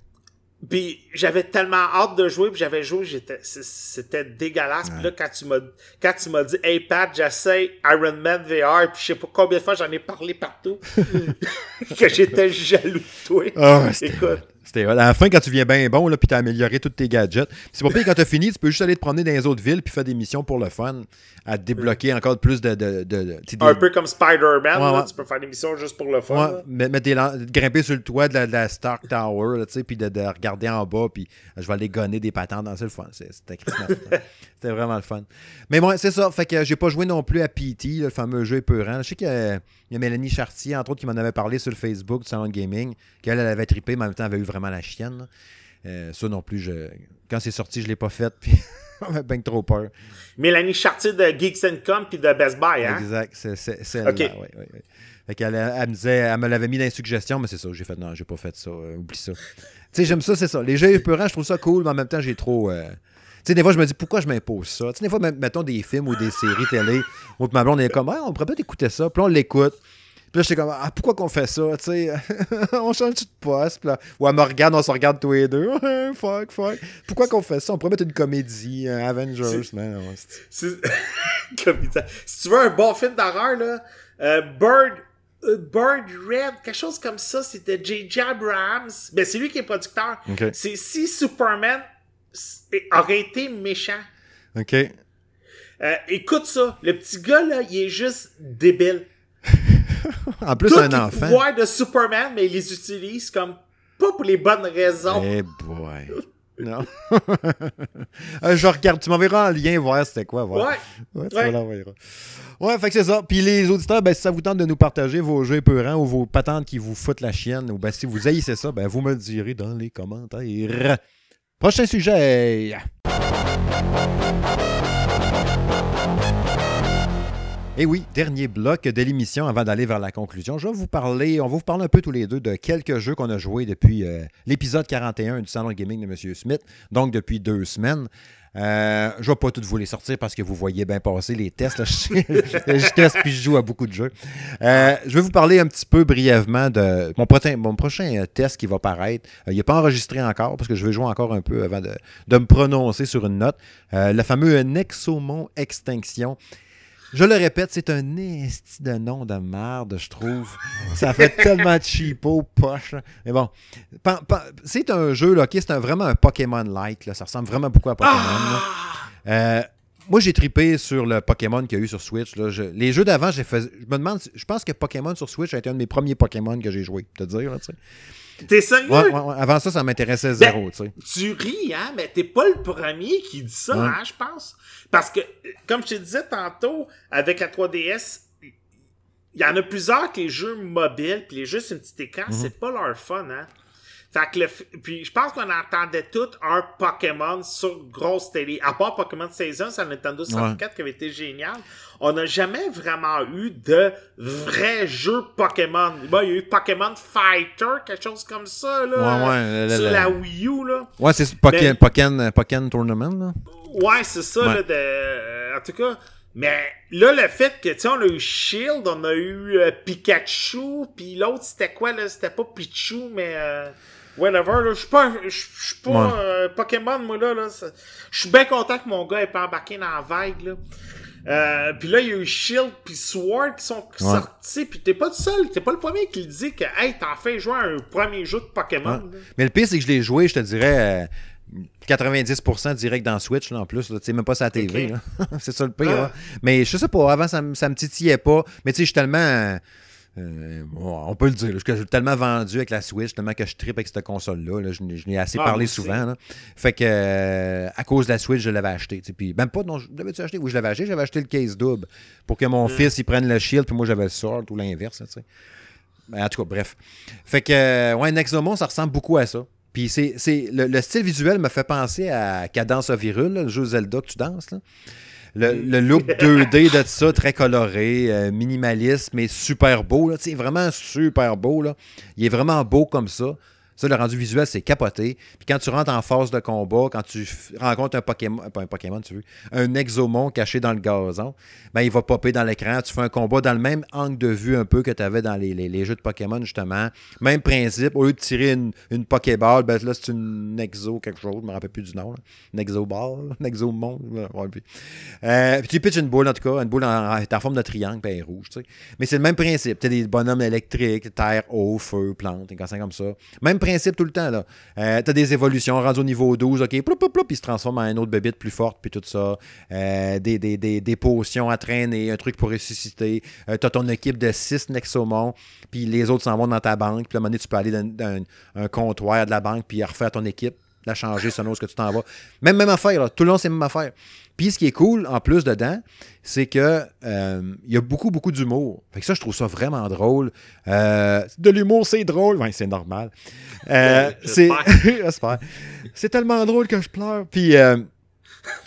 Puis j'avais tellement hâte de jouer, puis j'avais joué, j'étais, c'était dégueulasse. Puis là, quand tu m'as, quand tu m'as dit, hey Pat, j'essaye Iron Man VR, puis je sais pas combien de fois j'en ai parlé partout, que j'étais jaloux de toi. Ah, Écoute, C'était à la fin, quand tu viens bien bon, là, puis t'as amélioré tous tes gadgets. Puis C'est pas pire, quand t'as fini, tu peux juste aller te promener dans les autres villes, puis faire des missions pour le fun, à débloquer encore plus de. de, un peu comme Spider-Man, Ouais, là, ouais. tu peux faire des missions juste pour le fun. Ouais, lan- grimper sur le toit de la, Stark Tower, tu sais, puis de, de regarder en bas, puis je vais aller gonner des patentes dans le fun. C'est- C'était. C'était vraiment le fun. Mais bon, c'est ça. Fait que j'ai pas joué non plus à PT, là, le fameux jeu épeurant. Je sais qu'il y, a- il y a Mélanie Chartier, entre autres, qui m'en avait parlé sur le Facebook du Salon de Gaming, qu'elle elle avait trippé, mais en même temps, elle avait eu vraiment la chienne. Euh, ça non plus, je... quand c'est sorti, je l'ai pas fait, puis bien trop peur. Mélanie Chartier de Geeks and Com puis de Best Buy, hein? Exact, c'est ouais. Fait qu'elle elle me disait, elle me l'avait mis dans les suggestions, mais c'est ça, j'ai fait non, j'ai pas fait ça, euh, oublie ça. Tu sais, j'aime ça, c'est ça. Les jeux épeurants, je trouve ça cool, mais en même temps, j'ai trop. euh, sais, des fois, je me dis pourquoi je m'impose ça? Tu sais, des fois, mettons des films ou des séries télé, moi, ma blonde, on est comme, Ah, on pourrait peut-être écouter ça, puis là, on l'écoute. Puis là, j'étais comme, ah, pourquoi qu'on fait ça, tu sais? on change de poste, puis là. Ou elle me regarde, on se regarde tous les deux. fuck, fuck. Pourquoi qu'on fait ça? On pourrait mettre une comédie, un Avengers, man. si tu veux un bon film d'horreur, là, euh, Bird, euh, Bird Red, quelque chose comme ça, c'était J.J. Abrams. Ben, c'est lui qui est producteur. C'est si Superman aurait été méchant. OK. Euh, écoute ça, le petit gars, là, il est juste débile. En plus, Tous un les enfant. pouvoirs de Superman, mais il les utilise comme pas pour les bonnes raisons. Eh boy. Non. Euh, je regarde, tu m'enverras un lien voir c'était quoi. Voir. Ouais. Ouais, tu Ouais. l'enverras. Ouais, fait que c'est ça. Puis les auditeurs, ben, si ça vous tente de nous partager vos jeux épeurants ou vos patentes qui vous foutent la chienne, ou ben, si vous haïssez ça, ben, vous me le direz dans les commentaires. Prochain sujet. Et oui, dernier bloc de l'émission avant d'aller vers la conclusion. Je vais vous parler, on va vous parler un peu tous les deux de quelques jeux qu'on a joués depuis euh, l'épisode 41 du Salon Gaming de M. Smith, donc depuis deux semaines. Euh, je ne vais pas tous vous les sortir parce que vous voyez bien passer les tests. Je teste puis je joue à beaucoup de jeux. Euh, je vais vous parler un petit peu brièvement de mon, prochain, mon prochain test qui va paraître. il n'est pas enregistré encore parce que je vais jouer encore un peu avant de, de me prononcer sur une note. le fameux Nexomon Extinction. Je le répète, c'est un esti de nom de merde, je trouve. Ça fait tellement cheapo, poche. Mais bon, c'est un jeu, là, c'est vraiment un Pokémon-like. Ça ressemble vraiment beaucoup à Pokémon. Euh, moi, j'ai tripé sur le Pokémon qu'il y a eu sur Switch. les jeux d'avant, j'ai fait. Je me demande, je pense que Pokémon sur Switch a été un de mes premiers Pokémon que j'ai joué. Te dire, tu sais. T'es sérieux? Avant ça, ça m'intéressait ben, zéro, tu sais. Tu ris, hein, mais t'es pas le premier qui dit ça, hein, je pense. Parce que, comme je te disais tantôt, avec la 3DS, il y en a plusieurs que les jeux mobiles, puis les jeux sur un petit écran, mhm. c'est pas leur fun, hein. Fait que le puis je pense qu'on entendait tout un Pokémon sur grosse télé. À part Pokémon Saison sur Nintendo 64 qui avait été génial, on n'a jamais vraiment eu de vrais jeux Pokémon. il y a eu Pokémon Fighter, quelque chose comme ça, là. Ouais, ouais, sur la Wii U, là. Ouais, c'est Pokémon, Pokémon, Pokémon Tournament, là. Ouais, c'est ça, là. De, en tout cas. Mais là, le fait que, tu sais, on a eu Shield, on a eu euh, Pikachu, puis l'autre, c'était quoi, là? C'était pas Pichu, mais... Euh, whatever. Je suis pas, je suis pas euh, Pokémon, moi, là. là je suis bien content que mon gars ait pas embarqué dans la vague, là. Euh, puis là, il y a eu Shield puis Sword qui sont sortis. Puis t'es pas le seul, t'es pas le premier qui le dit que, hey, t'as fait jouer un premier jeu de Pokémon. Mais le pire, c'est que je l'ai joué, je te dirais. 90% euh, direct dans Switch là, en plus, tu sais, même pas sa TV. c'est ça le pire. Mais je sais pas, avant ça, ça me titillait pas. Mais tu sais, je suis tellement. Euh, on peut le dire. Je suis tellement vendu avec la Switch, tellement que je tripe avec cette console-là. je, n'ai assez ah, parlé souvent. Fait que euh, à cause de la Switch, je l'avais acheté. Puis même pas, non, je l'avais acheté. Oui, je l'avais acheté. J'avais acheté le case double pour que mon fils il prenne le shield, puis moi j'avais le sword ou l'inverse. Ben, en tout cas, bref. Fait que euh, ouais, Nexomon, ça ressemble beaucoup à ça. Puis c'est, le, style visuel me fait penser à Cadence of Virul, le jeu Zelda que tu danses. Là. Le, look 2D de ça, très coloré, euh, minimaliste, mais super beau. Là, vraiment super beau. Là. Il est vraiment beau comme ça. Ça, le rendu visuel, c'est capoté. Puis quand tu rentres en phase de combat, quand tu rencontres un Pokémon, pas un Pokémon, tu veux, un Exomon caché dans le gazon, ben, il va popper dans l'écran. Tu fais un combat dans le même angle de vue un peu que tu avais dans les, jeux de Pokémon, justement. Même principe. Au lieu de tirer une, une Pokéball, ben là, c'est une Exo quelque chose. Je me rappelle plus du nom. Là. Une Exoball, une Exomon. Euh, puis tu pitches une boule, en tout cas. Une boule en, en, forme de triangle, puis rouge. Tu sais. Mais c'est le même principe. Tu as des bonhommes électriques, terre, eau, feu, plantes, et comme ça. Même principe tout le temps. Euh, tu as des évolutions, rendu au niveau 12, OK, puis il se transforme en une autre bébite plus forte, puis tout ça. Euh, des, des, des, des, potions à traîner, un truc pour ressusciter. Euh, tu as ton équipe de 6 Nexomon, puis les autres s'en vont dans ta banque. Puis à un moment donné, tu peux aller dans, un comptoir de la banque, puis refaire ton équipe, la changer selon ce que tu t'en vas. Même, même affaire, là. tout le long, c'est même affaire. Puis ce qui est cool en plus dedans, c'est que euh, il y a beaucoup, beaucoup d'humour. Fait que ça, je trouve ça vraiment drôle. Euh, de l'humour, c'est drôle. Ouais, c'est normal. Euh, c'est c'est tellement drôle que je pleure. Puis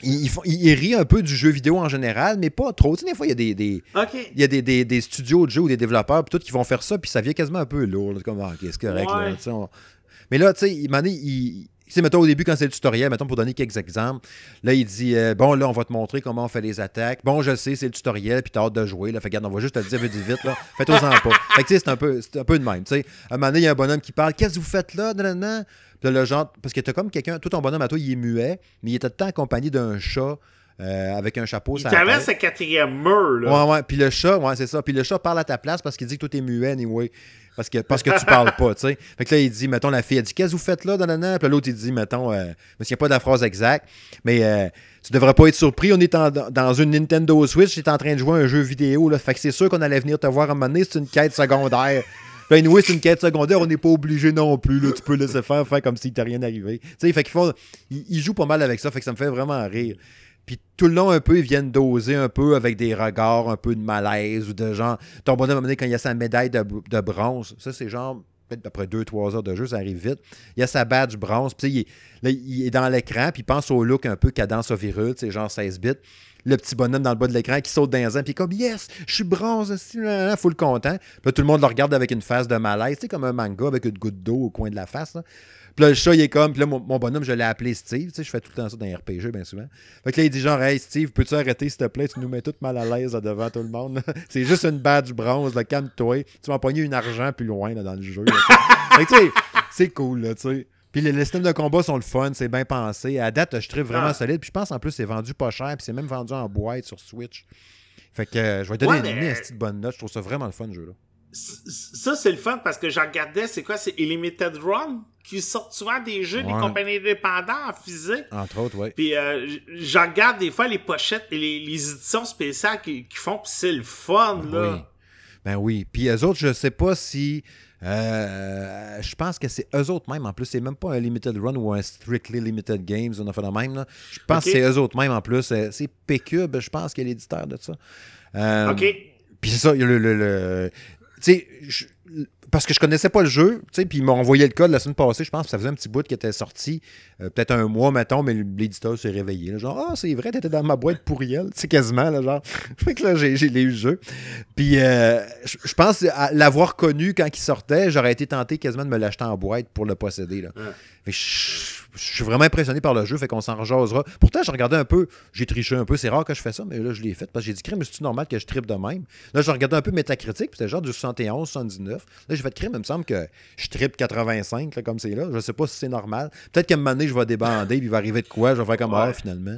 il, il, rit un peu du jeu vidéo en général, mais pas trop. Tu sais, des fois, il y a des, des il y a des, des, des, studios de jeux ou des développeurs puis tout qui vont faire ça, puis ça vient quasiment un peu lourd. comme, ah, c'est correct. Là, Mais là, tu sais, il, il, sais, mettons, au début, quand c'est le tutoriel, mettons, pour donner quelques exemples, là, il dit euh, Bon, là, on va te montrer comment on fait les attaques. Bon, je sais, c'est le tutoriel, puis t'as hâte de jouer. Là, fait regarde, on va juste te le dire vite, vite, là. Fais-toi-en pas. Fait que, tu sais, c'est un, peu, un peu de même. Tu sais, à un moment donné, il y a un bonhomme qui parle Qu'est-ce que vous faites là? Puis là, le genre, parce que t'as comme quelqu'un, tout ton bonhomme à toi, il est muet, mais il était tout le temps accompagné d'un chat. Euh, avec un chapeau. Il traverse sa quatrième mur, là. Ouais, ouais. Puis le chat, ouais, c'est ça. Puis le chat parle à ta place parce qu'il dit que toi, t'es muet, anyway. Parce que, parce que tu parles pas, tu sais. Fait que là, il dit, mettons, la fille, elle dit, qu'est-ce que vous faites là, dans Puis l'autre, il dit, mettons, euh, parce qu'il n'y a pas de la phrase exacte, mais euh, tu devrais pas être surpris, on est dans une Nintendo Switch, es en train de jouer à un jeu vidéo, là. Fait que c'est sûr qu'on allait venir te voir à un moment donné, c'est une quête secondaire. Ben, anyway, c'est une quête secondaire, on n'est pas obligé non plus. Là. Tu peux laisser faire, faire comme s'il t'est rien arrivé. Tu sais, fait qu'ils font. Ils, jouent pas mal avec ça, fait que ça me fait vraiment rire. Puis tout le long, un peu, ils viennent doser un peu avec des regards un peu de malaise ou de genre. Ton bonhomme, quand il y a sa médaille de, bronze, ça, c'est genre après 2-3 heures de jeu, ça arrive vite. Il y a sa badge bronze, puis il, est- dans l'écran, puis il pense au look un peu cadence tu sais, genre 16 bits. Le petit bonhomme dans le bas de l'écran qui saute dans les airs, puis comme Yes, je suis bronze, full content. Puis tout le monde le regarde avec une face de malaise, sais, comme un manga avec une goutte d'eau au coin de la face. là. Puis là, le chat, il est comme. Puis là, mon, mon bonhomme, je l'ai appelé Steve. Tu sais, je fais tout le temps ça dans les RPG, bien souvent. Fait que là, il dit genre, Hey, Steve, peux-tu arrêter, s'il te plaît? Tu nous mets tout mal à l'aise là, devant tout le monde. c'est juste une badge bronze, là, calme-toi. Tu vas pogner une argent plus loin là, dans le jeu. là, tu sais. fait que, tu sais, c'est cool, là, tu sais. Puis les, les systèmes de combat sont le fun, c'est bien pensé. À date, je trouve vraiment Ah. solide. Puis je pense en plus, c'est vendu pas cher. Puis c'est même vendu en boîte sur Switch. Fait que euh, je vais donner Ouais, une, mais- petite bonne note. Je trouve ça vraiment le fun, ce jeu-là. Ça, c'est le fun parce que j'en regardais, c'est quoi? C'est Limited Run qui sortent souvent des jeux des compagnies indépendantes en physique. Entre autres, ouais. Puis euh, j- j'en regarde des fois les pochettes et les, les éditions spéciales qu'ils qu'ils font, puis c'est le fun, là. Oui. Ben oui. Puis eux autres, je sais pas si. euh, je pense que c'est eux autres même. En plus, c'est même pas un Limited Run ou un Strictly Limited Games, on a fait de même. Là. Je pense que c'est eux autres même en plus. Euh, C'est PQ, je pense, qu'il est l'éditeur de ça. Euh, OK. Puis c'est ça, il y a le. le- le- tu sais, parce que je connaissais pas le jeu, tu sais, puis ils m'ont envoyé le code la semaine passée, je pense, que ça faisait un petit bout qui était sorti, euh, peut-être un mois, mettons, mais l'éditeur s'est réveillé. là, genre, ah, c'est vrai, t'étais dans ma boîte pourrielle, tu sais, quasiment, là, genre. fait que là, j'ai eu le jeu. Puis euh, je pense, à l'avoir connu quand il sortait, j'aurais été tenté quasiment de me l'acheter en boîte pour le posséder, là. Ouais. Fait que je, suis vraiment impressionné par le jeu, fait qu'on s'en rejasera. Pourtant, je regardais un peu, j'ai triché un peu, c'est rare que je fais ça, mais là, je l'ai fait parce que j'ai dit, crème, c'est normal que je tripe de même. Là, je regardais un peu Metacritic, puis c'était genre du 71, 79. Là, j'ai fait crème, il me semble que je tripe 85, là, comme c'est là. Je sais pas si c'est normal. Peut-être qu'à un moment donné, je vais débander, puis il va arriver de quoi, je vais faire comme Ouais. ah, finalement.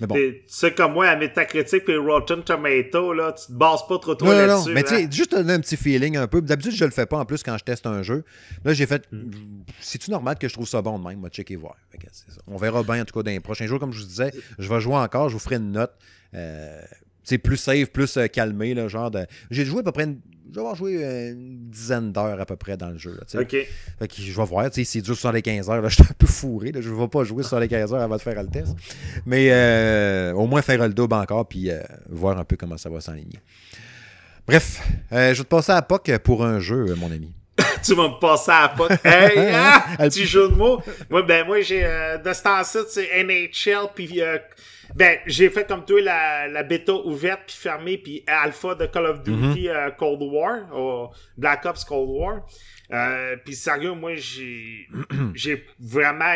Mais bon. Tu sais, comme moi, à Metacritic et Rotten Tomato, là, tu te bases pas trop trop Non, non, non. là-dessus. Mais tu hein. sais, juste donner un petit feeling un peu. D'habitude, je le fais pas en plus quand je teste un jeu. Là, j'ai fait. Hmm. C'est-tu normal que je trouve ça bon de même? Moi, checker voir. Ça. On verra bien, en tout cas, dans les prochains jours. Comme je vous disais, je vais jouer encore. Je vous ferai une note. Euh, c'est plus safe, plus euh, calmé, là, genre de. J'ai joué à peu près une. Je vais avoir joué une dizaine d'heures à peu près dans le jeu. Là. Fait que je vais voir, s'il dure sur les 15 heures, là, je suis un peu fourré, là, je ne vais pas jouer sur les 15 heures avant de faire le test. Mais euh, au moins faire le double encore, puis euh, voir un peu comment ça va s'enligner. Bref, euh, je vais te passer à POC pour un jeu, mon ami. tu vas me passer à la pote. Hey, hein? Elle- petit jeu de mots. Moi, ben, moi, j'ai, euh, de ce temps-ci, c'est NHL, puis, euh, ben, j'ai fait comme toi la, la bêta ouverte, puis fermée, puis alpha de Call of Duty euh, Cold War, Black Ops Cold War. Euh, puis sérieux, moi, j'ai, j'ai vraiment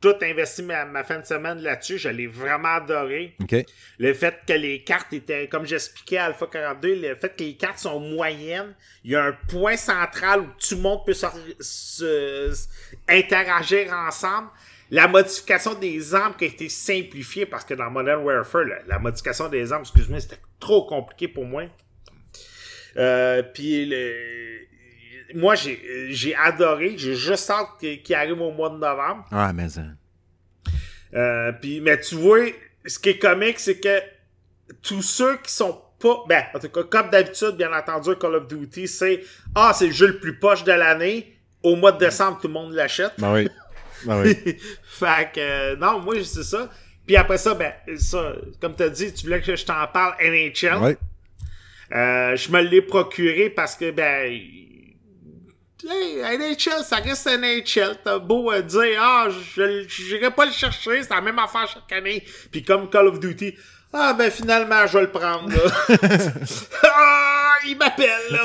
tout investi ma, ma fin de semaine là-dessus. Je l'ai vraiment adoré. OK? Le fait que les cartes étaient, comme j'expliquais à Alpha 42, le fait que les cartes sont moyennes, il y a un point central où tout le monde peut se, se- se- interagir ensemble. La modification des armes qui a été simplifiée parce que dans Modern Warfare, la, la modification des armes, excuse-moi, c'était trop compliqué pour moi. Euh, puis le- moi j'ai j'ai adoré, j'ai juste hâte qu'il arrive au mois de novembre. Ah, mais ça. Euh, puis, mais tu vois, ce qui est comique, c'est que tous ceux qui sont pas, ben, en tout cas, comme d'habitude, bien entendu, Call of Duty, c'est, ah, c'est le jeu le plus poche de l'année. Au mois de décembre, tout le monde l'achète. Ben oui. Ben oui. fait que, euh, non, moi, c'est ça. Puis après ça, ben, ça, comme t'as dit, tu voulais que je t'en parle NHL. Ouais. Euh, je me l'ai procuré parce que, ben, hey, NHL, ça reste NHL. T'as beau euh, dire, ah, je j'irai pas le chercher, c'est la même affaire chaque année. Puis comme Call of Duty, ah, ben finalement, je vais le prendre, là. ah, il m'appelle.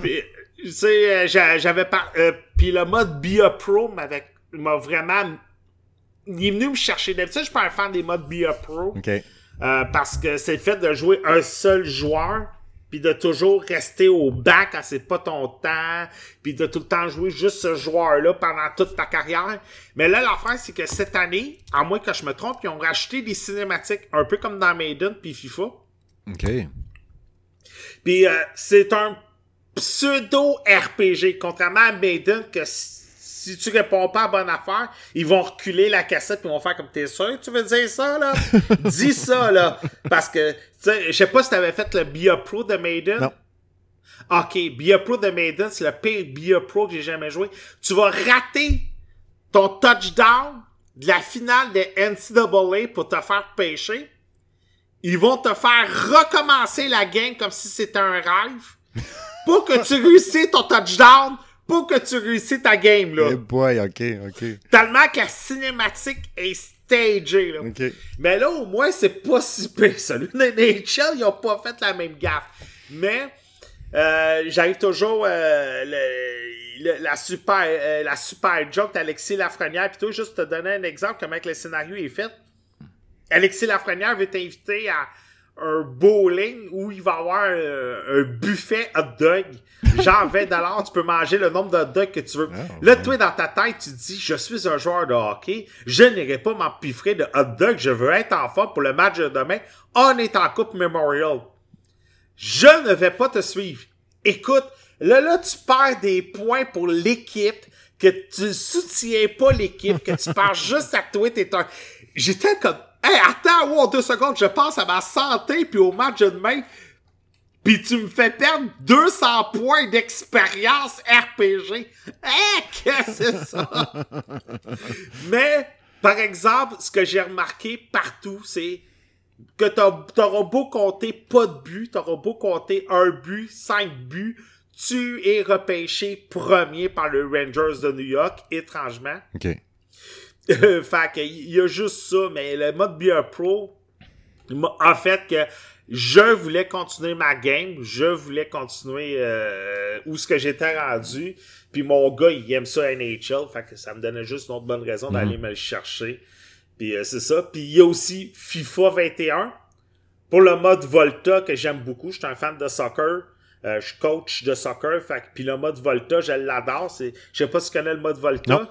Puis, tu sais, j'a- j'avais pas... euh, puis le mode BIA Pro m'avait m'a vraiment... Il est venu me chercher. D'habitude, je suis pas un fan des modes BIA Pro. OK. Euh, parce que c'est le fait de jouer un seul joueur, puis de toujours rester au bac quand c'est pas ton temps, puis de tout le temps jouer juste ce joueur-là pendant toute ta carrière. Mais là, l'affaire, c'est que cette année, à moins que je me trompe, ils ont racheté des cinématiques, un peu comme dans Maiden puis FIFA. OK. Puis euh, c'est un pseudo-RPG, contrairement à Maiden, que si, tu réponds pas à bonne affaire, ils vont reculer la cassette ils vont faire comme t'es sûr tu veux dire ça, là? Dis ça, là. Parce que, tu sais, je sais pas si t'avais fait le Bia Pro de Maiden. Non. Ok, Bia Pro de Maiden, c'est le pire Bia Pro que j'ai jamais joué. Tu vas rater ton touchdown de la finale de NCAA pour te faire pêcher. Ils vont te faire recommencer la game comme si c'était un rêve pour que tu réussisses ton touchdown pour que tu réussisses ta game, là. Eh boy, ok, ok. Tellement que la cinématique est stagée, là. Ok. Mais là, au moins, c'est pas si pire, ça. Le NHL, ils ont pas fait la même gaffe. Mais, euh, j'arrive toujours, euh, le- le- la super, euh, la super joke d'Alexis Lafrenière, pis toi, juste te donner un exemple, comment que le scénario est fait. Alexis Lafrenière veut t'inviter à un bowling où il va y avoir euh, un buffet hot dog. Genre 20 tu peux manger le nombre de hot dogs que tu veux. Ah, Là, toi, dans ta tête, tu te dis, je suis un joueur de hockey, je n'irai pas m'empiffrer de hot dog, je veux être en forme pour le match de demain. On est en Coupe Memorial. Je ne vais pas te suivre. Écoute, là, là, tu perds des points pour l'équipe, que tu soutiens pas l'équipe, que tu perds juste à toi, t'es un... J'étais comme, hey, attends, wow, deux secondes, je pense à ma santé puis au match de demain, puis tu me fais perdre 200 points d'expérience RPG. Hey, qu'est-ce que c'est ça? Mais, par exemple, ce que j'ai remarqué partout, c'est que t'auras beau compter pas de but, t'auras beau compter un but, cinq buts, tu es repêché premier par le Rangers de New York, étrangement. Ok. fait que il y a juste ça, mais le mode BR Pro, en fait que je voulais continuer ma game, je voulais continuer euh, où ce que j'étais rendu, puis mon gars il aime ça NHL, fait que ça me donnait juste une autre bonne raison d'aller me le chercher. Puis euh, c'est ça. Puis il y a aussi FIFA 21 pour le mode Volta que j'aime beaucoup. Je suis un fan de soccer. Euh, je suis coach de soccer. Fait puis le mode Volta, je l'adore. C'est, je sais pas si tu connais le mode Volta. Non.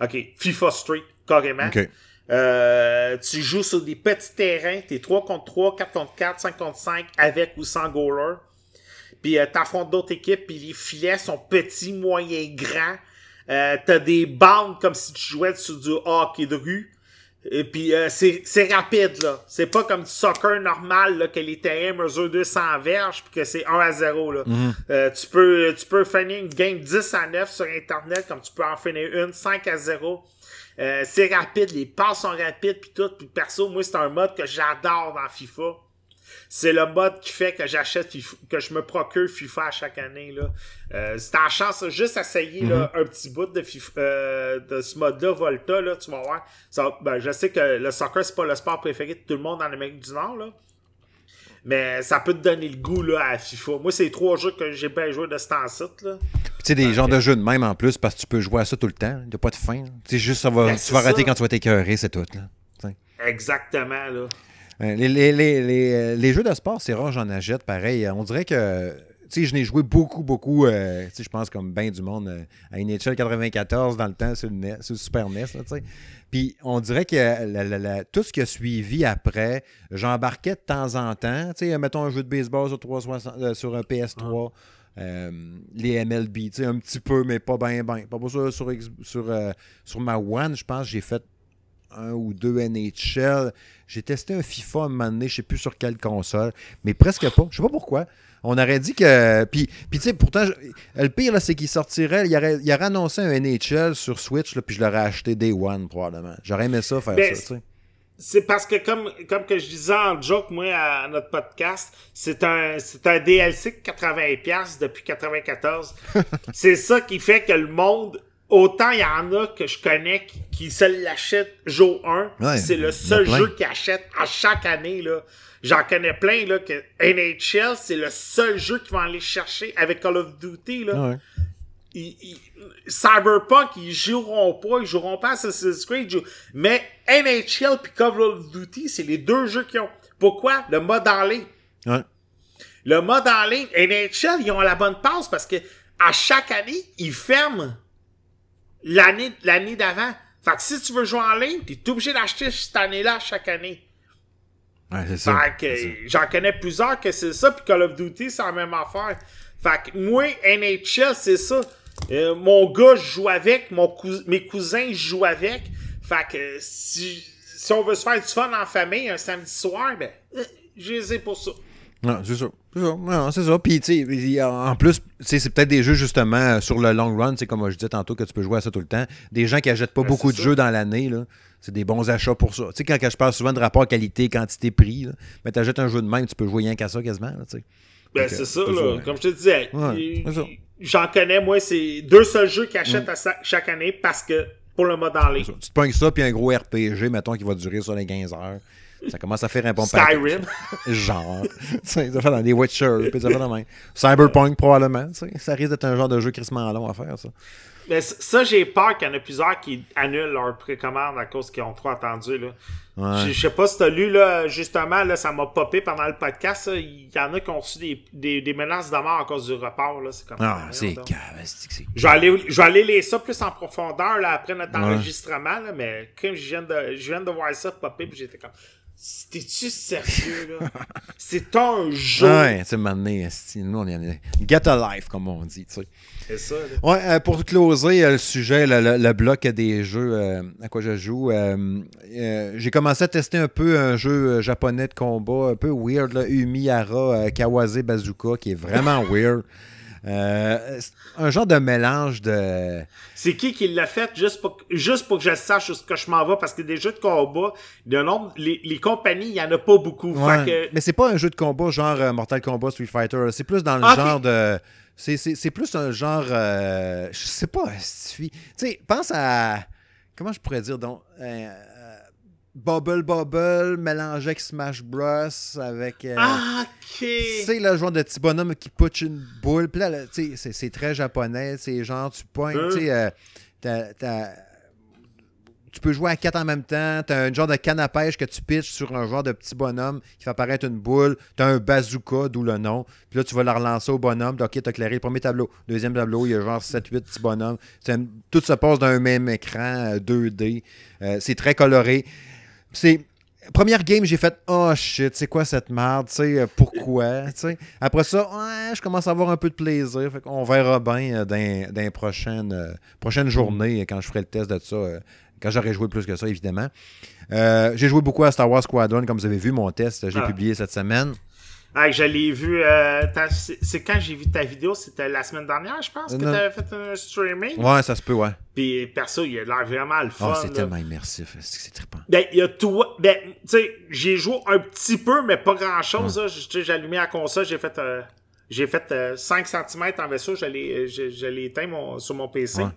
Ok, FIFA Street, carrément. Ok. Euh, tu joues sur des petits terrains, t'es 3 contre 3, 4 contre 4, 5 contre 5, avec ou sans goaler. Puis euh, t'affrontes d'autres équipes, puis les filets sont petits, moyens, grands. Euh, t'as des bandes comme si tu jouais sur du hockey de rue. Et puis euh, c'est rapide là. C'est pas comme du soccer normal là, que les terrains mesurent 200 verges puis que c'est 1 à 0 là. Euh, tu peux tu peux finir une game 10 à 9 sur internet comme tu peux en finir une 5 à 0. Euh, c'est rapide, les passes sont rapides puis tout. Puis perso, moi c'est un mode que j'adore dans FIFA. C'est le mode qui fait que j'achète que je me procure FIFA à chaque année là. Euh, c'est ta chance juste essayer là, un petit bout de FIFA, euh, de ce mode-là Volta là, tu vas voir. Ça, ben, je sais que le soccer c'est pas le sport préféré de tout le monde en Amérique du Nord là. Mais ça peut te donner le goût là, à FIFA. Moi, c'est trois jeux que j'ai bien joué de ce temps-ci. Tu sais, des genres de jeux de même en plus, parce que tu peux jouer à ça tout le temps. Il n'y a pas de fin. Tu sais, juste, ça va, Ben, tu vas rater ça. quand tu vas t'écœurer, c'est tout. Là. Exactement. Là. Euh, Les, les- les- les, les jeux de sport, c'est rare, j'en achète pareil. Euh, On dirait que. Tu sais, je n'ai joué beaucoup, beaucoup, euh, tu sais, je pense comme bien du monde, euh, à NHL 94 dans le temps sur le, NES, sur le Super NES, là, tu sais. Puis on dirait que la- la- la- tout ce qui a suivi après, j'embarquais de temps en temps, tu sais, mettons un jeu de baseball sur, 360, euh, sur un PS3, euh, les MLB, tu sais, un petit peu, mais pas bien, bien. Pas pour ça, sur, sur, sur ma One, je pense j'ai fait un ou deux NHL. J'ai testé un FIFA à un moment donné, je sais plus sur quelle console, mais presque pas. Je sais pas pourquoi. On aurait dit que. Puis, puis tu sais, pourtant, je- le pire, c'est qu'il sortirait. Il aurait, il aurait annoncé un NHL sur Switch, là, puis je l'aurais acheté Day One, probablement. J'aurais aimé ça faire Ben, ça, tu sais. C'est parce que, comme, comme que je disais en joke, moi, à notre podcast, c'est un, c'est un DLC de 80$ depuis 94. c'est ça qui fait que le monde, autant il y en a que je connais qui, se l'achètent jour 1. Ouais, c'est le seul jeu qu'ils achètent à chaque année, là. J'en connais plein, là, que NHL, c'est le seul jeu qu'ils vont aller chercher avec Call of Duty, là. Ouais. ils- ils- Cyberpunk, ils joueront pas, ils joueront pas Assassin's Creed, jouent- mais NHL puis Call of Duty, c'est les deux jeux qui ont. Pourquoi? Le mode en ligne. Ouais. Le mode en ligne, NHL, ils ont la bonne passe parce que à chaque année, ils ferment l'année, l'année d'avant. Fait que si tu veux jouer en ligne, t'es obligé d'acheter cette année-là chaque année. Ouais, c'est ça. Fait que j'en connais plusieurs que c'est ça, puis Call of Duty, c'est la même affaire. Fait que moi, NHL, c'est ça. Euh, mon gars, je joue avec, mon cous- mes cousins, je joue avec. Fait que si, si on veut se faire du fun en famille un samedi soir, ben, euh, je les ai pour ça. Non, c'est ça. C'est ça. Non, c'est ça. Puis, tu sais, en plus, c'est peut-être des jeux, justement, euh, sur le long run, c'est comme je disais tantôt, que tu peux jouer à ça tout le temps. Des gens qui achètent pas Ben, beaucoup de ça. jeux dans l'année, là. C'est des bons achats pour ça. Tu sais, quand je parle souvent de rapport qualité, quantité, prix, là, mais tu achètes un jeu de même, tu peux jouer rien qu'à ça quasiment, là. Ben, c'est ça, là. Comme je te disais, Ouais, il- j'en connais, moi, c'est deux seuls jeux qu'ils achètent à chaque année parce que pour le mode en ligne. Tu te pognes ça, puis un gros RPG, mettons, qui va durer sur les 15 heures. Ça commence à faire un bon. Skyrim. Genre. Sais, ça fait dans des Witcher, puis ça fait dans même. Cyberpunk, probablement. Ça risque d'être un genre de jeu crissement long à faire, ça. Mais ça, j'ai peur qu'il y en a plusieurs qui annulent leur précommande à cause qu'ils ont trop attendu. Là. Ouais. Je sais pas si t'as lu, là, justement, là, ça m'a popé pendant le podcast. Il y en a qui ont reçu des, des, des menaces de mort à cause du report. Là. C'est comme Ah, c'est Je vais aller, je vais aller lire ça plus en profondeur là, après notre Ouais. enregistrement, là, mais comme je viens de, je viens de voir ça popper, puis j'étais comme, t'es-tu sérieux, là? C'est un jeu! Ouais, tu sais, nous, on est en- Get a life, comme on dit, tu sais. C'est ça, là. Ouais, euh, pour closer euh, le sujet, le, le- le bloc des jeux euh, à quoi je joue, j'ai commencé à tester un peu un jeu japonais de combat, un peu weird, là, euh, Kawase Bazooka, qui est vraiment weird. Euh, un genre de mélange de. C'est qui qui l'a fait juste pour, juste pour que je sache où ce que je m'en vais, parce que des jeux de combat, de nombre, les, les compagnies, il y en a pas beaucoup. Ouais, Fait que, Mais c'est pas un jeu de combat genre euh, Mortal Kombat, Street Fighter. C'est plus dans le Ok. genre de. C'est, c'est- c'est plus un genre. euh, je sais pas. Tu sais, pense à. Comment je pourrais dire donc euh, Bubble Bubble mélangé avec Smash Bros. avec. euh, ah, ok! tu sais, le genre de petit bonhomme qui putsch une boule. Puis là, tu sais, c'est, c'est très japonais. C'est genre, tu pognes, Hein? tu sais, euh, tu peux jouer à quatre en même temps. T'as un genre de canne à pêche que tu pitches sur un genre de petit bonhomme qui fait apparaître une boule. T'as un bazooka, d'où le nom. Puis là, tu vas la relancer au bonhomme. Puis, OK, t'as clairé le premier tableau. Deuxième tableau, il y a genre 7-8 petits bonhommes. C'est tout se passe dans un même écran euh, 2D. Euh, c'est très coloré. C'est. Première game, j'ai fait Oh shit, c'est quoi cette merde, tu sais, euh, pourquoi. Après ça, ouais, je commence à avoir un peu de plaisir. Fait qu'on verra bien euh, dans, dans les prochaines, euh, prochaines journées quand je ferai le test de ça. euh, quand j'aurai joué plus que ça, évidemment. Euh, j'ai joué beaucoup à Star Wars Squadron, comme vous avez vu mon test, je l'ai Ah. publié cette semaine. Ah, je l'ai vu, euh, c'est quand j'ai vu ta vidéo, c'était la semaine dernière, je pense, que t'avais fait un streaming. Ouais, ça se peut, ouais. Puis perso, il a l'air vraiment le fun. Oh, c'est tellement immersif, c'est trippant? Ben, il y a tout. Ben, tu sais, j'ai joué un petit peu, mais pas grand chose. J'ai allumé la console, j'ai fait, euh, j'ai fait euh, 5 cm en vaisseau, je l'ai je- je l'ai éteint mon- sur mon PC. Ouais.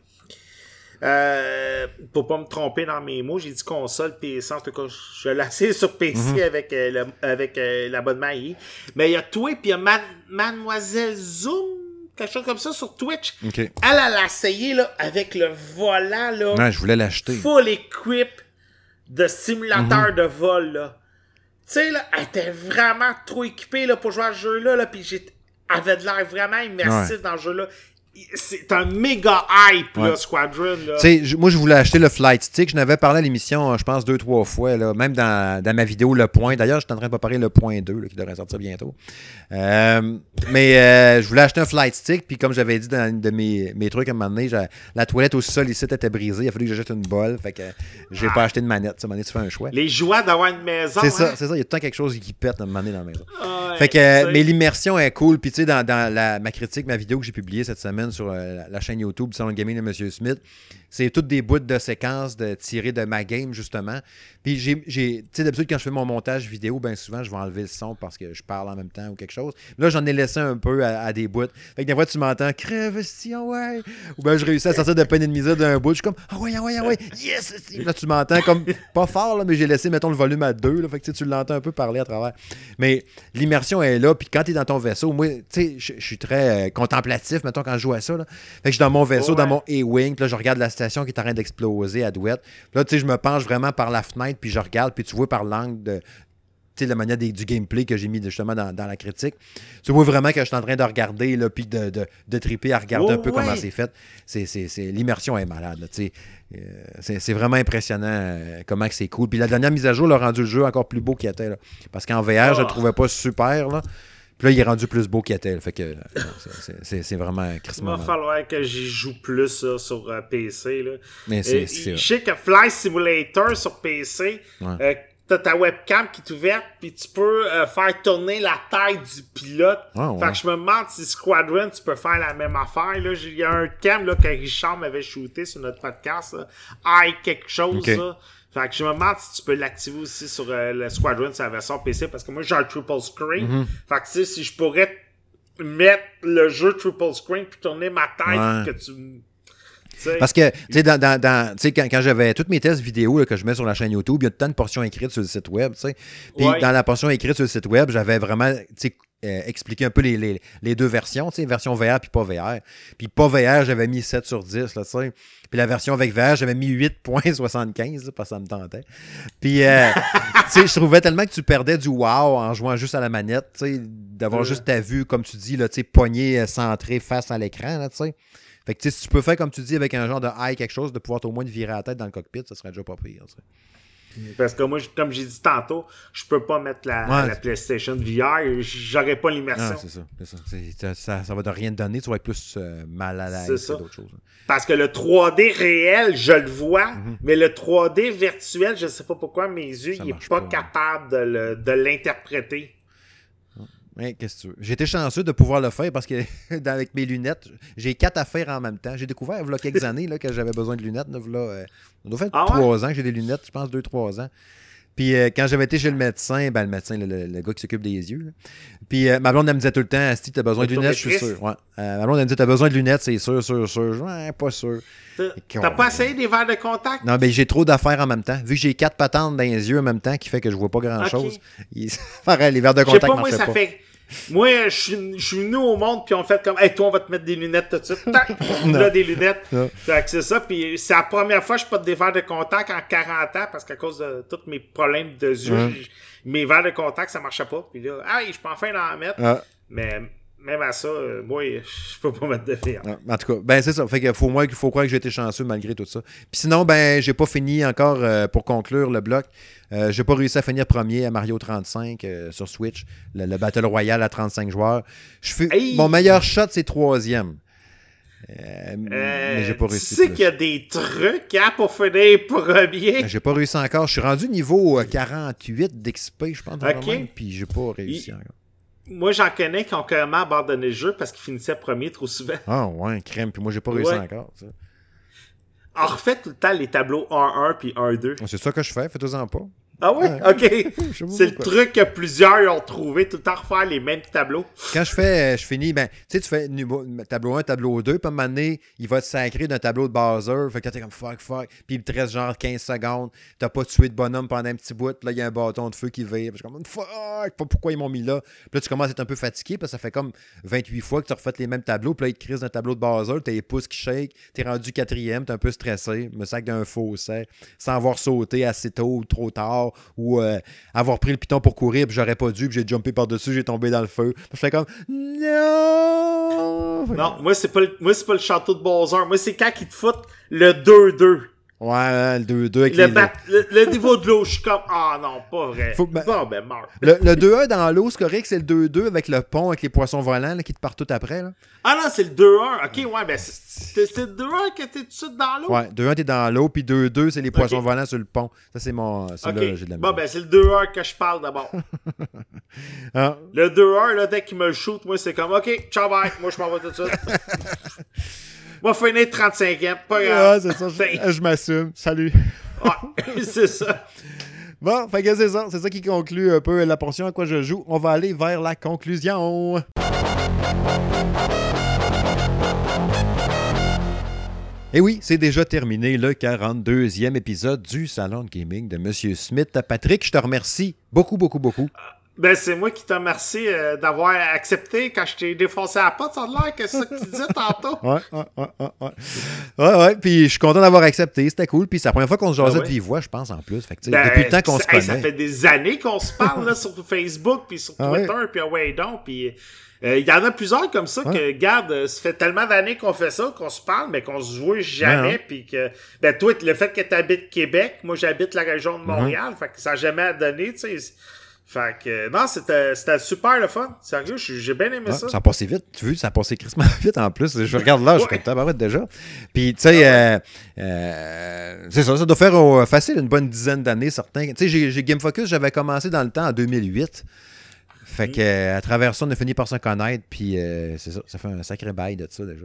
Euh, pour pas me tromper dans mes mots, j'ai dit console, PC. En tout cas, je l'ai assez sur PC avec, euh, le- avec euh, l'abonnement. Mais il y a toi, puis il y a Mademoiselle Zoom, quelque chose comme ça sur Twitch. Elle, elle a essayé là, avec le volant. Là, Ouais, je voulais l'acheter. full equip de simulateur Mhm. de vol, là. Tu sais, là, elle était vraiment trop équipée, là, pour jouer à ce jeu-là, là. Elle avait de l'air vraiment immersif dans le jeu-là. C'est un méga hype, là, Ouais. Squadron, là. Moi, je voulais acheter le Flight Stick. Je n'avais parlé à l'émission, euh, je pense, deux, trois fois, là, même dans, dans ma vidéo Le Point. D'ailleurs, je suis en train de préparer le Point 2, là, qui devrait sortir bientôt. Euh, mais euh, je voulais acheter un Flight Stick, puis comme j'avais dit dans de mes, mes trucs à un moment donné, la toilette au sol ici était brisée. Il a fallu que j'achète une bolle. Fait que j'ai pas acheté de manette. À un moment donné, tu fais un choix. Les joies d'avoir une maison, C'est hein? ça, c'est ça. Il y a tout le temps quelque chose qui pète à un moment donné dans la maison. Ouais, Fait que, mais l'immersion est cool. Puis, tu sais, dans, dans la, ma critique, ma vidéo que j'ai publiée cette semaine sur euh, la, chaîne YouTube Salon de Gaming de M. Smith, c'est toutes des bouts de séquences de, tirées de ma game, justement. Puis, j'ai, tu sais, d'habitude, quand je fais mon montage vidéo, ben souvent, je vais enlever le son parce que je parle en même temps ou quelque chose. Là, j'en ai laissé un peu à, à des bouts. Fait que des fois, tu m'entends crève, si, ah ouais. Ou ben, je réussis à sortir de peine et de misère d'un bout. Je suis comme, ah ouais, ah ouais, ah ouais, yes. Là, tu m'entends comme, pas fort, là, mais j'ai laissé, mettons, le volume à deux. Là, fait que tu l'entends un peu parler à travers. Mais l'immersion est là. Puis quand tu es dans ton vaisseau, moi, tu sais, je suis très euh, contemplatif, mettons, quand je joue à ça. Là. Fait que je suis dans mon vaisseau, Ouais. dans mon A-Wing. Puis là, je regarde la station qui est en train d'exploser à Douette. Là, tu sais, je me penche vraiment par la fenêtre, puis je regarde, puis tu vois par l'angle de. Tu sais, la manière des- du gameplay que j'ai mis justement dans, dans la critique. Tu vois vraiment que je suis en train de regarder, là, puis de, de, de triper à regarder Oh, un peu comment c'est fait. C'est, c'est, c'est- L'immersion est malade, là. Euh, c'est, c'est vraiment impressionnant euh, comment que c'est cool. Puis la dernière mise à jour l'a rendu le jeu encore plus beau qu'il était. Là. Parce qu'en VR, je le Ah. trouvais pas super. Là. Puis là, il est rendu plus beau là. Fait que euh, c'est- vraiment Il crissement va malade. falloir que j'y joue plus sur euh, PC. Là. Mais c'est, je sais que Fly Simulator sur PC, Ouais. euh, t'as ta webcam qui est ouverte, puis tu peux euh, faire tourner la taille du pilote. Ouais. Fait que je me demande si Squadron, tu peux faire la même affaire. là. Il y a un cam là, que Richard m'avait shooté sur notre podcast. Là. I quelque chose. Là. Fait que je me demande si tu peux l'activer aussi sur euh, le Squadron sur la version PC, parce que moi j'ai un triple screen. Mhm. Fait que tu sais, si je pourrais mettre le jeu triple screen puis tourner ma tête Ouais. que tu. Parce que, tu sais, dans, dans, dans- tu sais, quand, quand j'avais tous mes tests vidéo là, que je mets sur la chaîne YouTube, il y a tout le temps une portion écrite sur le site web, tu sais. Puis Ouais. dans la portion écrite sur le site web, j'avais vraiment, tu sais, euh, expliqué un peu les, les, les deux versions, tu sais, version VR puis pas VR. Puis pas VR, j'avais mis 7 sur 10, là, tu sais. Puis la version avec VR, j'avais mis 8.75, là, parce que ça me tentait. Puis, euh, tu sais, je trouvais tellement que tu perdais du wow en jouant juste à la manette, tu sais, d'avoir Ouais. juste ta vue, comme tu dis, là, tu sais, poignée euh, centrée face à l'écran, là, tu sais. Fait que si tu peux faire comme tu dis avec un genre de high quelque chose, de pouvoir au moins te virer la tête dans le cockpit, ça serait déjà pas pire. Parce que moi, comme j'ai dit tantôt, je peux pas mettre la, Ouais. la PlayStation VR, j'aurais pas Ah, l'immersion. c'est ça. c'est ça. C'est- ça, ça, ça va de rien te donner, tu vas être plus euh, mal à l'aise ça. que d'autres choses. Parce que le 3D réel, je le vois, Mhm. mais le 3D virtuel, je sais pas pourquoi mes yeux, Ça il est pas, pas. capable de le- de l'interpréter. Mais qu'est-ce que tu veux? Été chanceux de pouvoir le faire parce que avec mes lunettes, j'ai quatre affaires en même temps. J'ai découvert il y a quelques années là, que j'avais besoin de lunettes. Là, voilà, euh, ça doit faire Ah ouais? trois ans que j'ai des lunettes, je pense deux, trois ans. Puis euh, quand j'avais été chez le médecin, ben, le médecin, le, le- le gars qui s'occupe des yeux, là. puis euh, ma blonde, elle me disait tout le temps, si tu as besoin de lunettes, je suis sûr. Ouais. Euh, ma blonde, elle me dit, tu as besoin de lunettes, c'est sûr, sûr, sûr. Ouais, pas sûr. T'as-. T'as pas essayé des verres de contact? Non, mais j'ai trop d'affaires en même temps. Vu que j'ai quatre patentes dans les yeux en même temps, qui fait que je vois pas grand-chose. Les verres de Je sais contact pas, moi, ça pas. fait. Moi, je suis, venu au monde, puis on fait comme, hey, toi, on va te mettre des lunettes tout de suite. Tac! Là, des lunettes. Non. Fait que c'est ça, puis c'est la première fois que je porte des verres de contact en 40 ans, parce qu'à cause de tous mes problèmes de yeux, mes verres de contact, ça marchait pas. Puis là, ah, je peux enfin en mettre. Ah. Mais même à ça, euh, moi, je peux pas mettre de verre. Ah, En tout cas, ben c'est ça. Fait que faut moi qu'il faut croire que j'ai été chanceux malgré tout ça. Puis sinon, ben j'ai pas fini encore euh, pour conclure le bloc. Euh, j'ai pas réussi à finir premier à Mario 35 euh, sur Switch, le, le Battle Royale à 35 joueurs. Je fais Hey! mon meilleur shot c'est troisième. Mais j'ai pas réussi. Tu sais qu'il y a des trucs hein, pour finir premier? Ben, J'ai pas réussi encore. Je suis rendu niveau euh, 48 d'XP, je pense. dans le Ok. même, Puis j'ai pas réussi Il- encore. Moi, j'en connais qui ont carrément abandonné le jeu parce qu'ils finissaient premier trop souvent. Ah ouais, crème. Puis moi j'ai pas réussi Ouais. encore. ça. On refait tout le temps les tableaux 1-1 puis 1-2. C'est ça que je fais. Faites-en pas. Ah ouais? Ouais. Ok. C'est le truc que plusieurs ont trouvé, tout le temps refaire les mêmes tableaux. Quand je fais, euh, je finis, ben, tu sais, tu fais tableau 1, tableau 2, puis à un moment donné, il va te sacrer d'un tableau de buzzer. Fait que t'es comme fuck, fuck. Puis il te reste genre 15 secondes. T'as pas tué de bonhomme pendant un petit bout. Puis là, il y a un bâton de feu qui vire. Puis je suis comme fuck, pas pourquoi ils m'ont mis là. Puis là, tu commences à être un peu fatigué, parce que ça fait comme 28 fois que tu refais les mêmes tableaux. Puis là, il te crise d'un tableau de buzzer. T'as les pouces qui shake. T'es rendu quatrième. T'es un peu stressé. Me sac d'un fossé. Sans avoir sauté assez tôt ou trop tard. Ou euh, avoir pris le piton pour courir. Puis j'aurais pas dû. Puis j'ai jumpé par-dessus. J'ai tombé dans le feu. Je fais comme non. Non, moi, c'est pas le, moi, c'est pas le château de Bowser. Moi, c'est quand ils te foutent le 2-2. Ouais, hein, le 2-2 avec Le, les- bat- le, le niveau de l'eau, je suis comme, ah non, pas vrai. Faut ben- Bon, ben, meurs. Le, le 2-1 dans l'eau, c'est correct, c'est le 2-2 avec le pont, avec les poissons volants là, qui te partent tout après. Là. Ah non, c'est le 2-1. Ok, ouais, ben, c'est le 2-1 que t'es tout de suite dans l'eau? Ouais, 2-1, t'es dans l'eau, puis 2-2, c'est les poissons volants sur le pont. Ça, c'est mon. C'est Ok. là j'ai de la Bon, ben, c'est le 2-1 que je parle d'abord. Ah, Le 2-1, là, dès qu'il me shoot, moi, c'est comme, OK, ciao, bye. Moi, je m'en vais tout de suite. Moi, finir 35e, pas ouais, grave. c'est ça, je, je m'assume. Salut. Ouais, c'est ça. Bon, fait que c'est ça. C'est ça qui conclut un peu la portion à quoi je joue. On va aller vers la conclusion. Et oui, c'est déjà terminé le 42e épisode du Salon de Gaming de Monsieur Smith. Patrick, je te remercie beaucoup, beaucoup, beaucoup. Ben, c'est moi qui te remercie euh, d'avoir accepté quand je t'ai défoncé la porte. Ça a l'air que c'est ça que tu disais tantôt. Ouais, ouais, ouais, ouais, ouais. Ouais, puis je suis content d'avoir accepté, c'était cool. Puis c'est la première fois qu'on se jasait Ben ouais. de vive voix, je pense, en plus. Fait que, Ben, depuis le temps qu'on se hey, connaît. ça fait des années qu'on se parle là, sur Facebook, puis sur Ah Twitter, ouais. puis ah ouais donc, puis euh, il y en a plusieurs comme ça que, regarde, euh, ça fait tellement d'années qu'on fait ça, qu'on se parle, mais qu'on se voit jamais, puis que, ben toi, le fait que tu habites Québec, moi j'habite la région de Montréal, fait que ça n'a jamais donné, tu sais. Fait que, non, c'était super le fun. Sérieux, j'ai bien aimé ça. ça a passé vite, tu vois, ça a passé crissement vite en plus. Je regarde là, je suis comme déjà. Puis, tu sais, euh, euh, c'est ça, ça doit faire euh, facile une bonne dizaine d'années, certains. Tu sais, j'ai- j'ai Game Focus, j'avais commencé dans le temps en 2008. Fait que euh, à travers ça, on a fini par se connaître, puis euh, c'est ça, ça fait un sacré bail de ça déjà.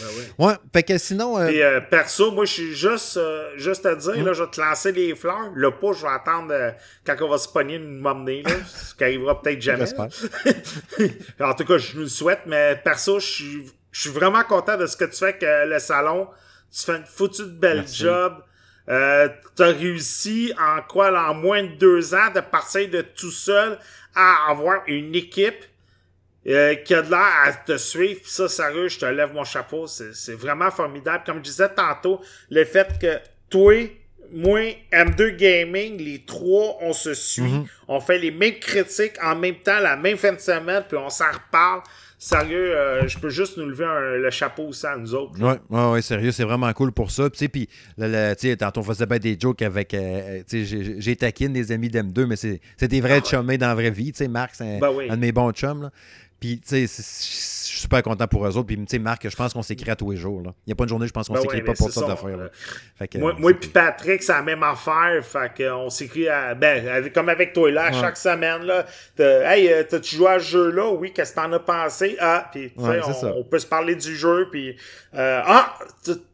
Ben oui. Ouais, fait que sinon. euh, Et euh, perso, moi, je suis juste, juste à dire, Mm. là, je vais te lancer les fleurs. Le pas, je vais attendre quand on va se pogner de m'emmener, là. ce qui arrivera peut-être jamais. En tout cas, je nous le souhaite, mais perso, je suis, je suis vraiment content de ce que tu fais avec le salon. Tu fais une foutue de belle Merci. job. Euh, t'as réussi en quoi, là, en moins de deux ans, de partir de tout seul à avoir une équipe euh, qui a de l'air à te suivre. Pis ça, sérieux, je te lève mon chapeau. C'est c'est vraiment formidable. Comme je disais tantôt, le fait que toi, moi, M2 Gaming, les trois, on se suit. On fait les mêmes critiques en même temps, la même fin de semaine, puis on s'en reparle. Sérieux, euh, je peux juste nous lever un- le chapeau aussi à nous autres. Ouais, ouais, ouais, sérieux, c'est vraiment cool pour ça. Puis, tu sais, puis, tantôt, on faisait bien des jokes avec. euh, tu sais, j'ai- taquine des amis d'M2, mais c'est des vrais Ah ouais. chummés dans la vraie vie. Tu sais, Marc, c'est un, Ben oui. un de mes bons chums. Là. Puis, tu sais, suis super content pour eux autres. Puis, tu sais, Marc, je pense qu'on s'écrit à tous les jours. là. Il n'y a pas une journée, je pense qu'on Ben s'écrit ouais, pas pour ça d'affaires. euh, Moi, moi puis Patrick, c'est la même affaire. Fait qu'on s'écrit à, ben, comme avec toi là, à Ouais. chaque semaine, là. Hey, euh, t'as-tu joué à ce jeu-là? Oui, qu'est-ce que t'en as pensé? Ah, puis Ouais, on, on peut se parler du jeu, puis euh, ah,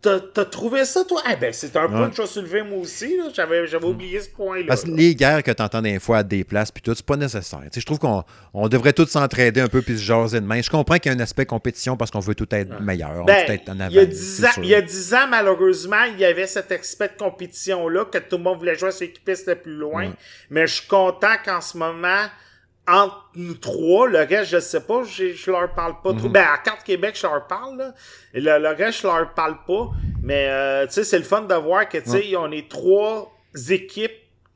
t'as- trouvé ça, toi? Eh ben, c'est un point. Mm. que je vais soulever moi aussi. J'avais, j'avais oublié ce point-là. Parce que les guerres que tu entends des fois à des places, puis tout, c'est pas nécessaire. Tu sais, je trouve qu'on on devrait tous s'entraider un peu puis se jaser de main. Je comprends qu'il y a un aspect compétition parce qu'on veut tout être meilleur. on veut tout être en avant. il, y a 10 c'est ans, sûr. il y a 10 ans, malheureusement, il y avait cet aspect de compétition-là, que tout le monde voulait jouer à ses équipes le plus loin. Ouais. Mais je suis content qu'en ce moment, entre nous trois, le reste, je sais pas, je, je leur parle pas Mhm. trop. Ben, à Carte Québec, je leur parle, là. Et le, le reste, je leur parle pas. Mais, euh, tu sais, c'est le fun de voir que, tu sais, on est trois équipes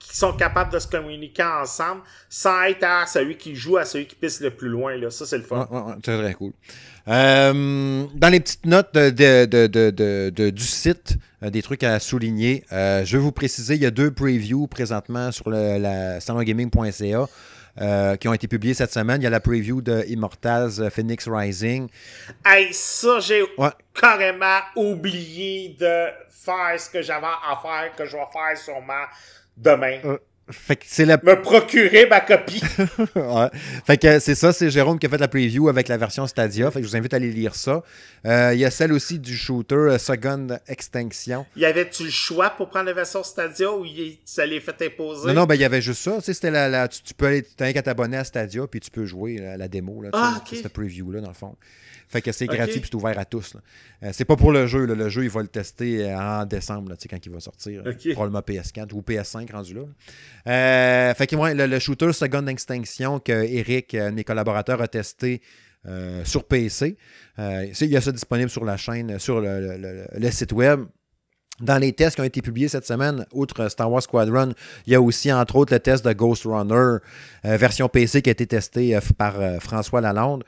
qui sont capables de se communiquer ensemble sans être à celui qui joue à celui qui pisse le plus loin, là. Ça, c'est le fun. Ouais, ouais, très cool. Euh, dans les petites notes de, de- de- du site, euh, des trucs à souligner, euh, je vais vous préciser, il y a deux previews présentement sur le, la salongaming.ca euh, qui ont été publiés cette semaine. Il y a la preview de Immortals Phoenix Rising. Hey, ça, j'ai Ouais. carrément oublié de faire ce que j'avais à faire, que je vais faire sûrement demain. Euh. Fait que c'est la Me procurer ma copie. Ouais. Fait que c'est ça, c'est Jérôme qui a fait la preview avec la version Stadia. Fait que je vous invite à aller lire ça. Euh, Il y a celle aussi du shooter euh, Second Extinction. y avait-tu le choix pour prendre la version Stadia ou ça l'est fait imposer? Non, non, ben il y avait juste ça. C'était la, la- tu, tu peux aller, t'as rien qu'à t'abonner à Stadia, puis tu peux jouer la, la démo, là, Ah, cette preview-là, dans le fond. Fait que c'est gratuit puis c'est ouvert à tous. Euh, c'est pas pour le jeu. là. Le jeu, il va le tester euh, en décembre, là, quand il va sortir. Probablement PS4 ou PS5 rendu là. Euh, fait que ouais, le, le shooter Second Extinction que Eric, de mes collaborateurs, a testé euh, sur PC. Euh, il y a ça disponible sur la chaîne, euh, sur le- le site web. Dans les tests qui ont été publiés cette semaine, outre Star Wars Squadron, il y a aussi entre autres le test de Ghost Runner, euh, version PC qui a été testé euh, par euh, François Lalonde.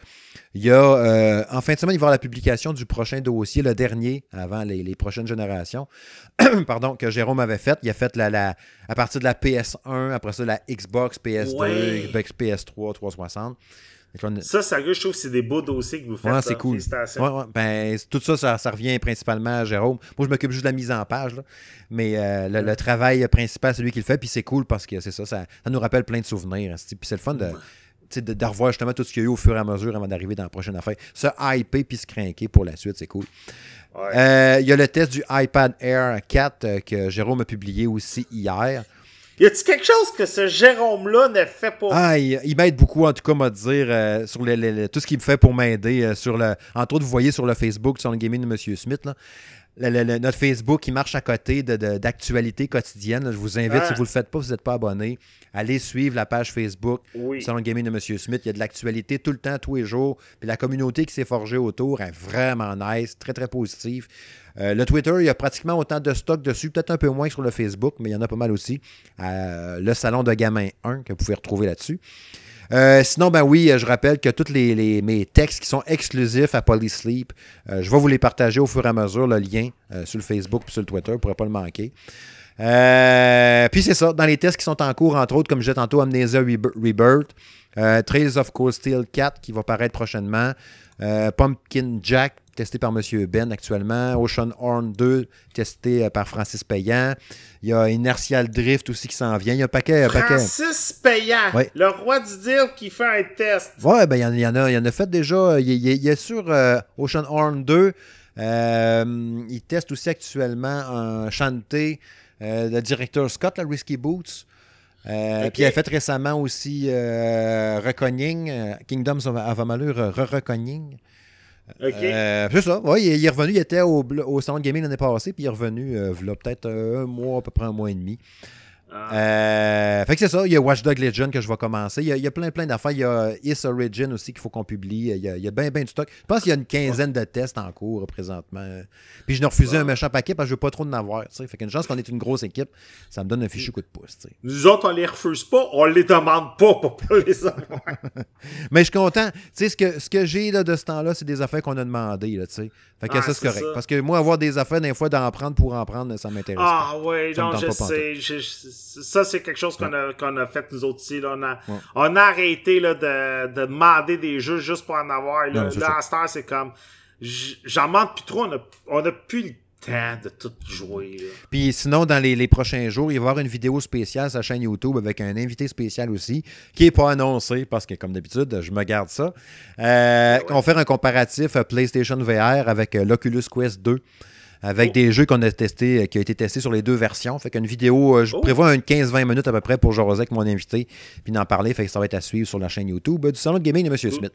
Il y a, en fin de semaine, il va y avoir la publication du prochain dossier, le dernier, avant les, les prochaines générations, pardon, que Jérôme avait fait. Il a fait la, la- à partir de la PS1, après ça, la Xbox, PS2, Ouais. Xbox, PS3, 360. Qu'on- Ça, sérieux, je trouve que c'est des beaux dossiers que vous faites. Ouais, c'est cool. Félicitations. Ouais, ouais. Ben, tout ça, ça, ça revient principalement à Jérôme. Moi, je m'occupe juste de la mise en page. là. Mais euh, le, le travail principal, c'est lui qui le fait. Puis c'est cool parce que c'est ça, ça, ça nous rappelle plein de souvenirs. hein. Puis c'est le fun de, revoir justement tout ce qu'il y a eu au fur et à mesure avant d'arriver dans la prochaine affaire. Se hyper puis se craquer pour la suite, c'est cool. Euh, Il y a le test du iPad Air 4 euh, que Jérôme a publié aussi hier. Y a-tu quelque chose que ce Jérôme-là ne fait pas? Ah, il, m'aide beaucoup, en tout cas, m'a dire, euh, sur le- le- le- tout ce qu'il me fait pour m'aider. euh, sur le, entre autres, vous voyez sur le Facebook, sur le gaming de M. Smith, là, le- le- le- notre Facebook, il marche à côté de- de- d'actualités quotidiennes. Je vous invite, Ah. si vous ne le faites pas, vous n'êtes pas abonné, allez suivre la page Facebook Oui. Salon Gaming de M. Smith. Il y a de l'actualité tout le temps, tous les jours. Puis la communauté qui s'est forgée autour est vraiment nice, très, très positive. Euh, le Twitter, il y a pratiquement autant de stock dessus, peut-être un peu moins sur le Facebook, mais il y en a pas mal aussi. Euh, le Salon de Gamin 1 que vous pouvez retrouver là-dessus. Euh, sinon, ben oui, euh, je rappelle que tous les, mes textes qui sont exclusifs à Polysleep, euh, je vais vous les partager au fur et à mesure, le lien euh, sur le Facebook et sur le Twitter, vous ne pourrez pas le manquer. Puis c'est ça, dans les tests qui sont en cours, entre autres, comme disais tantôt, Amnesia Rebirth, Trails of Cold Steel 4 qui va paraître prochainement. Pumpkin Jack, testé par M. Ben actuellement. Ocean Horn 2, testé euh, par Francis Payan. Il y a Inertial Drift aussi qui s'en vient. Il y a un paquet. un paquet. Francis Payan, le roi du deal qui fait un test. Ouais, ben il y en, il y en a, il y en a fait déjà. Il, il- il est sur euh, Ocean Horn 2. Euh, il teste aussi actuellement un chanté, euh, le directeur Scott, la Risky Boots. Euh. Puis il a fait récemment aussi euh, euh, Kingdoms of, Amalur, euh, Euh, c'est ça, ouais, il, est revenu, il était au, au Salon Gaming l'année passée, puis il est revenu, euh, peut-être un mois, à peu près un mois et demi. Ah. Euh, fait que c'est ça. Il y a Watchdog Legend que je vais commencer. Il y a, il y a plein, plein d'affaires. Il y a Is Origin aussi qu'il faut qu'on publie. Il y a, il y a bien, bien du stock. Je pense qu'il y a une quinzaine de tests en cours euh, présentement. Puis je n'ai refusé un méchant paquet parce que je veux pas trop en avoir. Fait qu'une chance qu'on est une grosse équipe, ça me donne un fichu coup de pouce. tu sais. Nous autres, on les refuse pas, on les demande pas pour pas les avoir. Mais je suis content. Tu sais, ce que, ce que j'ai de ce temps-là, c'est des affaires qu'on a demandées. Là, fait que Ah, ça, c'est correct. ça. Parce que moi, avoir des affaires, des fois, d'en prendre pour en prendre, ça m'intéresse pas. Ah Ça me non, tente je pas sais. Ça, c'est quelque chose qu'on a, qu'on a fait nous autres ici. Là. On, a, on a arrêté là, de, de demander des jeux juste pour en avoir. Là, à cette heure, c'est comme. J'en demande plus trop. On a, on a plus le temps de tout jouer. là. Puis sinon, dans les, les prochains jours, il va y avoir une vidéo spéciale sur la chaîne YouTube avec un invité spécial aussi, qui n'est pas annoncé parce que, comme d'habitude, je me garde ça. Euh, On va faire un comparatif euh, PlayStation VR avec euh, l'Oculus Quest 2. Avec Oh. des jeux qu'on a testés, euh, qui ont été testés sur les deux versions. Fait qu'une vidéo, euh, je Oh. prévois une 15-20 minutes à peu près pour jaser avec mon invité, puis d'en parler. Fait que ça va être à suivre sur la chaîne YouTube euh, du Salon de Gaming de M. Smith.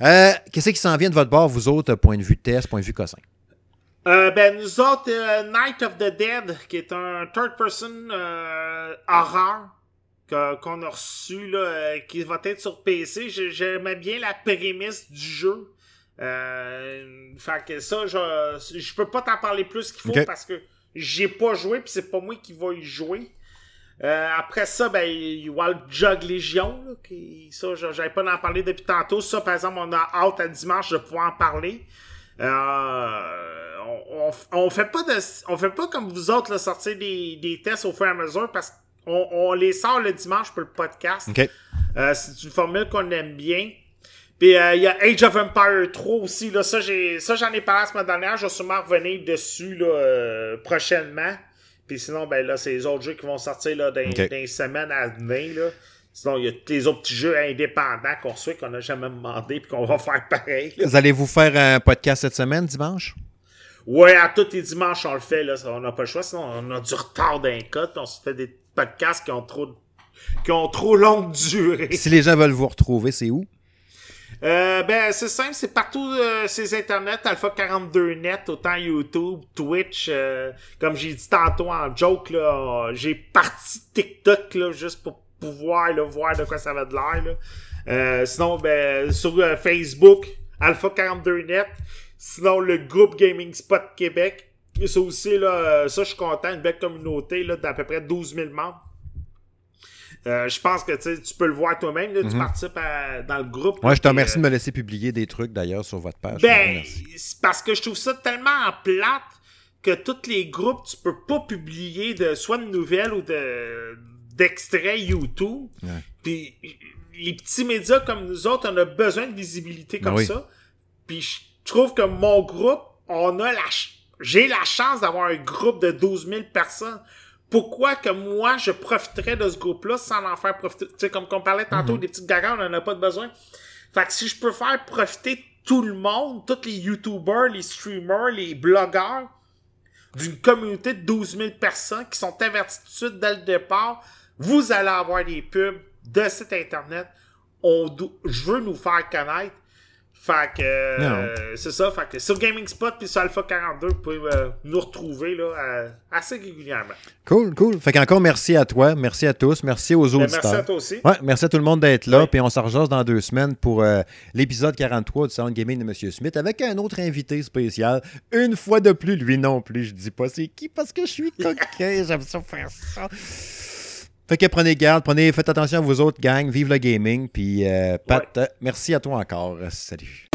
Euh, Qu'est-ce qui s'en vient de votre bord, vous autres, point de vue test, point de vue cossin? Euh, ben, nous autres, euh, Night of the Dead, qui est un third-person que- qu'on a reçu, là, qui va être sur PC. J'ai- J'aimais bien la prémisse du jeu. Euh, fait que ça, je, je peux pas t'en parler plus qu'il faut parce que j'ai pas joué, puis c'est pas moi qui va y jouer. Euh, après ça, ben, il y a le Jug Légion, là, qui, ça, j'avais pas d'en parler depuis tantôt. Ça, par exemple, on a hâte à dimanche de pouvoir en parler. Euh, on, on, on fait pas de, on fait pas comme vous autres, là, sortir des, des tests au fur et à mesure parce qu'on on les sort le dimanche pour le podcast. Euh, c'est une formule qu'on aime bien. Puis euh, il y a Age of Empire 3 aussi. Là, ça, j'ai, ça, j'en ai parlé la semaine dernière. Je vais sûrement revenir dessus là, euh, prochainement. Puis sinon, ben là, c'est les autres jeux qui vont sortir là, dans, Ok. dans les semaines à venir. Là. Sinon, il y a tous les autres petits jeux indépendants qu'on reçoit qu'on n'a jamais demandé puis qu'on va faire pareil. là. Vous allez-vous faire un podcast cette semaine, dimanche? Ouais, à tous les dimanches, on le fait. Là, on n'a pas le choix. Sinon, on a du retard d'un code. On se fait des podcasts qui ont trop, qui ont trop longue durée. Si les gens veulent vous retrouver, c'est où? Euh, ben, c'est simple, c'est partout euh, ces internets, Alpha 42 net, autant YouTube, Twitch, euh, comme j'ai dit tantôt en joke, là, j'ai parti TikTok, là, juste pour pouvoir, là, voir de quoi ça va de l'air, là. Euh, sinon, ben, sur euh, Facebook, Alpha 42 net, sinon le groupe Gaming Spot Québec, ça aussi, là, euh, ça, je suis content, une belle communauté, là, d'à peu près 12 000 membres. Euh, je pense que tu peux le voir toi-même, là, tu participes à- dans le groupe. Ouais, je te remercie euh, de me laisser publier des trucs d'ailleurs sur votre page. Ben, parce que je trouve ça tellement plate que tous les groupes, tu peux pas publier de soit de nouvelles ou de d'extraits YouTube. Ouais. Puis les petits médias comme nous autres, on a besoin de visibilité comme Ben oui. ça. Puis je trouve que mon groupe, on a la j'ai la chance d'avoir un groupe de 12 000 personnes. Pourquoi que moi, je profiterais de ce groupe-là sans en faire profiter? Tu sais, comme on parlait tantôt, des petites gagas, on en a pas de besoin. Fait que si je peux faire profiter tout le monde, tous les YouTubers, les streamers, les blogueurs, d'une communauté de 12 000 personnes qui sont avertis tout de suite dès le départ, vous allez avoir des pubs de site internet. On je veux nous faire connaître. Fait que euh, c'est ça. Fait que sur Gaming Spot puis sur Alpha 42, vous pouvez euh, nous retrouver là, euh, assez régulièrement. Cool, cool. Fait qu'encore merci à toi, merci à tous, merci aux Ben, auditeurs. merci à toi aussi. Ouais, merci à tout le monde d'être là. Puis on s'en dans deux semaines pour euh, l'épisode 43 du de Gaming de M. Smith avec un autre invité spécial. Une fois de plus, lui non plus. Je dis pas c'est qui parce que je suis coquin. J'aime ça faire ça. Fait que prenez garde, prenez, faites attention à vous autres, gang. Vive le gaming. Puis, euh, Pat, euh, merci à toi encore. Salut.